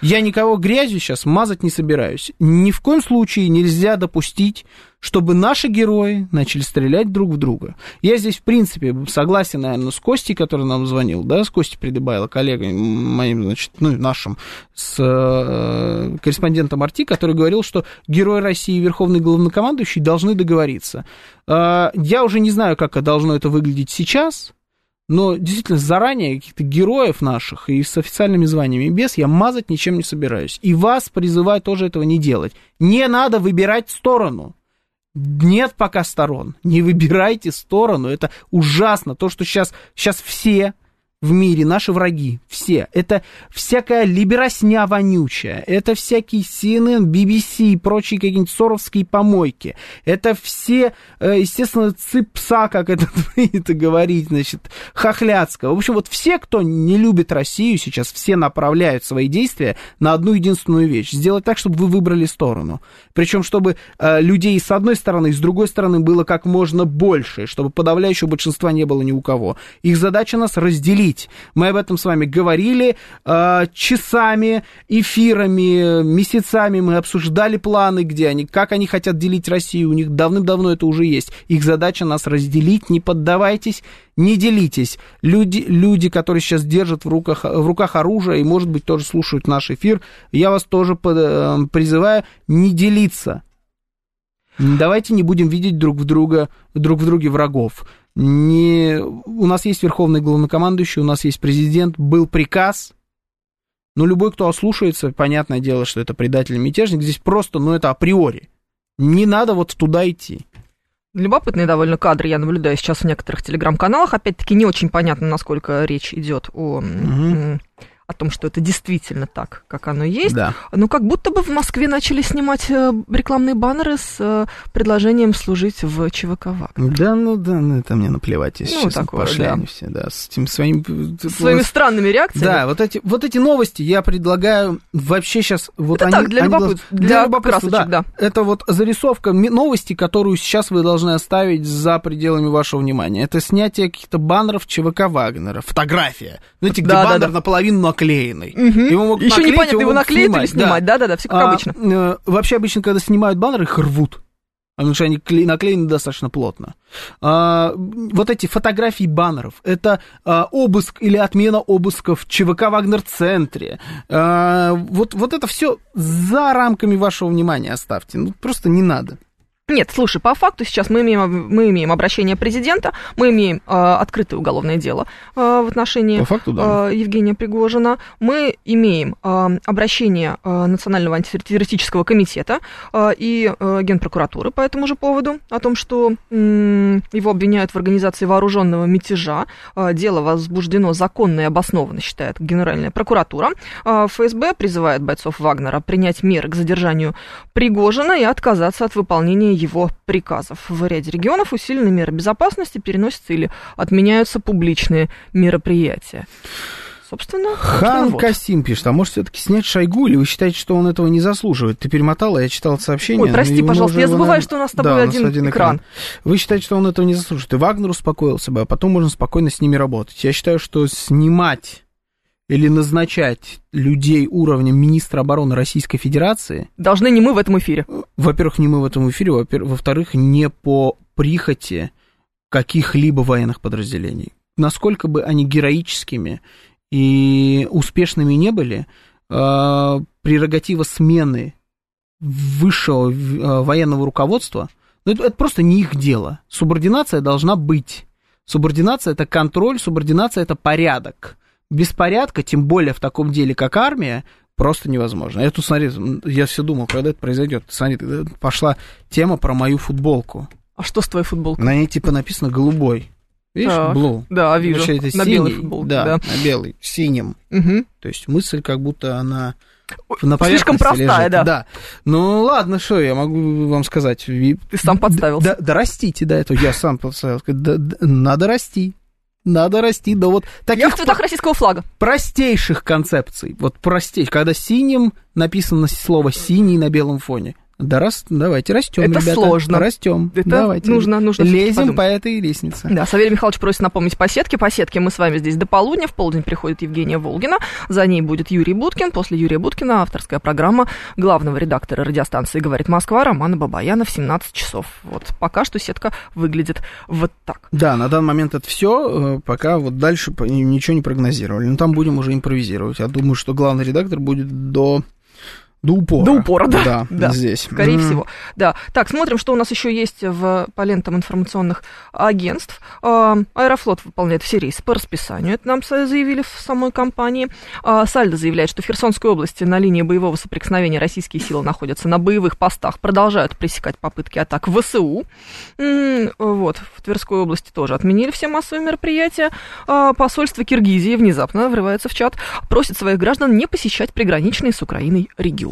Я никого грязью сейчас мазать не собираюсь. Ни в коем случае нельзя допустить, чтобы наши герои начали стрелять друг в друга. Я здесь, в принципе, согласен, наверное, с Костей, который нам звонил, да, с Костей Придыбайло, коллегой моим, значит, ну, нашим, с э, корреспондентом Арти, который говорил, что герой России и верховный главнокомандующий должны договориться. Э, я уже не знаю, как должно это выглядеть сейчас, но действительно заранее каких-то героев наших и с официальными званиями и без я мазать ничем не собираюсь. И вас призываю тоже этого не делать. Не надо выбирать сторону. Нет пока сторон. Не выбирайте сторону. Это ужасно. То, что сейчас, сейчас все в мире, наши враги, все. Это всякая либеросня вонючая, это всякие CNN, BBC и прочие какие-нибудь соровские помойки. Это все, э, естественно, цыпса, как это принято говорить, значит, хохляцкого. В общем, вот все, кто не любит Россию сейчас, все направляют свои действия на одну единственную вещь. Сделать так, чтобы вы выбрали сторону. Причем, чтобы э, людей с одной стороны и с другой стороны было как можно больше, чтобы подавляющего большинства не было ни у кого. Их задача нас разделить. Мы об этом с вами говорили э, часами, эфирами, месяцами. Мы обсуждали планы, где они, как они хотят делить Россию. У них давным-давно это уже есть. Их задача нас разделить. Не поддавайтесь, не делитесь. Люди, люди которые сейчас держат в руках, в руках оружие и, может быть, тоже слушают наш эфир, я вас тоже под, э, призываю не делиться. Давайте не будем видеть друг в друга, друг в друге врагов. Не... У нас есть верховный главнокомандующий, у нас есть президент, был приказ. Но любой, кто ослушается, понятное дело, что это предатель и мятежник. Здесь просто, ну, это априори. Не надо вот туда идти. Любопытные довольно кадры я наблюдаю сейчас в некоторых телеграм-каналах. Опять-таки не очень понятно, насколько речь идет о, м, о том, что это действительно так, как оно есть. Да. Но как будто бы в Москве начали снимать э, рекламные баннеры с э, предложением служить в ЧВК «Вагнер». Да, ну да, ну это мне наплевать, если Ну, честно, такое, пошли да. они все, да, с этим своим... С своими странными реакциями. Да, вот эти, вот эти новости я предлагаю вообще сейчас... Вот Это они, так, для они любопыт- должны- для любопытства, красочек, да. Это вот зарисовка новости, которую сейчас вы должны оставить за пределами вашего внимания. Это снятие каких-то баннеров ЧВК Вагнера, фотография. Знаете, где Да, да, баннер да. наполовину наклеенный. Мгм. Его могут Еще наклеить, непонятно, его могут наклеить или снимать. Да-да-да, всё как А, обычно. э, вообще обычно, когда снимают баннеры, их рвут. Потому что они кле- наклеены достаточно плотно. А, вот эти фотографии баннеров, это а, обыск или отмена обысков в ЧВК Вагнер-центре. А, вот, вот это все за рамками вашего внимания оставьте. Ну, просто не надо. Нет, слушай, по факту сейчас мы имеем, мы имеем обращение президента, мы имеем э, открытое уголовное дело э, в отношении По факту, да. э, Евгения Пригожина, мы имеем э, обращение э, Национального антитеррористического комитета э, и э, Генпрокуратуры по этому же поводу, о том, что м, его обвиняют в организации вооруженного мятежа. Э, дело возбуждено законно и обоснованно, считает Генеральная прокуратура. Э, ФСБ призывает бойцов Вагнера принять меры к задержанию Пригожина и отказаться от выполнения его приказов. В ряде регионов усиленные меры безопасности переносятся или отменяются публичные мероприятия. Собственно, Хан вот. Касим пишет, а может все-таки снять Шойгу, или вы считаете, что он этого не заслуживает? Ты перемотала, я читал сообщение. Ой, прости, пожалуйста, я забываю, наверное- что у нас с тобой Да, у один экран. Вы считаете, что он этого не заслуживает? И Вагнер успокоился бы, а потом можно спокойно с ними работать. Я считаю, что снимать или назначать людей уровня министра обороны Российской Федерации Должны не мы в этом эфире. во-первых, не мы в этом эфире, во-вторых, не по прихоти каких-либо военных подразделений. Насколько бы они героическими и успешными не были, э, прерогатива смены высшего э, военного руководства, ну, это, это просто не их дело. Субординация должна быть. Субординация это контроль, субординация это порядок. Без порядка, тем более в таком деле, как армия, просто невозможно. Я тут, смотри, я все думал, когда это произойдет. Смотри, пошла тема про мою футболку. А что с твоей футболкой? На ней типа написано голубой. Видишь, Так, blue. да, вижу. Вообще это На синий, белой футболке, да, да. на белый, синим. Мгм. То есть мысль как будто она на слишком простая, лежит. да. Да. Ну ладно, что я могу вам сказать. Ты сам подставился. Да, да растите до этого. Я сам подставился. Да, да, надо расти. Надо расти до вот таких Я в цветах российского флага. простейших концепций. Вот простейших. Когда синим написано слово синий на белом фоне. Да раз, давайте растем, Это ребята. сложно. Растем. Это давайте. нужно- нужно Лезем по этой лестнице. Да, Савелий Михайлович просит напомнить по сетке. По сетке мы с вами здесь до полудня. В полдень приходит Евгения Волгина. За ней будет Юрий Буткин. После Юрия Буткина авторская программа главного редактора радиостанции «Говорит Москва» Романа Бабаяна в 17 часов. Вот пока что сетка выглядит вот так. Да, на данный момент это все, пока вот дальше ничего не прогнозировали. Но там будем уже импровизировать. Я думаю, что главный редактор будет до, до упора. До упора, да. Да, Да, здесь. Скорее М. всего. Да. Так, смотрим, что у нас еще есть в, по лентам информационных агентств. А, Аэрофлот выполняет все рейсы по расписанию. Это нам заявили в самой компании. А, Сальдо заявляет, что в Херсонской области на линии боевого соприкосновения российские силы находятся на боевых постах, продолжают пресекать попытки атак ВСУ. М, Вот, в Тверской области тоже отменили все массовые мероприятия. А, Посольство Киргизии внезапно врывается в чат, просит своих граждан не посещать приграничные с Украиной регионы.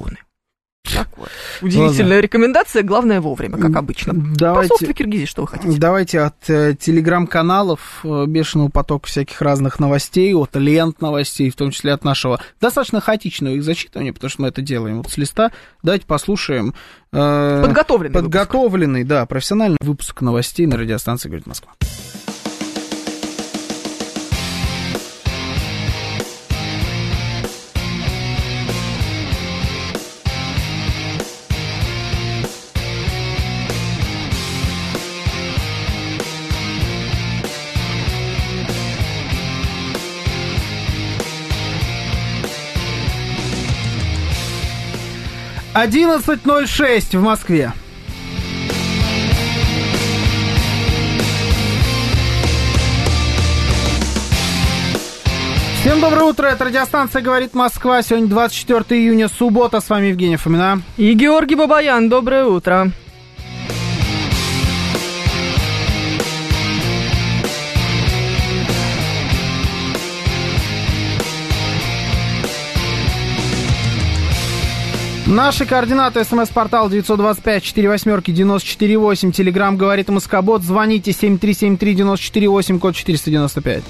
Такое. Удивительная рекомендация, главное вовремя, как обычно. Давайте- Посольство Киргизии, что вы хотите? Давайте от э, телеграм-каналов э, бешеного потока всяких разных новостей, от лент новостей, в том числе от нашего достаточно хаотичного их зачитывания, потому что мы это делаем вот с листа. Давайте послушаем э, Подготовленный подготовленный, да, профессиональный выпуск новостей на радиостанции «Говорит Москва». Одиннадцать ноль шесть в Москве. Всем доброе утро, это радиостанция «Говорит Москва». Сегодня 24 июня, суббота. С вами Евгения Фомина. И Георгий Бабаян, доброе утро. Наши координаты. СМС-портал 925 4 восьмерки 948. Телеграмм говорит Москобот. Звоните 7373 948, код 495.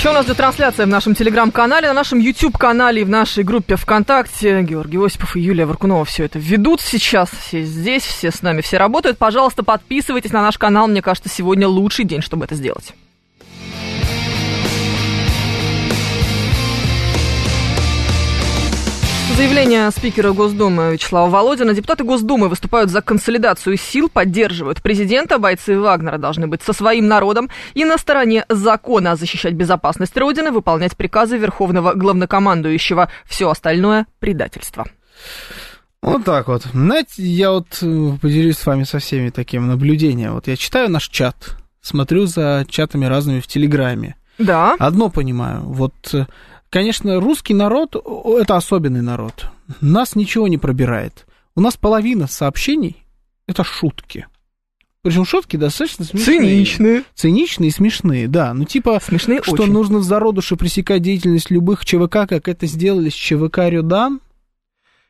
Еще у нас идет трансляция в нашем телеграм-канале, на нашем YouTube-канале и в нашей группе ВКонтакте. Георгий Осипов и Юлия Варкунова все это ведут сейчас. Все здесь, все с нами, все работают. Пожалуйста, подписывайтесь на наш канал. Мне кажется, сегодня лучший день, чтобы это сделать. Заявление спикера Госдумы Вячеслава Володина. Депутаты Госдумы выступают за консолидацию сил, поддерживают президента. Бойцы Вагнера должны быть со своим народом и на стороне закона защищать безопасность Родины, выполнять приказы Верховного Главнокомандующего. Все остальное – предательство. Вот так вот. Знаете, я вот э, поделюсь с вами со всеми таким наблюдением. Вот я читаю наш чат, смотрю за чатами разными в Телеграме. Да. Одно понимаю. Вот э, Конечно, русский народ – это особенный народ. Нас ничего не пробирает. У нас половина сообщений – это шутки. Причем шутки достаточно смешные. Циничные. Циничные и смешные, да. Ну, типа, смешные что очень. нужно в зародыше пресекать деятельность любых ЧВК, как это сделали с ЧВК Рюдан.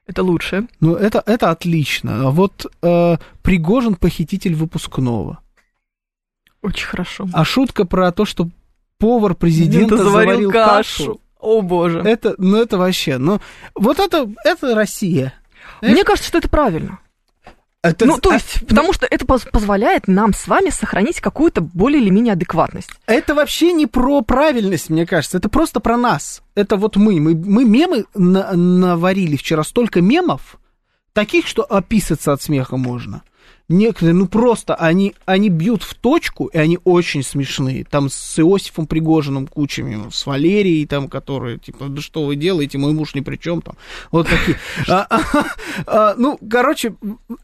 Это лучше. Ну, это, это отлично. А вот э, Пригожин похититель выпускного. Очень хорошо. А шутка про то, что повар президента заварил, заварил кашу. кашу. О боже. Это, ну это вообще, ну вот это, это Россия. Мне кажется, что это правильно. Это, ну, то есть, а, потому что это позволяет нам с вами сохранить какую-то более или менее адекватность. Это вообще не про правильность, мне кажется, это просто про нас. Это вот мы, мы, мы мемы на, наварили вчера столько мемов, таких, что описаться от смеха можно некоторые, ну просто они, они бьют в точку, и они очень смешные. Там с Иосифом Пригожиным кучами, с Валерией, там, которые, типа, да что вы делаете, мой муж ни при чем там. Вот такие. А, а, ну, короче,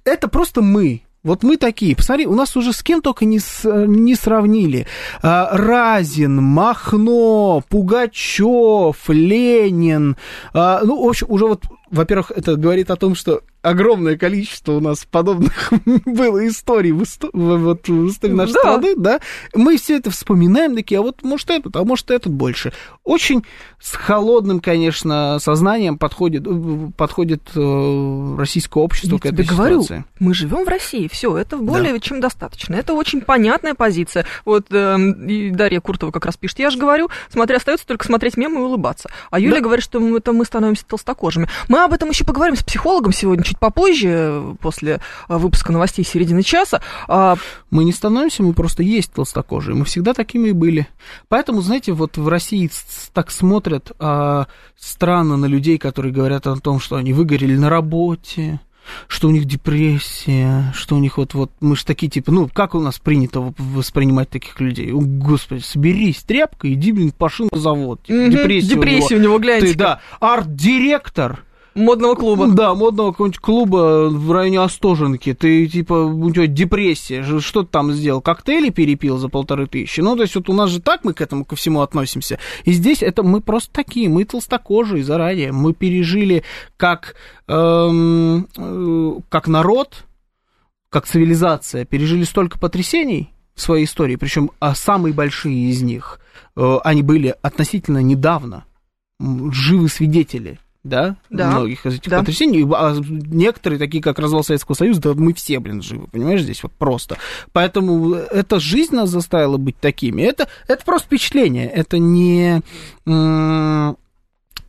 это просто мы. Вот мы такие. Посмотри, у нас уже с кем только не, с, не сравнили. А, Разин, Махно, Пугачев, Ленин. А, ну, в общем, уже вот, во-первых, это говорит о том, что огромное количество у нас подобных было историй в, исто- вот, в истории нашей да. страны, да, мы все это вспоминаем, такие, а вот может этот, а может этот больше. Очень с холодным, конечно, сознанием подходит, э, подходит э, российское общество Я к этой тебе говорю, ситуации. мы живем в России, все, это более да. чем достаточно. Это очень понятная позиция. Вот э, и Дарья Куртова как раз пишет, я же говорю, смотри, остается только смотреть мемы и улыбаться. А Юля да. говорит, что мы, это мы становимся толстокожими. Мы об этом еще поговорим с психологом сегодня чуть попозже, после э, выпуска новостей середины часа. А, мы не становимся, мы просто есть толстокожие. Мы всегда такими и были. Поэтому, знаете, вот в России так смотрят а, странно на людей, которые говорят о том, что они выгорели на работе, что у них депрессия, что у них вот, вот, мы же такие, типа, ну, как у нас принято воспринимать таких людей? О, господи, соберись, тряпка, иди, блин, поши на завод. Типа, депрессия, депрессия у него, у него гляньте. Ты, да, арт-директор, Модного клуба. Да, модного какого-нибудь клуба в районе Остоженки. Ты, типа, у тебя депрессия. Что ты там сделал? Коктейли перепил за полторы тысячи? Ну, то есть вот у нас же так мы к этому ко всему относимся. И здесь это мы просто такие, мы толстокожие заранее. Мы пережили как, эм, э, как народ, как цивилизация, пережили столько потрясений в своей истории, причем а самые большие из них, э, они были относительно недавно живы свидетели да, да. многих из этих да. потрясений. А некоторые, такие как развал Советского Союза, да мы все, блин, живы, понимаешь, здесь вот просто. Поэтому эта жизнь нас заставила быть такими. Это, это просто впечатление, это не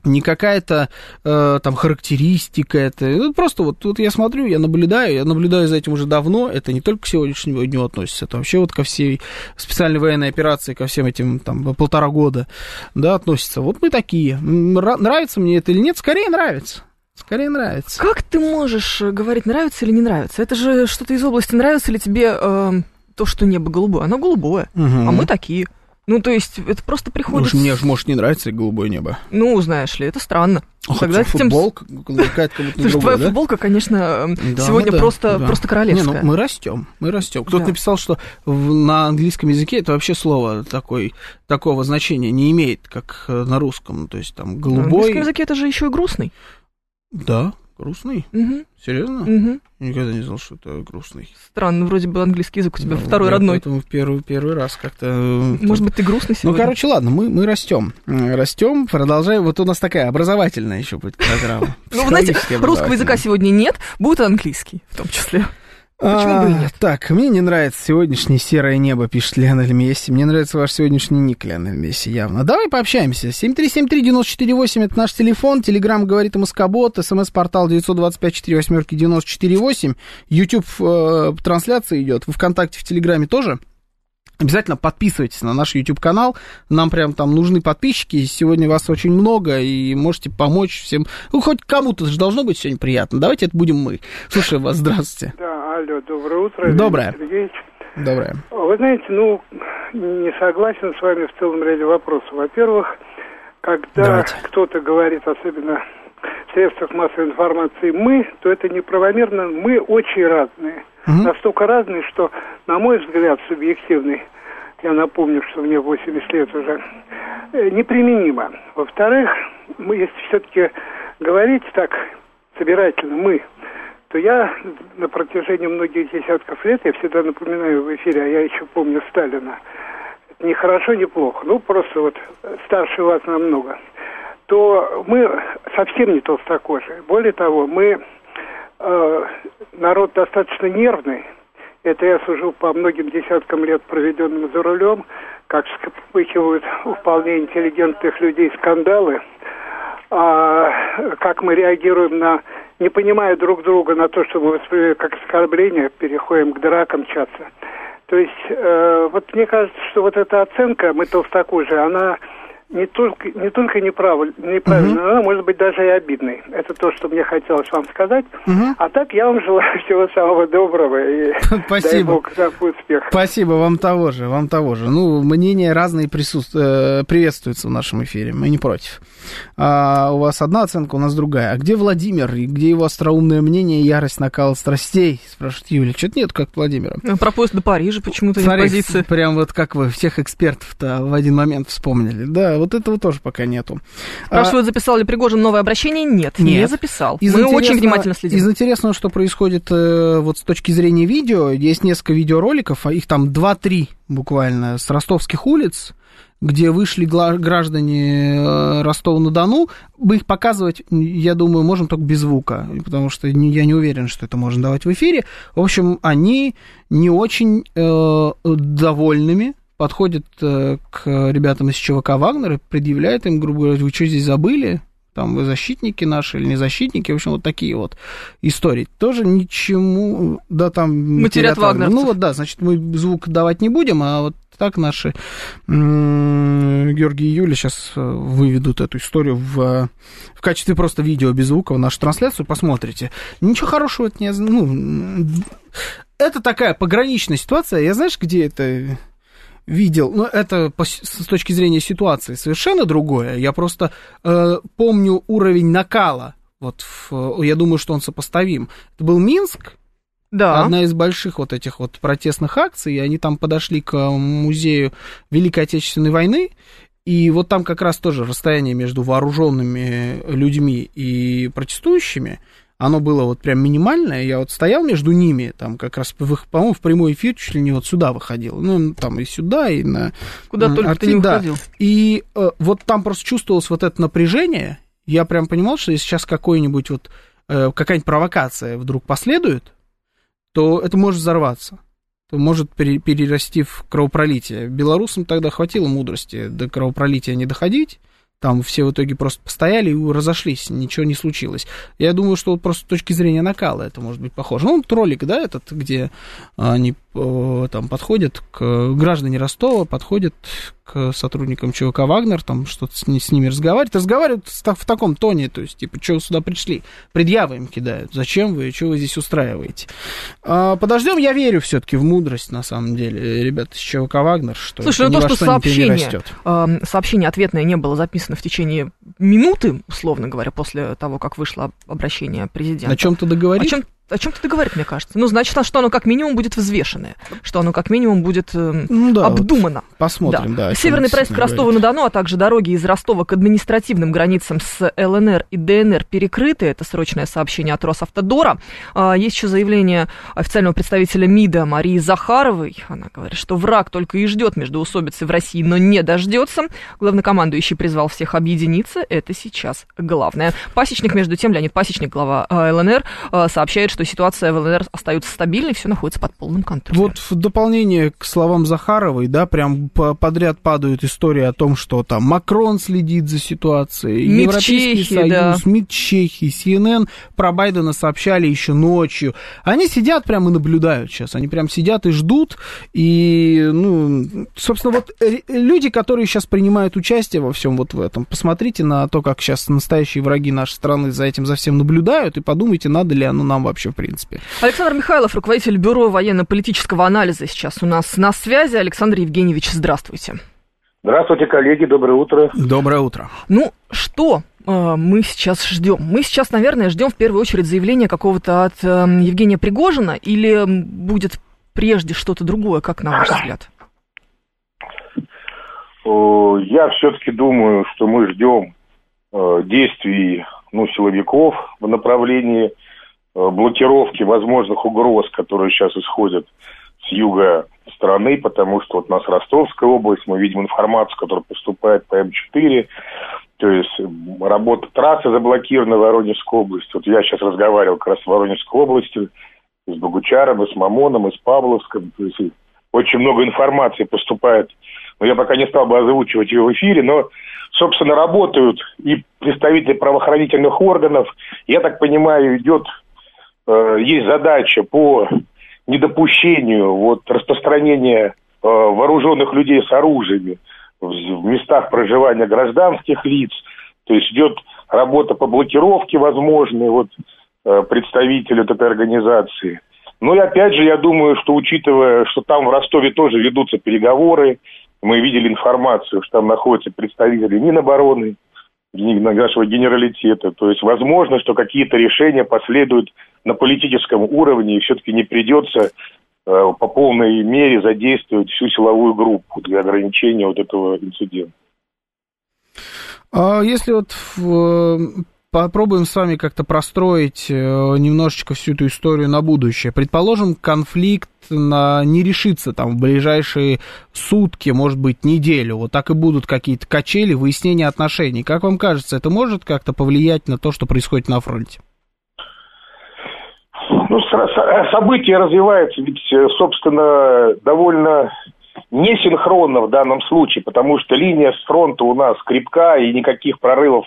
не какая-то э, там характеристика, это ну, просто вот, вот я смотрю, я наблюдаю, я наблюдаю за этим уже давно, это не только к сегодняшнему дню относится, это вообще вот ко всей специальной военной операции, ко всем этим там полтора года, да, относится. Вот мы такие. Нравится мне это или нет? Скорее нравится. Скорее нравится. Как ты можешь э, говорить, нравится или не нравится? Это же что-то из области нравится ли тебе э, то, что небо голубое? Оно голубое, угу. а мы такие. Ну, то есть, это просто приходит... Ну, мне же, может, не нравится голубое небо. Ну, знаешь ли, это странно. Ох, Тогда футболка тем... какая-то как будто Слушай, твоя да? футболка, конечно, да, сегодня да, просто, да. просто королевская. Не, ну, мы растем, мы растем. Кто-то да. написал, что в, на английском языке это вообще слово такой, такого значения не имеет, как на русском. То есть, там, голубой... На английском языке это же еще и грустный. Да, Грустный? Мгм. Серьезно? Мгм. Никогда не знал, что это грустный. Странно, вроде бы английский язык у тебя Ну, второй родной. Поэтому в первый, первый раз как-то... э, Может быть, ты грустный Ну, сегодня? короче, ладно, мы, мы растем. Э, Растем, продолжаем. Вот у нас такая образовательная еще будет программа. Ну, знаете, русского языка сегодня нет, будет английский в том числе. Почему бы и А, нет? Так, мне не нравится сегодняшнее серое небо, пишет Леонель Месси. Мне нравится ваш сегодняшний ник, Леонель Месси, явно. Давай пообщаемся. 7373948, это наш телефон. Телеграмм говорит МСК-бот. СМС-портал 925-48-94-8. YouTube э, трансляция идет. В ВКонтакте, в Телеграме тоже. Обязательно подписывайтесь на наш YouTube-канал. Нам прям там нужны подписчики. Сегодня вас очень много, и можете помочь всем. Ну, хоть кому-то же должно быть сегодня приятно. Давайте это будем мы. Слушаю вас, здравствуйте. Да, алло, доброе утро. Доброе. Сергеевич. Доброе. Вы знаете, ну, не согласен с вами в целом ряде вопросов. Во-первых, когда Давайте. кто-то говорит, особенно в средствах массовой информации «мы», то это неправомерно. Мы очень разные. Настолько разные, что, на мой взгляд, субъективный, я напомню, что мне 80 лет уже, э, неприменимо. Во-вторых, мы, если все-таки говорить так собирательно «мы», то я на протяжении многих десятков лет, я всегда напоминаю в эфире, а я еще помню Сталина, не хорошо, не плохо, ну просто вот старше вас намного, то мы совсем не толстокожие. Более того, мы э, народ достаточно нервный. Это я сужу по многим десяткам лет, проведенным за рулем, как вспыхивают у вполне интеллигентных людей скандалы, а, как мы реагируем на, не понимая друг друга, на то, что мы воспринимаем как оскорбление, переходим к дракам, чаться. То есть, э, вот мне кажется, что вот эта оценка, мы толстокожие, она не только, не только неправиль- неправильная, но она может быть даже и обидной. Это то, что мне хотелось вам сказать. А так я вам желаю всего самого доброго и дай Спасибо. Бог за успех. Спасибо, вам того же, вам того же. Ну, мнения разные присутств... э, приветствуются в нашем эфире, мы не против. А, у вас одна оценка, у нас другая. А где Владимир? И где его остроумное мнение и ярость накала страстей? Спрашивает Юля. Что-то нет, как Владимира. Ну, Про поезд до Парижа почему-то нет Смотри, позиции. прям вот как вы всех экспертов-то в один момент вспомнили. Да, вот этого тоже пока нету. А, Спрашивают, записал ли Пригожин новое обращение? Нет, не Нет. записал. Из Мы очень внимательно следим. Из интересного, что происходит э, вот с точки зрения видео, есть несколько видеороликов, а их там 2-3 буквально с ростовских улиц, где вышли граждане э, Ростова-на-Дону. Мы их показывать, я думаю, можем только без звука, потому что я не уверен, что это можно давать в эфире. В общем, они не очень э, довольными подходят э, к ребятам из ЧВК «Вагнер» и предъявляют им, грубо говоря, вы что здесь забыли? Там вы защитники наши или не защитники, в общем, вот такие вот истории. Тоже ничему, да, там... Матерят вагнерцев. Ну вот, да, значит, мы звук давать не будем, а вот так наши Георгий и Юля сейчас э, выведут эту историю в, э, в качестве просто видео без звука в нашу трансляцию, посмотрите. Ничего хорошего это не... Ну, это такая пограничная ситуация. Я знаешь, где это видел, ну, это по с точки зрения ситуации совершенно другое. Я просто э, помню уровень накала. Вот, в, я думаю, что он сопоставим. Это был Минск, Да. одна из больших вот этих вот протестных акций, и они там подошли к музею Великой Отечественной войны, и вот там как раз тоже расстояние между вооруженными людьми и протестующими, оно было вот прям минимальное, я вот стоял между ними, там как раз, по-моему, в прямой эфир чуть ли не вот сюда выходил, ну, там и сюда, и на... Куда только ты не арти- да. И э, вот там просто чувствовалось вот это напряжение, я прям понимал, что если сейчас какой-нибудь вот, э, какая-нибудь провокация вдруг последует, то это может взорваться. То может пере- перерасти в кровопролитие. Белорусам тогда хватило мудрости до кровопролития не доходить. Там все в итоге просто постояли и разошлись, ничего не случилось. Я думаю, что просто с точки зрения накала это может быть похоже. Ну, вот ролик, да, этот, где они э, там подходят к граждане Ростова, подходят к сотрудникам ЧВК «Вагнер», там что-то с, с ними разговаривают. Разговаривают в, та- в таком тоне, то есть, типа, что вы сюда пришли? Предъявы им кидают. Зачем вы, что вы здесь устраиваете? А, подождем, я верю все-таки в мудрость, на самом деле, ребят из ЧВК «Вагнер», что Слушай, это ну то, что что сообщение, эм, сообщение ответное не было записано в течение минуты, условно говоря, после того, как вышло об- обращение президента. О чем-то договорить? О чем о чем ты говорит, мне кажется. Ну, значит, что оно как минимум будет взвешенное, что оно как минимум будет э, ну, да, обдумано. Вот посмотрим, да. да Северный проезд к Ростову-на-Дону, а также дороги из Ростова к административным границам с ЛНР и ДНР перекрыты. Это срочное сообщение от Росавтодора. А, есть еще заявление официального представителя МИДа Марии Захаровой. Она говорит, что враг только и ждет междоусобицы в России, но не дождется. Главнокомандующий призвал всех объединиться. Это сейчас главное. Пасечник, между тем, Леонид Пасечник, глава а, ЛНР, а, сообщает, что ситуация в ЛНР остается стабильной, все находится под полным контролем. Вот в дополнение к словам Захаровой, да, прям подряд падают истории о том, что там Макрон следит за ситуацией, МИД Европейский Чехии, Союз, да. МИД Чехии, CNN про Байдена сообщали еще ночью. Они сидят прям и наблюдают сейчас, они прям сидят и ждут, и, ну, собственно, вот люди, которые сейчас принимают участие во всем вот в этом, посмотрите на то, как сейчас настоящие враги нашей страны за этим, за всем наблюдают, и подумайте, надо ли оно нам вообще в принципе. Александр Михайлов, руководитель Бюро военно-политического анализа сейчас у нас на связи. Александр Евгеньевич, здравствуйте. Здравствуйте, коллеги, доброе утро. Доброе утро. Ну, что э, мы сейчас ждем? Мы сейчас, наверное, ждем в первую очередь заявления какого-то от э, Евгения Пригожина или будет прежде что-то другое, как на ваш взгляд? Я все-таки думаю, что мы ждем э, действий ну, силовиков в направлении блокировки возможных угроз, которые сейчас исходят с юга страны, потому что вот у нас Ростовская область, мы видим информацию, которая поступает по М4, то есть работа трассы заблокирована в Воронежской области. Вот я сейчас разговаривал как раз в Воронежской области с Богучаром, и с Мамоном, и с Павловском. То есть очень много информации поступает. Но я пока не стал бы озвучивать ее в эфире, но, собственно, работают и представители правоохранительных органов. Я так понимаю, идет Э, есть задача по недопущению вот, распространения э, вооруженных людей с оружиями в, в местах проживания гражданских лиц. То есть идет работа по блокировке возможной вот, э, представителей вот этой организации. Ну и опять же, я думаю, что учитывая, что там в Ростове тоже ведутся переговоры, мы видели информацию, что там находятся представители Минобороны, нашего генералитета. То есть возможно, что какие-то решения последуют на политическом уровне, и все-таки не придется э, по полной мере задействовать всю силовую группу для ограничения вот этого инцидента. А если вот в, попробуем с вами как-то простроить э, немножечко всю эту историю на будущее. Предположим, конфликт на, не решится там в ближайшие сутки, может быть, неделю. Вот так и будут какие-то качели, выяснения отношений. Как вам кажется, это может как-то повлиять на то, что происходит на фронте? Ну, события развиваются, ведь, э, собственно, довольно несинхронно в данном случае, потому что линия с фронта у нас крепка, и никаких прорывов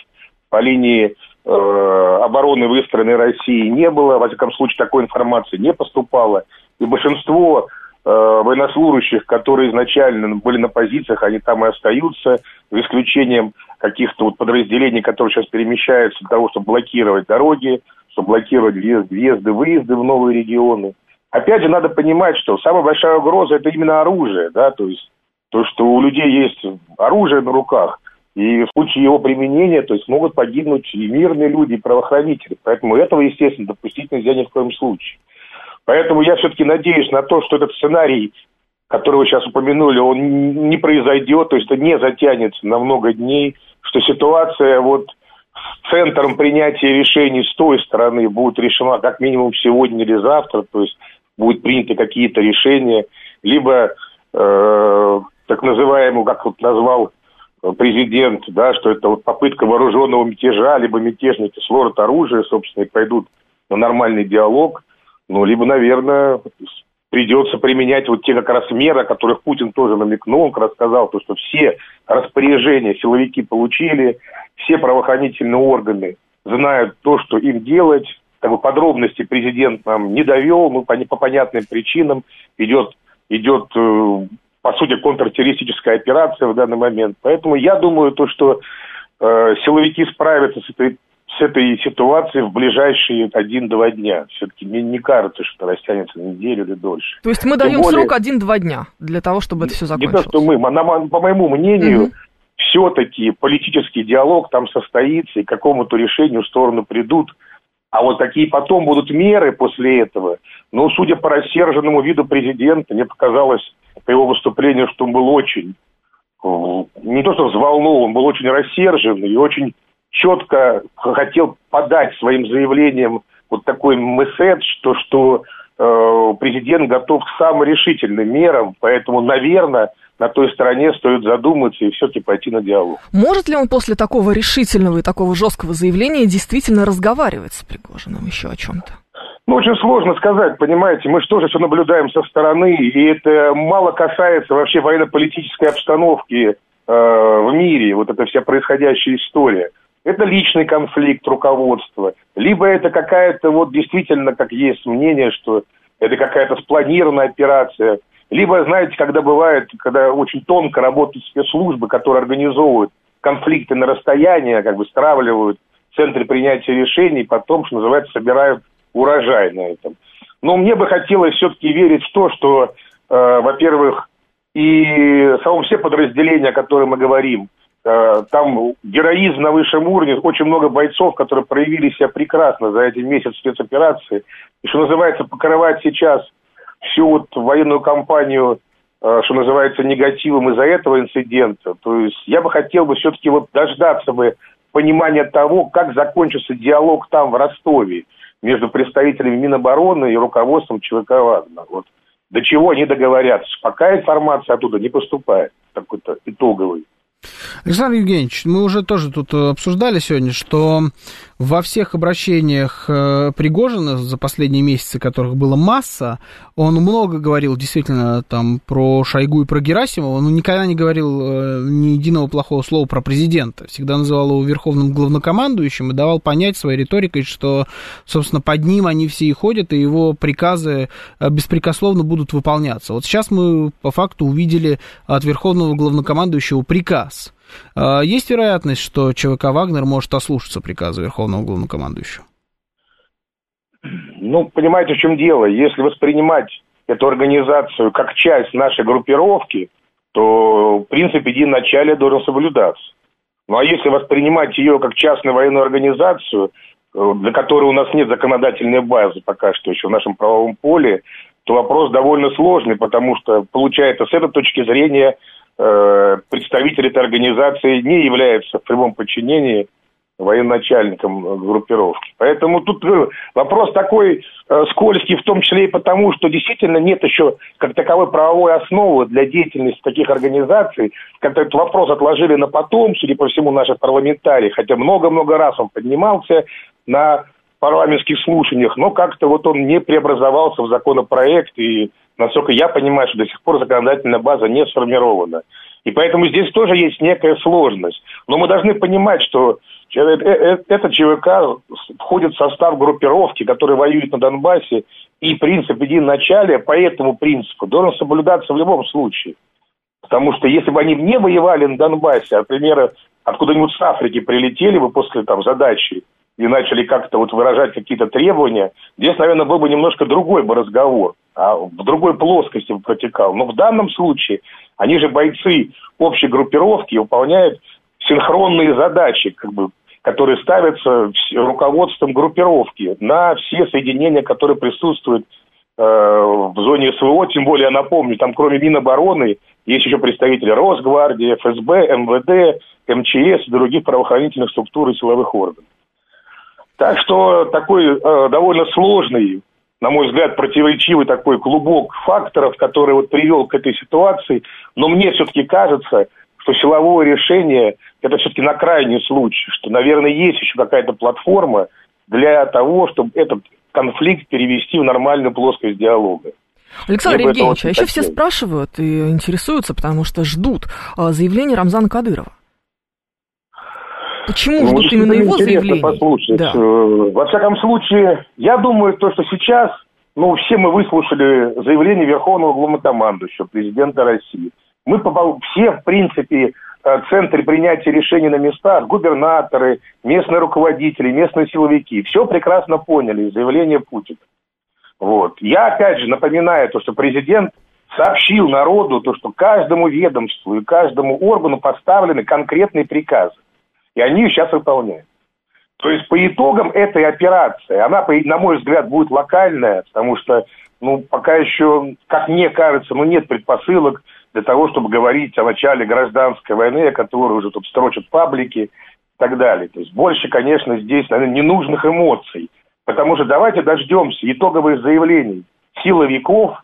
по линии обороны выстроенной России не было. Во всяком случае, такой информации не поступало. И большинство э, военнослужащих, которые изначально были на позициях, они там и остаются, за исключением каких-то вот подразделений, которые сейчас перемещаются для того, чтобы блокировать дороги, чтобы блокировать въезды, выезды в новые регионы. Опять же, надо понимать, что самая большая угроза – это именно оружие, да, то есть то, что у людей есть оружие на руках, и в случае его применения, то есть могут погибнуть и мирные люди, и правоохранители. Поэтому этого, естественно, допустить нельзя ни в коем случае. Поэтому я все-таки надеюсь на то, что этот сценарий, который вы сейчас упомянули, он не произойдет, то есть это не затянется на много дней, что ситуация вот центром принятия решений с той стороны будет решена как минимум сегодня или завтра, то есть будут приняты какие-то решения, либо э, так называемую, как вот назвал президент, да, что это вот попытка вооруженного мятежа, либо мятежники сложат оружие, собственно, и пойдут на нормальный диалог, ну, либо, наверное, придется применять вот те как раз меры, о которых Путин тоже намекнул, он как раз сказал, то, что все распоряжения силовики получили, все правоохранительные органы знают то, что им делать, как бы подробности президент нам не довел, ну, по, по понятным причинам. Идет, идет э, по сути, контртеррористическая операция в данный момент. Поэтому я думаю, то, что э, силовики справятся с этой с этой ситуацией в ближайшие один-два дня. Все-таки мне не кажется, что растянется на неделю или дольше. То есть мы Тем даем более, срок один-два дня для того, чтобы это все закончилось? Не то, что мы. По моему мнению, угу. все-таки политический диалог там состоится, и к какому-то решению в сторону придут А вот какие потом будут меры после этого, ну, судя по рассерженному виду президента, мне показалось по его выступлению, что он был очень, не то что взволнован, он был очень рассержен и очень четко хотел подать своим заявлением вот такой месседж, что, что э, президент готов к самым решительным мерам, поэтому, наверное, на той стороне стоит задуматься и все-таки пойти на диалог. Может ли он после такого решительного и такого жесткого заявления действительно разговаривать с Пригожиным еще о чем-то? Ну, очень сложно сказать, понимаете, мы же все наблюдаем со стороны, и это мало касается вообще военно-политической обстановки э, в мире, вот эта вся происходящая история. Это личный конфликт руководства, либо это какая-то вот действительно, как есть мнение, что это какая-то спланированная операция, либо, знаете, когда бывает, когда очень тонко работают спецслужбы, которые организовывают конфликты на расстоянии, как бы стравливают центры принятия решений, потом, что называется, собирают урожай на этом. Но мне бы хотелось все-таки верить в то, что, э, во-первых, и само все подразделения, о которых мы говорим, э, там героизм на высшем уровне, очень много бойцов, которые проявили себя прекрасно за эти месяцы спецоперации. И, что называется, покрывать сейчас всю вот военную кампанию, э, что называется, негативом из-за этого инцидента. То есть я бы хотел бы все-таки вот дождаться бы понимания того, как закончится диалог там, в Ростове, между представителями Минобороны и руководством ЧВК «Вагнер». Вот до чего они договорятся. Пока информация оттуда не поступает, такой-то итоговый. Александр Евгеньевич, мы уже тоже тут обсуждали сегодня, что во всех обращениях э, Пригожина за последние месяцы, которых было масса, он много говорил действительно там про Шойгу и про Герасимова, он никогда не говорил э, ни единого плохого слова про президента. Всегда называл его верховным главнокомандующим и давал понять своей риторикой, что, собственно, под ним они все и ходят, и его приказы э, беспрекословно будут выполняться. Вот сейчас мы по факту увидели от верховного главнокомандующего приказ – а, есть вероятность, что ЧВК «Вагнер» может ослушаться приказа Верховного Главнокомандующего? Ну, понимаете, в чем дело? Если воспринимать эту организацию как часть нашей группировки, то, в принципе, единоначалие должен соблюдаться. Ну, а если воспринимать ее как частную военную организацию, э, для которой у нас нет законодательной базы пока что еще в нашем правовом поле, то вопрос довольно сложный, потому что, получается, с этой точки зрения Э, представитель этой организации не является в прямом подчинении военачальником группировки. Поэтому тут э, вопрос такой э, скользкий, в том числе и потому, что действительно нет еще как таковой правовой основы для деятельности таких организаций. Как-то этот вопрос отложили на потом, судя по всему, наши парламентарии, хотя много-много раз он поднимался на парламентских слушаниях, но как-то вот он не преобразовался в законопроект, и, насколько я понимаю, что до сих пор законодательная база не сформирована. И поэтому здесь тоже есть некая сложность. Но мы должны понимать, что э, э, этот ЧВК входит в состав группировки, которая воюет на Донбассе, и принцип единоначалия по этому принципу должен соблюдаться в любом случае. Потому что если бы они не воевали на Донбассе, а, например, откуда-нибудь с Африки прилетели бы после там задачи и начали как-то вот выражать какие-то требования, здесь, наверное, был бы немножко другой бы разговор, а в другой плоскости бы протекал. Но в данном случае они же бойцы общей группировки выполняют синхронные задачи, как бы, которые ставятся руководством группировки на все соединения, которые присутствуют э, в зоне СВО, тем более, я напомню, там кроме Минобороны есть еще представители Росгвардии, ФСБ, МВД, МЧС и других правоохранительных структур и силовых органов. Так что такой э, довольно сложный, на мой взгляд, противоречивый такой клубок факторов, который вот привел к этой ситуации. Но мне все-таки кажется, что силовое решение – это все-таки на крайний случай, что, наверное, есть еще какая-то платформа для того, чтобы этот конфликт перевести в нормальную плоскость диалога. Александр Евгеньевич, а еще все спрашивают и интересуются, потому что ждут а, заявления Рамзана Кадырова. Почему ну, ждут именно его заявление? послушать. Да. Э, во всяком случае, я думаю, то, что сейчас, ну, все мы выслушали заявление Верховного главнокомандующего, президента России. Мы все, в принципе, э, центры принятия решений на местах, губернаторы, местные руководители, местные силовики, все прекрасно поняли заявление Путина. Вот. Я, опять же, напоминаю то, что президент сообщил народу, то, что каждому ведомству и каждому органу поставлены конкретные приказы. И они их сейчас выполняют. То есть по итогам этой операции, она, на мой взгляд, будет локальная, потому что, ну, пока еще, как мне кажется, ну, нет предпосылок для того, чтобы говорить о начале гражданской войны, о которой уже тут строчат паблики и так далее. То есть больше, конечно, здесь, наверное, ненужных эмоций. Потому что давайте дождемся итоговых заявлений силовиков,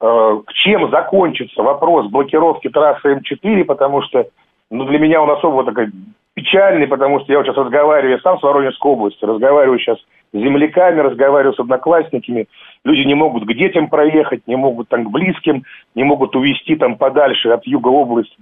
э, чем закончится вопрос блокировки трассы М4, потому что ну, для меня он особо такой печальный, потому что я вот сейчас разговариваю, я сам с Воронежской области, разговариваю сейчас с земляками, разговариваю с одноклассниками, люди не могут к детям проехать, не могут там к близким, не могут увезти там подальше от юга области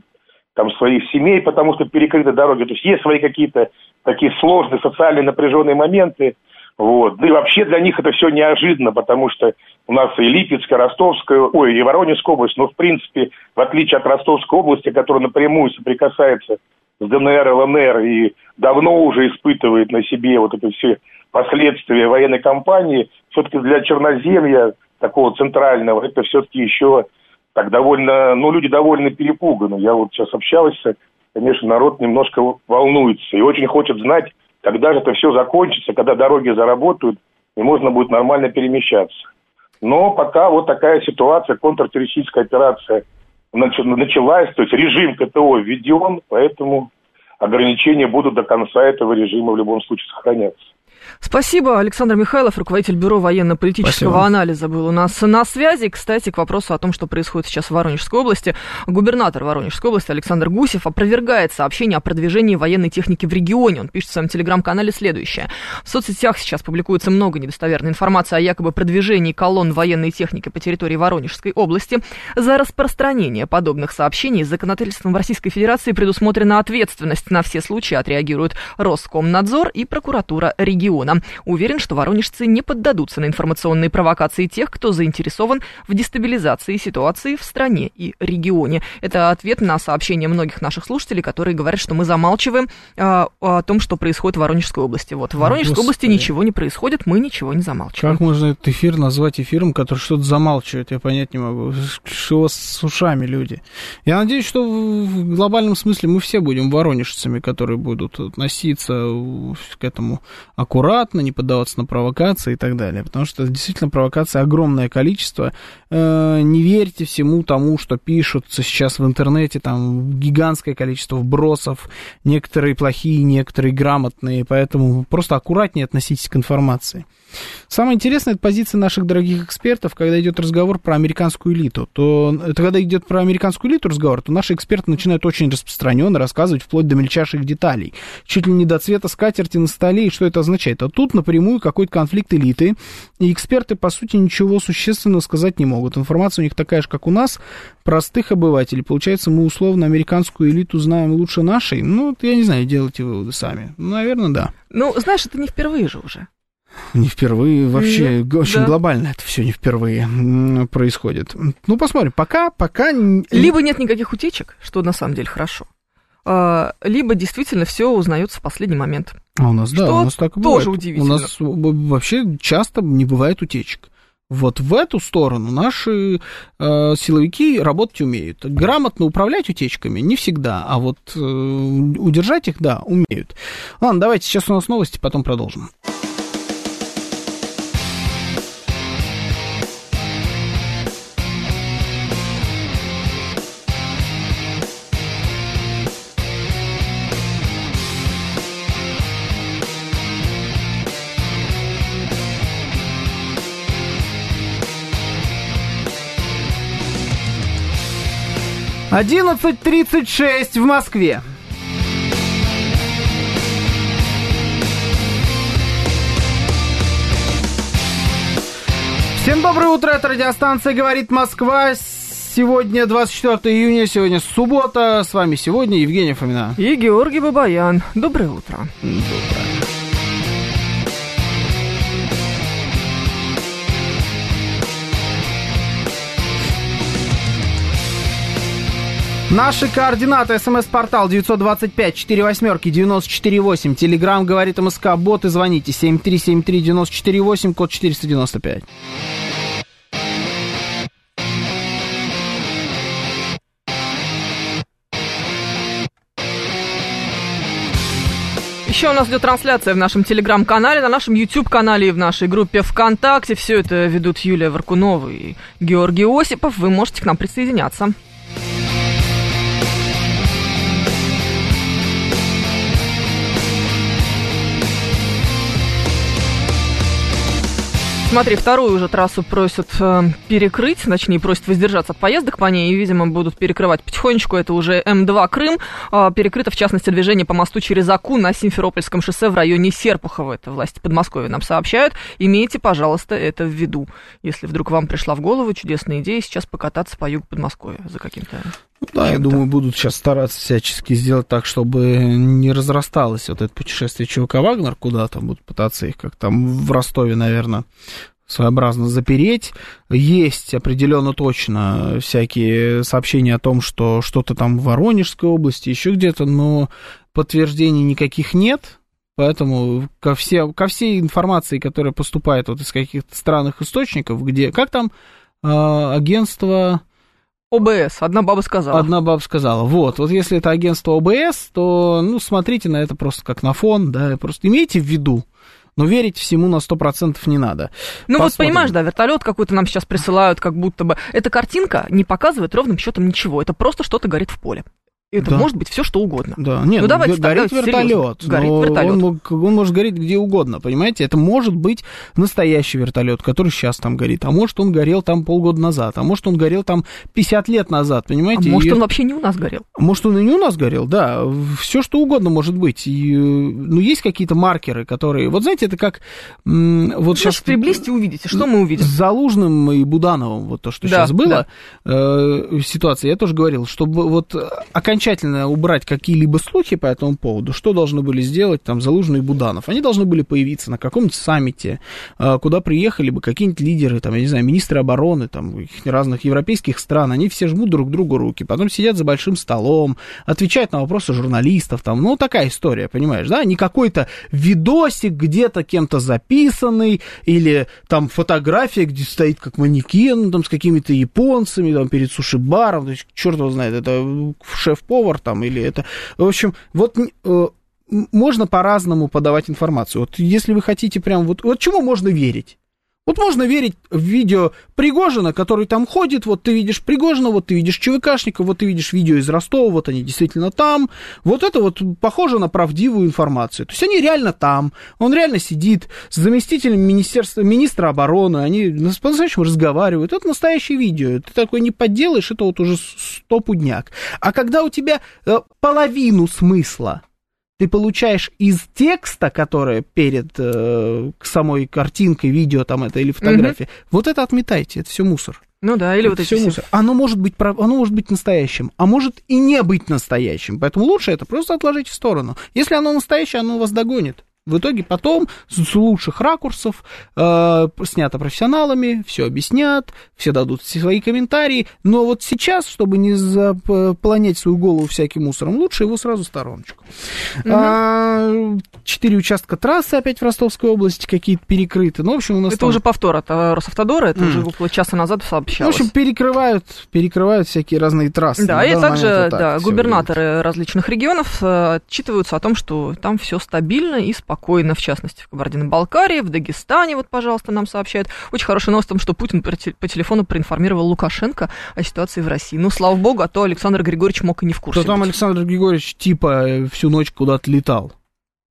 там своих семей, потому что перекрыты дороги. То есть есть свои какие-то такие сложные социально напряженные моменты, вот. Да и вообще для них это все неожиданно, потому что у нас и Липецкая, Ростовская, ой, и Воронежская область, но в принципе, в отличие от Ростовской области, которая напрямую соприкасается с ДНР, ЛНР и давно уже испытывает на себе вот это все последствия военной кампании, все-таки для Черноземья, такого центрального, это все-таки еще так довольно, ну, люди довольно перепуганы. Я вот сейчас общался, конечно, народ немножко волнуется и очень хочет знать, когда же это все закончится, когда дороги заработают, и можно будет нормально перемещаться. Но пока вот такая ситуация, контртеррористическая операция началась, то есть режим КТО введен, поэтому ограничения будут до конца этого режима в любом случае сохраняться. Спасибо. Александр Михайлов, руководитель Бюро военно-политического Спасибо. анализа, был у нас на связи. Кстати, к вопросу о том, что происходит сейчас в Воронежской области. Губернатор Воронежской области Александр Гусев опровергает сообщение о продвижении военной техники в регионе. Он пишет в своем телеграм-канале следующее. В соцсетях сейчас публикуется много недостоверной информации о якобы продвижении колонн военной техники по территории Воронежской области. За распространение подобных сообщений законодательством Российской Федерации предусмотрена ответственность. На все случаи отреагируют Роскомнадзор и прокуратура региона региона. Уверен, что воронежцы не поддадутся на информационные провокации тех, кто заинтересован в дестабилизации ситуации в стране и регионе. Это ответ на сообщение многих наших слушателей, которые говорят, что мы замалчиваем а, о том, что происходит в Воронежской области. Вот в Воронежской Господи. области ничего не происходит, мы ничего не замалчиваем. Как можно этот эфир назвать эфиром, который что-то замалчивает? Я понять не могу. Что с ушами люди? Я надеюсь, что в глобальном смысле мы все будем воронежцами, которые будут относиться к этому аккуратно аккуратно, не поддаваться на провокации и так далее. Потому что действительно провокация огромное количество. Э, не верьте всему тому, что пишутся сейчас в интернете, там гигантское количество вбросов, некоторые плохие, некоторые грамотные, поэтому просто аккуратнее относитесь к информации. Самое интересное, это позиция наших дорогих экспертов, когда идет разговор про американскую элиту. То, когда идет про американскую элиту разговор, то наши эксперты начинают очень распространенно рассказывать вплоть до мельчайших деталей. Чуть ли не до цвета скатерти на столе и что это означает. А тут напрямую какой-то конфликт элиты, и эксперты, по сути, ничего существенного сказать не могут. Информация у них такая же, как у нас, простых обывателей. Получается, мы условно американскую элиту знаем лучше нашей. Ну, я не знаю, делайте выводы сами. Наверное, да. Ну, знаешь, это не впервые же уже. Не впервые, вообще mm, очень да. глобально это все не впервые происходит. Ну, посмотрим. Пока, пока... Либо нет никаких утечек, что на самом деле хорошо. А, либо действительно все узнается в последний момент. А у нас, да, у нас так и тоже бывает. удивительно. У нас вообще часто не бывает утечек. Вот в эту сторону наши э, силовики работать умеют. Грамотно управлять утечками не всегда, а вот э, удержать их, да, умеют. Ладно, давайте сейчас у нас новости, потом продолжим. 11.36 в Москве. Всем доброе утро, это радиостанция «Говорит Москва». Сегодня 24 июня, сегодня суббота. С вами сегодня Евгений Фомина. И Георгий Бабаян. Доброе утро. Доброе. Наши координаты. СМС-портал 925-48-94-8. Телеграмм говорит МСК. Боты звоните. 7373-94-8, код 495. Еще у нас идет трансляция в нашем телеграм-канале, на нашем YouTube-канале и в нашей группе ВКонтакте. Все это ведут Юлия Варкунова и Георгий Осипов. Вы можете к нам присоединяться. Смотри, вторую уже трассу просят э, перекрыть, точнее, просят воздержаться от поездок по ней, и, видимо, будут перекрывать потихонечку. Это уже М2 Крым. Э, перекрыто, в частности, движение по мосту через Аку на Симферопольском шоссе в районе Серпухова. Это власти Подмосковья нам сообщают. Имейте, пожалуйста, это в виду. Если вдруг вам пришла в голову чудесная идея сейчас покататься по югу Подмосковья за каким-то Да, я думаю, будут сейчас стараться всячески сделать так, чтобы не разрасталось вот это путешествие ЧВК «Вагнер» куда-то, будут пытаться их как там в Ростове, наверное, своеобразно запереть. Есть определенно точно всякие сообщения о том, что что-то там в Воронежской области, еще где-то, но подтверждений никаких нет. Поэтому ко, все, ко всей информации, которая поступает вот из каких-то странных источников, где, как там, э, агентство... ОБС, одна баба сказала. Одна баба сказала. Вот, вот если это агентство ОБС, то, ну, смотрите на это просто как на фон, да, просто имейте в виду, но верить всему на 100% не надо. Ну Посмотрим. вот понимаешь, да, вертолет какой-то нам сейчас присылают, как будто бы... Эта картинка не показывает ровным счетом ничего, это просто что-то горит в поле. Это да. может быть все что угодно. Да, нет, ну, давайте горит так, вертолет. Горит вертолет. Он, он может гореть где угодно, понимаете? Это может быть настоящий вертолет, который сейчас там горит. А может, он горел там полгода назад, а может, он горел там 50 лет назад, понимаете? А может, и... он вообще не у нас горел. Может, он и не у нас горел, да. Все что угодно может быть. И, ну, есть какие-то маркеры, которые. Вот знаете, это как. Вот ну, сейчас приблизьте, увидите. Что мы увидим? С Залужным и Будановым, вот то, что да, сейчас было, да. э, ситуация, я тоже говорил, чтобы вот окончательно окончательно убрать какие-либо слухи по этому поводу, что должны были сделать там Залужный и Буданов? Они должны были появиться на каком-нибудь саммите, а, куда приехали бы какие-нибудь лидеры, там, я не знаю, министры обороны, там, разных европейских стран, они все жмут друг другу руки, потом сидят за большим столом, отвечают на вопросы журналистов, там, ну, такая история, понимаешь, да, не какой-то видосик где-то кем-то записанный, или там фотография, где стоит как манекен, там, с какими-то японцами, там, перед суши-баром, то есть, черт его знает, это шеф повар там или это... В общем, вот э, можно по-разному подавать информацию. Вот если вы хотите прям... Вот, вот чему можно верить? Вот можно верить в видео Пригожина, который там ходит, вот ты видишь Пригожина, вот ты видишь ЧВКшника, вот ты видишь видео из Ростова, вот они действительно там. Вот это вот похоже на правдивую информацию. То есть они реально там, он реально сидит с заместителем министерства, министра обороны, они по-настоящему разговаривают. Это настоящее видео, ты такой не подделаешь, это вот уже стопудняк. А когда у тебя э, половину смысла ты получаешь из текста, который перед э, самой картинкой, видео там это или фотографией, угу. вот это отметайте, это все мусор. Ну да, или это вот все мусор. Оно может быть оно может быть настоящим, а может и не быть настоящим. Поэтому лучше это просто отложить в сторону. Если оно настоящее, оно вас догонит. В итоге потом с лучших ракурсов, э, снято профессионалами, все объяснят, все дадут свои комментарии. Но вот сейчас, чтобы не заполонять свою голову всяким мусором, лучше его сразу в стороночку. Угу. А, четыре участка трассы опять в Ростовской области какие-то перекрыты. Ну, в общем, у нас это там... уже повтор от э, Росавтодора, это mm. уже около часа назад сообщалось. В общем, перекрывают, перекрывают всякие разные трассы. Да, и также вот так да, губернаторы выглядит. различных регионов э, отчитываются о том, что там все стабильно и спокойно спокойно, в частности, в Кабардино-Балкарии, в Дагестане, вот, пожалуйста, нам сообщают. Очень хорошая новость в том, что Путин по телефону проинформировал Лукашенко о ситуации в России. Ну, слава богу, а то Александр Григорьевич мог и не в курсе. То там Александр Григорьевич типа всю ночь куда-то летал.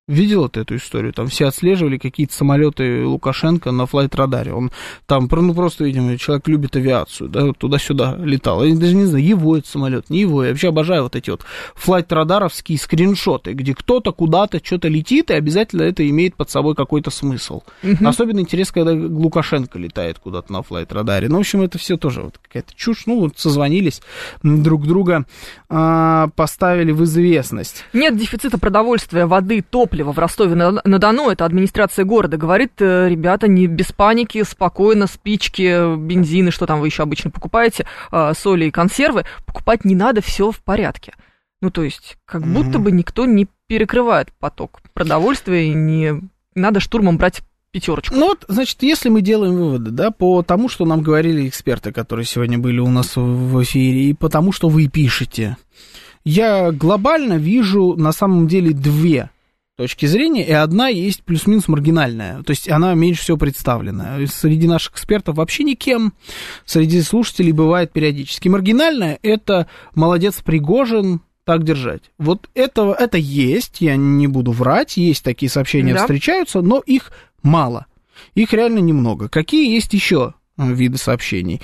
Видел ты эту историю? Там все отслеживали какие-то самолеты Лукашенко на флайт-радаре. Он там, ну, просто, видимо, человек любит авиацию, да, туда-сюда летал. Я даже не знаю, его это самолет, не его. Я вообще обожаю вот эти вот флайт-радаровские скриншоты, где кто-то куда-то что-то летит, и обязательно это имеет под собой какой-то смысл. Угу. Особенно интересно, когда Лукашенко летает куда-то на флайт-радаре. Ну, в общем, это все тоже вот какая-то чушь. Ну, вот созвонились друг друга, а, поставили в известность. Нет дефицита продовольствия, воды, топлива топлива в Ростове-на-Дону, это администрация города, говорит, э, ребята, не без паники, спокойно, спички, бензины, что там вы еще обычно покупаете, а, соли и консервы, покупать не надо, все в порядке. Ну, то есть, как mm-hmm. будто бы никто не перекрывает поток продовольствия, и не надо штурмом брать пятерочку. Ну вот, значит, если мы делаем выводы, да, по тому, что нам говорили эксперты, которые сегодня были у нас в эфире, и по тому, что вы пишете, я глобально вижу на самом деле две точки зрения, и одна есть плюс-минус маргинальная, то есть она меньше всего представлена. Среди наших экспертов вообще никем, среди слушателей бывает периодически. Маргинальная – это молодец Пригожин, так держать. Вот этого, это есть, я не буду врать, есть такие сообщения, да. встречаются, но их мало. Их реально немного. Какие есть еще э, виды сообщений?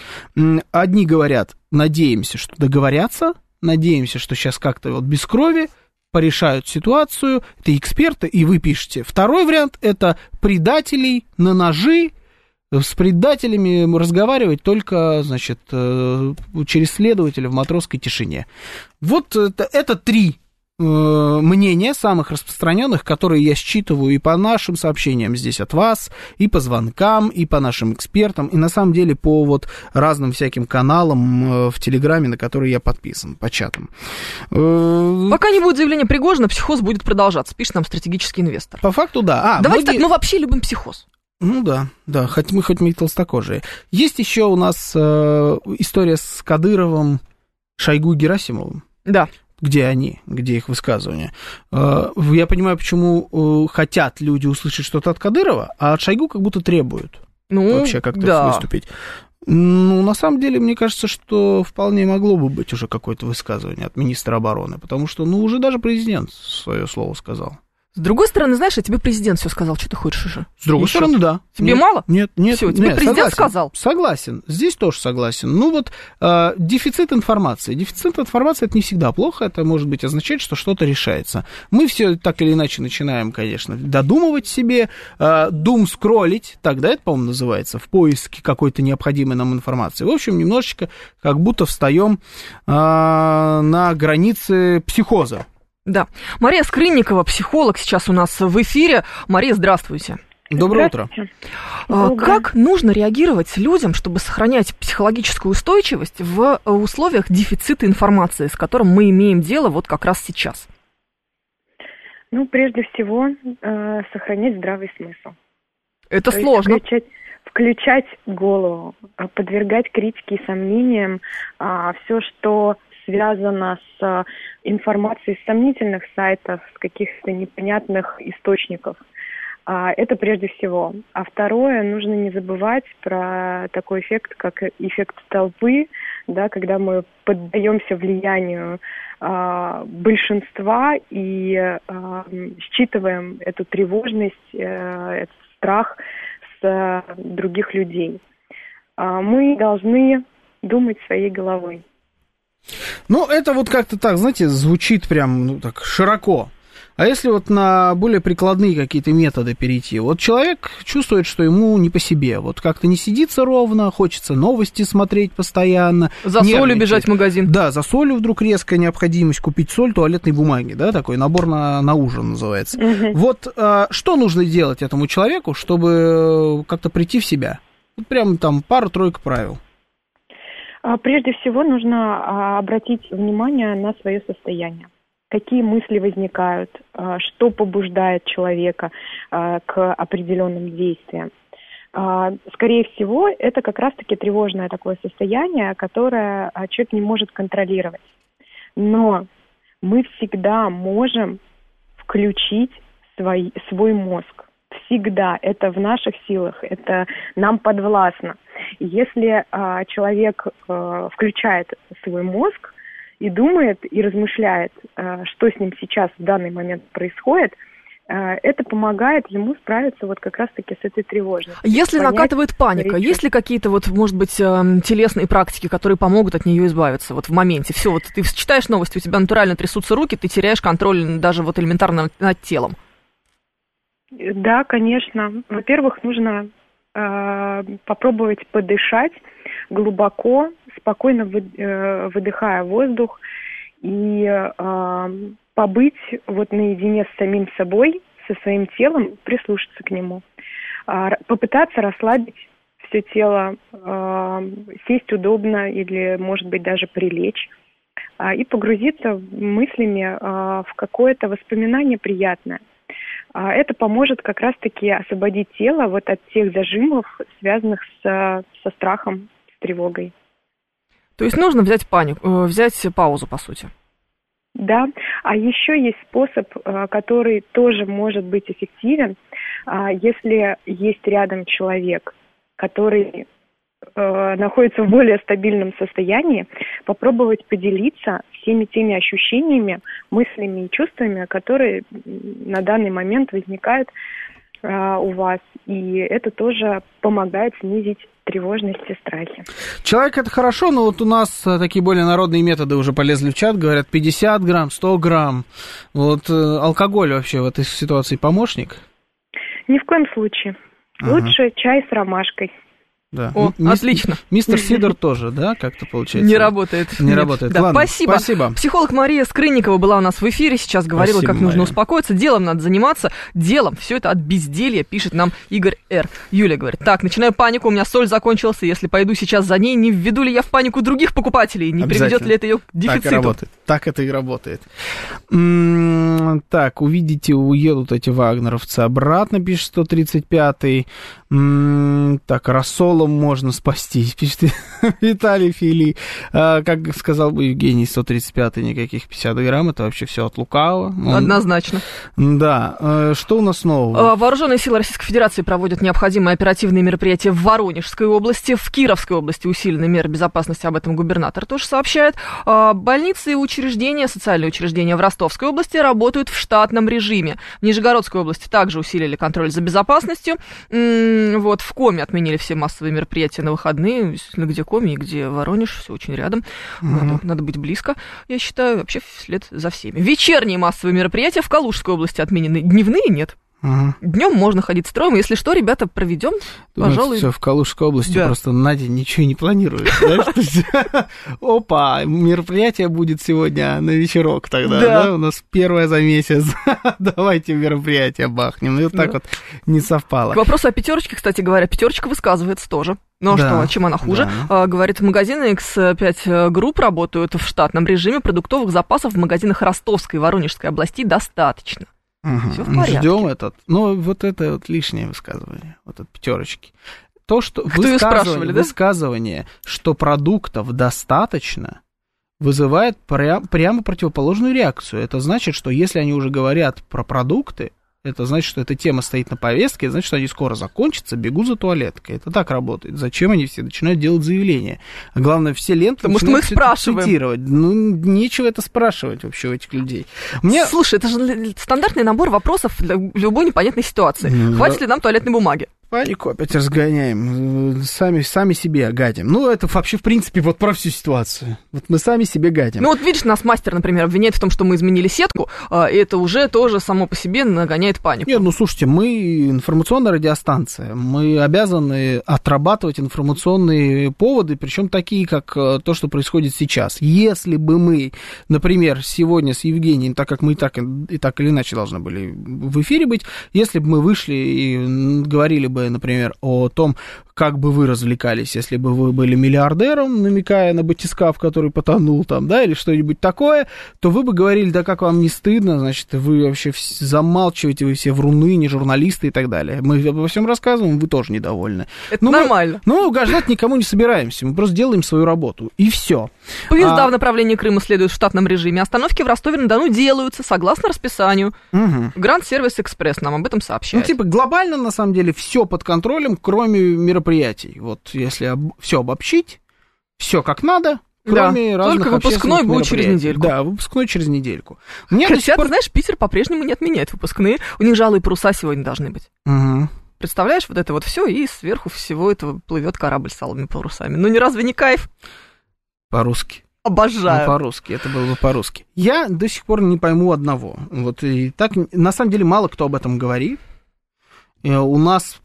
Одни говорят, надеемся, что договорятся, надеемся, что сейчас как-то вот без крови, порешают ситуацию, это эксперты, и вы пишете. Второй вариант – это предателей на ножи, с предателями разговаривать только, значит, э, через следователя в матросской тишине. Вот это, это три мнения самых распространенных, которые я считываю и по нашим сообщениям здесь от вас, и по звонкам, и по нашим экспертам, и на самом деле по вот разным всяким каналам э, в Телеграме, на которые я подписан, по чатам. Пока не будет заявления Пригожина, психоз будет продолжаться, пишет нам стратегический инвестор. По факту, да. А, Давайте многие... так, мы вообще любим психоз. Ну да, да, хоть мы хоть мы и толстокожие. Есть еще у нас э, история с Кадыровым, Шойгу Герасимовым. Да. Где они, где их высказывания. Э, я понимаю, почему э, хотят люди услышать что-то от Кадырова, а от Шойгу как будто требуют ну, вообще как-то да. выступить. Ну, на самом деле, мне кажется, что вполне могло бы быть уже какое-то высказывание от министра обороны, потому что, ну, уже даже президент свое слово сказал. С другой стороны, знаешь, а тебе президент все сказал, что ты хочешь уже. С другой Еще. стороны, да. Тебе нет, мало? Нет, нет. Все, тебе нет, президент согласен, сказал. Согласен. Здесь тоже согласен. Ну вот э, дефицит информации. Дефицит информации это не всегда плохо. Это может быть означать, что что-то решается. Мы все так или иначе начинаем, конечно, додумывать себе, э, дум скроллить, тогда это, по-моему, называется, в поиске какой-то необходимой нам информации. В общем, немножечко как будто встаем э, на границе психоза. Да. Мария Скрынникова, психолог, сейчас у нас в эфире. Мария, здравствуйте. Доброе утро. А, как нужно реагировать людям, чтобы сохранять психологическую устойчивость в условиях дефицита информации, с которым мы имеем дело вот как раз сейчас? Ну, прежде всего, э, сохранять здравый смысл. Это То сложно. Включать, включать голову, подвергать критике и сомнениям а, все, что связано с э, информацией с сомнительных сайтов, с каких-то непонятных источников. А, это прежде всего. А второе, нужно не забывать про такой эффект, как эффект толпы, да, когда мы поддаемся влиянию а, большинства и а, считываем эту тревожность, а, этот страх с а, других людей. А, мы должны думать своей головой. Ну, это вот как-то так, знаете, звучит прям ну, так широко. А если вот на более прикладные какие-то методы перейти? Вот человек чувствует, что ему не по себе. Вот как-то не сидится ровно, хочется новости смотреть постоянно. За солью бежать в магазин. Да, за солью вдруг резкая необходимость купить соль туалетной бумаги, да, такой набор на, на ужин называется. Угу. Вот а, что нужно делать этому человеку, чтобы как-то прийти в себя? Вот прям там пару-тройка правил. А, прежде всего нужно а, обратить внимание на свое состояние. Какие мысли возникают, а, что побуждает человека к определенным действиям. Скорее всего, это как раз-таки тревожное такое состояние, которое человек не может контролировать. Но мы всегда можем включить свой, свой мозг всегда. Это в наших силах, это нам подвластно. Если а, человек а, включает свой мозг и думает, и размышляет, а, что с ним сейчас в данный момент происходит, это помогает ему справиться вот как раз-таки с этой тревожностью. Если понять, накатывает паника, есть ли какие-то вот, может быть, эм, телесные практики, которые помогут от нее избавиться вот в моменте? Все, вот ты читаешь новости, у тебя натурально трясутся руки, ты теряешь контроль даже вот элементарно над телом. Да, конечно. Во-первых, нужно э, попробовать подышать глубоко, спокойно вы, э, выдыхая воздух и э, побыть вот наедине с самим собой, со своим телом, прислушаться к нему, э, попытаться расслабить все тело, э, сесть удобно или, может быть, даже прилечь э, и погрузиться мыслями э, в какое-то воспоминание приятное. А это поможет как раз-таки освободить тело вот от тех зажимов, связанных с, со страхом, с тревогой. То есть нужно взять панику, э, взять паузу, по сути. Да, а еще есть способ, э, который тоже может быть эффективен, а, если есть рядом человек, который э, находится в более стабильном состоянии, попробовать поделиться всеми теми ощущениями, мыслями и чувствами, которые на данный момент возникают а, у вас. И это тоже помогает снизить тревожность и страхи. Человек это хорошо, но вот у нас э, такие более народные методы уже полезли в чат, говорят 50 грамм, 100 грамм. Вот э, алкоголь вообще в этой ситуации помощник? Ни в коем случае. Ага. Лучше чай с ромашкой. Да. О, Ми- отлично. Мистер Сидор тоже, да, как-то получается? Не работает. Не Нет. работает. Да, Ладно, спасибо. спасибо. Психолог Мария Скрынникова была у нас в эфире, сейчас говорила, Спасибо, как нужно Мария. успокоиться. Делом надо заниматься. Делом. Все это от безделья, пишет нам Игорь Р. Юля говорит, так, начинаю панику, у меня соль закончилась, и если пойду сейчас за ней, не введу ли я в панику других покупателей? Не приведет ли это ее к Так и дефициту? работает. Так это и работает. М, Так, увидите, уедут эти вагнеровцы обратно, пишет 135-й. М, Так, рассолом можно спастись, пишет Виталий Фили. А, Как сказал бы Евгений, 135-й, никаких 50 грамм, это вообще все от лукавого. Он- Однозначно. Да. Э, Что у нас нового? А, Вооруженные силы Российской Федерации проводят необходимые оперативные мероприятия в Воронежской области, в Кировской области усилены меры безопасности, об этом губернатор тоже сообщает. А, Больницы и учреждения, социальные учреждения в Ростовской области работают в штатном режиме. В Нижегородской области также усилили контроль за безопасностью. Вот, в Коме отменили все массовые мероприятия на выходные. Где Коми и где Воронеж, все очень рядом. Мгм. Надо, надо быть близко, я считаю, вообще вслед за всеми. Вечерние массовые мероприятия в Калужской области отменены. Дневные нет. Ага. Днем можно ходить строем. Если что, ребята, проведем, пожалуй. все в Калужской области Да. просто на день ничего не планирует. Опа, мероприятие будет сегодня на вечерок тогда, Да. у нас первое за месяц. Давайте мероприятие бахнем. И вот так Да. вот не совпало. К вопросу о пятерочке, кстати говоря, пятерочка высказывается тоже. Ну а Да, что, чем она хуже? да. А, говорит, магазины X5 групп работают в штатном режиме. Продуктовых запасов в магазинах Ростовской и Воронежской областей достаточно. Мгм. Всё в порядке. Ждем этот. Но вот это вот лишнее высказывание, вот от пятерочки. То, что Кто высказывание, да? высказывание, что продуктов достаточно, вызывает прям, прямо противоположную реакцию. Это значит, что если они уже говорят про продукты, это значит, что эта тема стоит на повестке, это значит, что они скоро закончатся, бегу за туалеткой. Это так работает. Зачем они все начинают делать заявления? А главное, все ленты Потому что мы их спрашиваем. цитировать. Ну, нечего это спрашивать вообще у этих людей. Мне... Слушай, это же стандартный набор вопросов для любой непонятной ситуации. Ну, Хватит да. ли нам туалетной бумаги? Панику опять разгоняем, сами, сами себе гадим. Ну, это вообще, в принципе, вот про всю ситуацию. Вот мы сами себе гадим. Ну вот видишь, нас мастер, например, обвиняет в том, что мы изменили сетку, а, и это уже тоже само по себе нагоняет панику. Нет, ну слушайте, мы информационная радиостанция, мы обязаны отрабатывать информационные поводы, причем такие, как э, то, что происходит сейчас. Если бы мы, например, сегодня с Евгением, так как мы и так, и так или иначе должны были в эфире быть, если бы мы вышли и говорили бы, например, о том, как бы вы развлекались, если бы вы были миллиардером, намекая на батискаф, который потонул там, да, или что-нибудь такое, то вы бы говорили, да как вам не стыдно, значит, вы вообще замалчиваете, вы все вруны, не журналисты и так далее. Мы обо всем рассказываем, вы тоже недовольны. Это Ну, мы- нормально. Ну, мы угождать никому не собираемся, мы просто делаем свою работу, и все. Поезда А- в направлении Крыма следуют в штатном режиме. Остановки в Ростове-на-Дону делаются согласно расписанию. Гранд Сервис Экспресс нам об этом Ну, сообщает. типа, глобально, на самом деле, все под контролем, кроме мероприятий. Вот, если все обобщить, все как надо, Да, кроме разных только выпускной будет через недельку. Да, выпускной через недельку. Мне Хотя, пор... ты знаешь, Питер по-прежнему не отменяет выпускные. У них же алые паруса сегодня должны быть. Мгм. Представляешь, вот это вот все, и сверху всего этого плывет корабль с алыми парусами. Ну, не разве не кайф? По-русски. Обожаю. Ну, по-русски, это было бы по-русски. Я до сих пор не пойму одного. Вот и так, на самом деле, мало кто об этом говорит. Э, У нас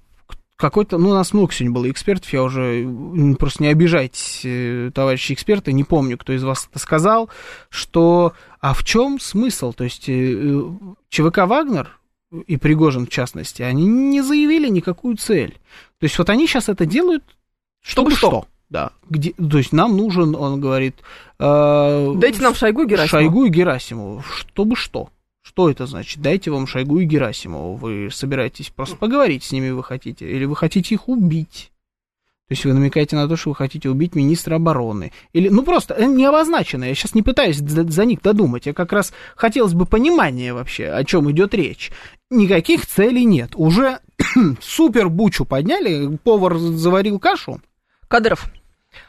какой-то, ну, у нас много сегодня было экспертов, я уже, просто не обижайтесь, э, товарищи эксперты, не помню, кто из вас это сказал, что, а в чем смысл? То есть, э, э, ЧВК «Вагнер» и Пригожин, в частности, они не заявили никакую цель. То есть, вот они сейчас это делают, чтобы, Чтобы что? что. Да, где, то есть нам нужен, он говорит, э, Дайте нам Шойгу и Герасимову. Шойгу и Герасимову. Чтобы что? Что это значит? Дайте вам Шойгу и Герасимову. Вы собираетесь просто поговорить с ними, вы хотите? Или вы хотите их убить? То есть вы намекаете на то, что вы хотите убить министра обороны. Или, ну просто, э, не обозначено. Я сейчас не пытаюсь за, них додумать. Я как раз хотелось бы понимания вообще, о чем идет речь. Никаких целей нет. Уже супер бучу подняли, повар заварил кашу. Кадыров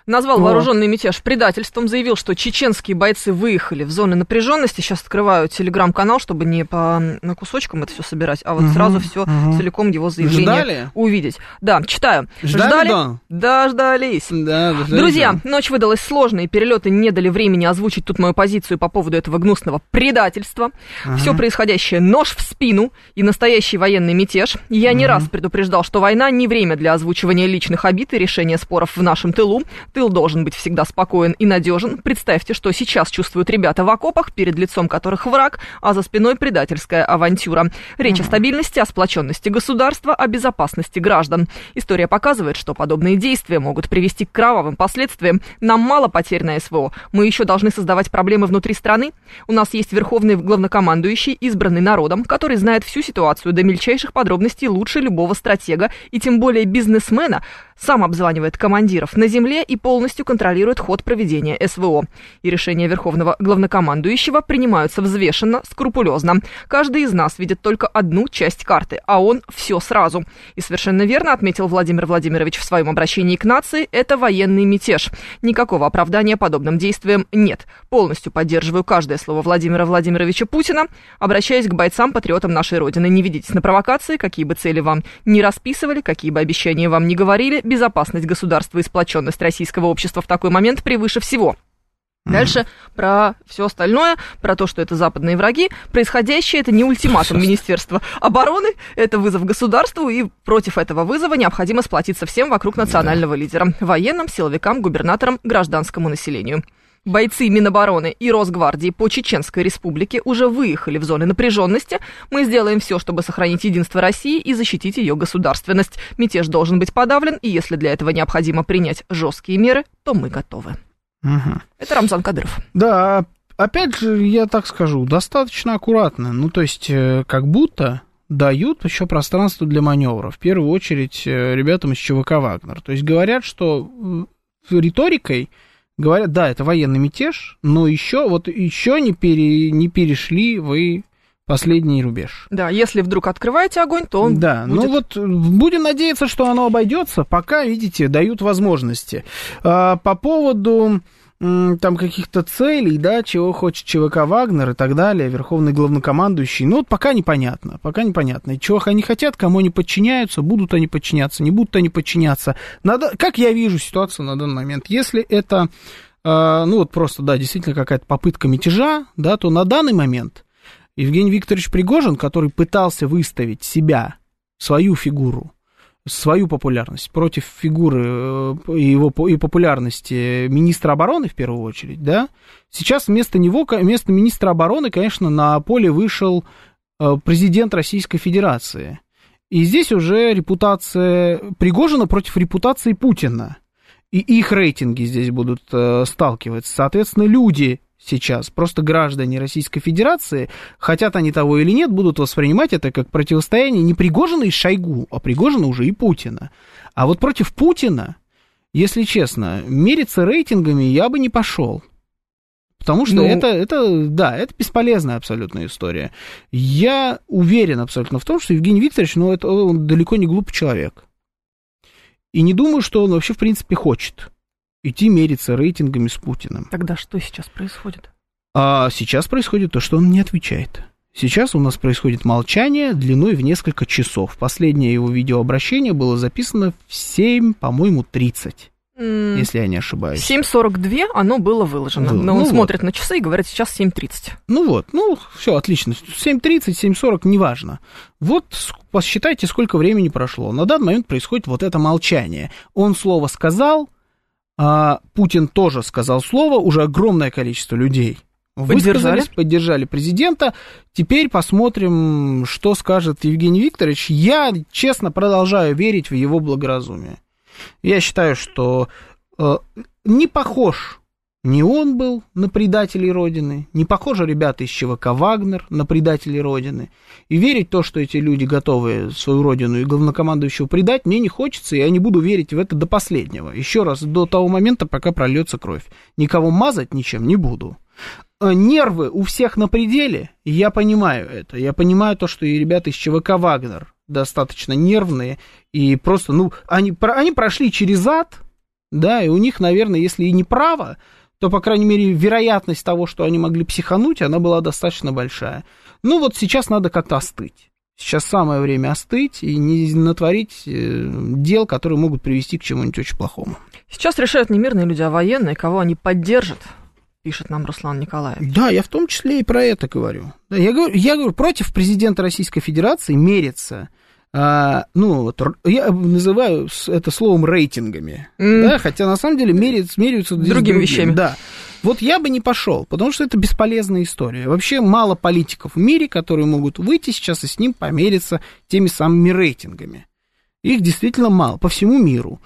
назвал вооруженный митеж предательством, заявил, что чеченские бойцы выехали в зоны напряженности. Сейчас открываю телеграм-канал, чтобы не по кусочкам это все собирать, а вот Мгм, сразу все мгм. целиком его заявление Ждали? увидеть. Да, читаю. Ждали, да? Дождались. Да, дождались, Друзья, ночь выдалась сложной, перелеты не дали времени озвучить тут мою позицию по поводу этого гнусного предательства. Ага. Все происходящее нож в спину и настоящий военный мятеж. Я не Мгм. раз предупреждал, что война не время для озвучивания личных обид и решения споров в нашем тылу. Тыл должен быть всегда спокоен и надежен. Представьте, что сейчас чувствуют ребята в окопах, перед лицом которых враг, а за спиной предательская авантюра. Речь о стабильности, о сплоченности государства, о безопасности граждан. История показывает, что подобные действия могут привести к кровавым последствиям. Нам мало потерь на СВО. Мы еще должны создавать проблемы внутри страны. У нас есть верховный главнокомандующий, избранный народом, который знает всю ситуацию до мельчайших подробностей лучше любого стратега и тем более бизнесмена, сам обзванивает командиров на земле и полностью контролирует ход проведения СВО. И решения Верховного главнокомандующего принимаются взвешенно, скрупулезно. Каждый из нас видит только одну часть карты, а он все сразу. И совершенно верно отметил Владимир Владимирович в своем обращении к нации, это военный мятеж. Никакого оправдания подобным действиям нет. Полностью поддерживаю каждое слово Владимира Владимировича Путина. Обращаясь к бойцам-патриотам нашей Родины, не ведитесь на провокации, какие бы цели вам не расписывали, какие бы обещания вам не говорили, безопасность государства и сплоченность российского общества в такой момент превыше всего. Дальше про все остальное, про то, что это западные враги. Происходящее это не ультиматум Министерства обороны, это вызов государству, и против этого вызова необходимо сплотиться всем вокруг национального лидера. Военным, силовикам, губернаторам, гражданскому населению. Бойцы Минобороны и Росгвардии по Чеченской республике уже выехали в зоны напряженности. Мы сделаем все, чтобы сохранить единство России и защитить ее государственность. Мятеж должен быть подавлен, и если для этого необходимо принять жесткие меры, то мы готовы. Мгм. Это Рамзан Кадыров. Да, опять же, я так скажу, достаточно аккуратно. Ну, то есть, э, как будто дают еще пространство для маневра. В первую очередь, э, ребятам из ЧВК «Вагнер». То есть, говорят, что э, риторикой говорят, да, это военный мятеж, но еще, вот еще не, пере, не перешли вы последний рубеж. Да, если вдруг открываете огонь, то он Да, будет... ну вот будем надеяться, что оно обойдется, пока, видите, дают возможности. А, по поводу там каких-то целей, да, чего хочет ЧВК Вагнер и так далее, верховный главнокомандующий, ну вот пока непонятно, пока непонятно. И чего они хотят, кому они подчиняются, будут они подчиняться, не будут они подчиняться. Надо, как я вижу ситуацию на данный момент, если это, э, ну вот просто, да, действительно какая-то попытка мятежа, да, то на данный момент Евгений Викторович Пригожин, который пытался выставить себя, свою фигуру, свою популярность против фигуры э, его и популярности министра обороны в первую очередь, да, сейчас вместо него, вместо министра обороны, конечно, на поле вышел э, президент Российской Федерации. И здесь уже репутация Пригожина против репутации Путина. И их рейтинги здесь будут э, сталкиваться. Соответственно, люди сейчас, просто граждане Российской Федерации, хотят они того или нет, будут воспринимать это как противостояние не Пригожина и Шойгу, а Пригожина уже и Путина. А вот против Путина, если честно, мериться рейтингами я бы не пошел. Потому что Ну- это, это, да, это бесполезная абсолютная история. Я уверен абсолютно в том, что Евгений Викторович, ну, это он далеко не глупый человек. И не думаю, что он вообще, в принципе, хочет идти мериться рейтингами с Путиным. Тогда что сейчас происходит? А сейчас происходит то, что он не отвечает. Сейчас у нас происходит молчание длиной в несколько часов. Последнее его видеообращение было записано в 7, по-моему, 30, М, если я не ошибаюсь. 7.42 оно было выложено. Было. Но он Ну вот. смотрит на часы и говорит, сейчас 7.30. Ну вот, ну все, отлично. 7.30, 7.40, неважно. Вот посчитайте, сколько времени прошло. На данный момент происходит вот это молчание. Он слово сказал, а Путин тоже сказал слово, уже огромное количество людей высказались, Поддержали? поддержали президента. Теперь посмотрим, что скажет Евгений Викторович. Я, честно, продолжаю верить в его благоразумие. Я считаю, что э, не похож Не он был на предателей Родины, не похожи ребята из ЧВК «Вагнер» на предателей Родины. И верить в то, что эти люди готовы свою Родину и главнокомандующего предать, мне не хочется, и я не буду верить в это до последнего. Еще раз, до того момента, пока прольется кровь. Никого мазать ничем не буду. А нервы у всех на пределе, я понимаю это. Я понимаю то, что и ребята из ЧВК «Вагнер» достаточно нервные, и просто, ну, они, они прошли через ад, да, и у них, наверное, если и не право, то, по крайней мере, вероятность того, что они могли психануть, она была достаточно большая. Ну вот сейчас надо как-то остыть. Сейчас самое время остыть и не натворить э, дел, которые могут привести к чему-нибудь очень плохому. Сейчас решают не мирные люди, а военные, кого они поддержат, пишет нам Руслан Николаевич. Да, я в том числе и про это говорю. Я, говорю я говорю, против президента Российской Федерации мерится а, ну, вот, я называю это словом рейтингами, mm. да, хотя на самом деле меряются, меряются другими другим. вещами. Да. Вот я бы не пошел, потому что это бесполезная история. Вообще мало политиков в мире, которые могут выйти сейчас и с ним помериться теми самыми рейтингами. Их действительно мало по всему миру.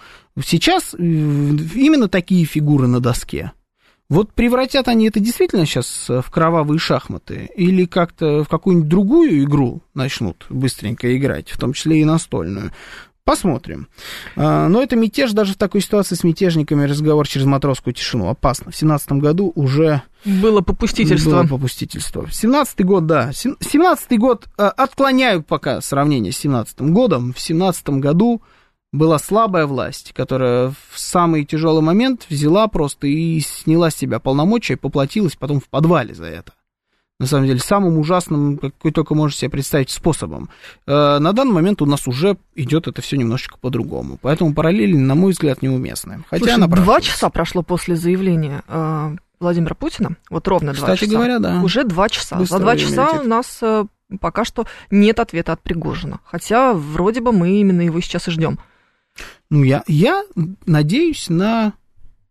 Сейчас э, именно такие фигуры на доске. Вот превратят они это действительно сейчас в кровавые шахматы или как-то в какую-нибудь другую игру начнут быстренько играть, в том числе и настольную. Посмотрим. А, но это мятеж даже в такой ситуации с мятежниками, разговор через матросскую тишину. Опасно. В семнадцатом году уже... Было попустительство. Было попустительство. Семнадцатый год, да. Семнадцатый год, а, отклоняю пока сравнение с семнадцатым годом. В семнадцатом году была слабая власть, которая в самый тяжелый момент взяла просто и сняла с себя полномочия, поплатилась потом в подвале за это. На самом деле, самым ужасным, какой только можете себе представить, способом. Э, на данный момент у нас уже идет это все немножечко по-другому. Поэтому параллели, на мой взгляд, неуместны. Хотя Слушай, два часа прошло после заявления э, Владимира Путина. Вот ровно два часа. Кстати говоря, да. Уже два часа. Быстро За два часа летит. у нас э, пока что нет ответа от Пригожина. Хотя вроде бы мы именно его сейчас и ждем. Ну, я, я надеюсь на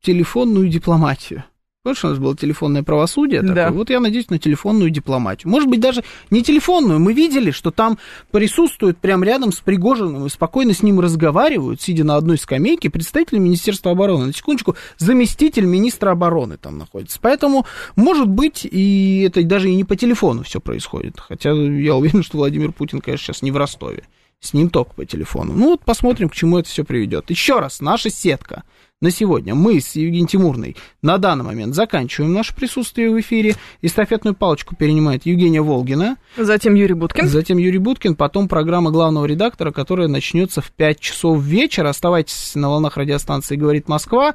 телефонную дипломатию. Помнишь, у нас было телефонное правосудие? Такое? Да. Вот я надеюсь на телефонную дипломатию. Может быть, даже не телефонную. Мы видели, что там присутствуют прямо рядом с Пригожиным и спокойно с ним разговаривают, сидя на одной скамейке, представители Министерства обороны. На секундочку, заместитель министра обороны там находится. Поэтому, может быть, и это даже и не по телефону все происходит. Хотя я уверен, что Владимир Путин, конечно, сейчас не в Ростове. С ним только по телефону. Ну вот посмотрим, к чему это все приведет. Еще раз, наша сетка на сегодня. Мы с Евгением Тимурной на данный момент заканчиваем наше присутствие в эфире. Эстафетную палочку перенимает Евгения Волгина. Затем Юрий Буткин. Затем Юрий Буткин. Потом программа главного редактора, которая начнется в 5 часов вечера. Оставайтесь на волнах радиостанции «Говорит Москва».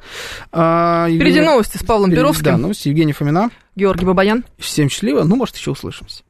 А, Впереди Евгения... новости с Павлом Перовским. Да, новости Евгения Фомина. Георгий Бабаян. Всем счастливо. Ну, может, еще услышимся.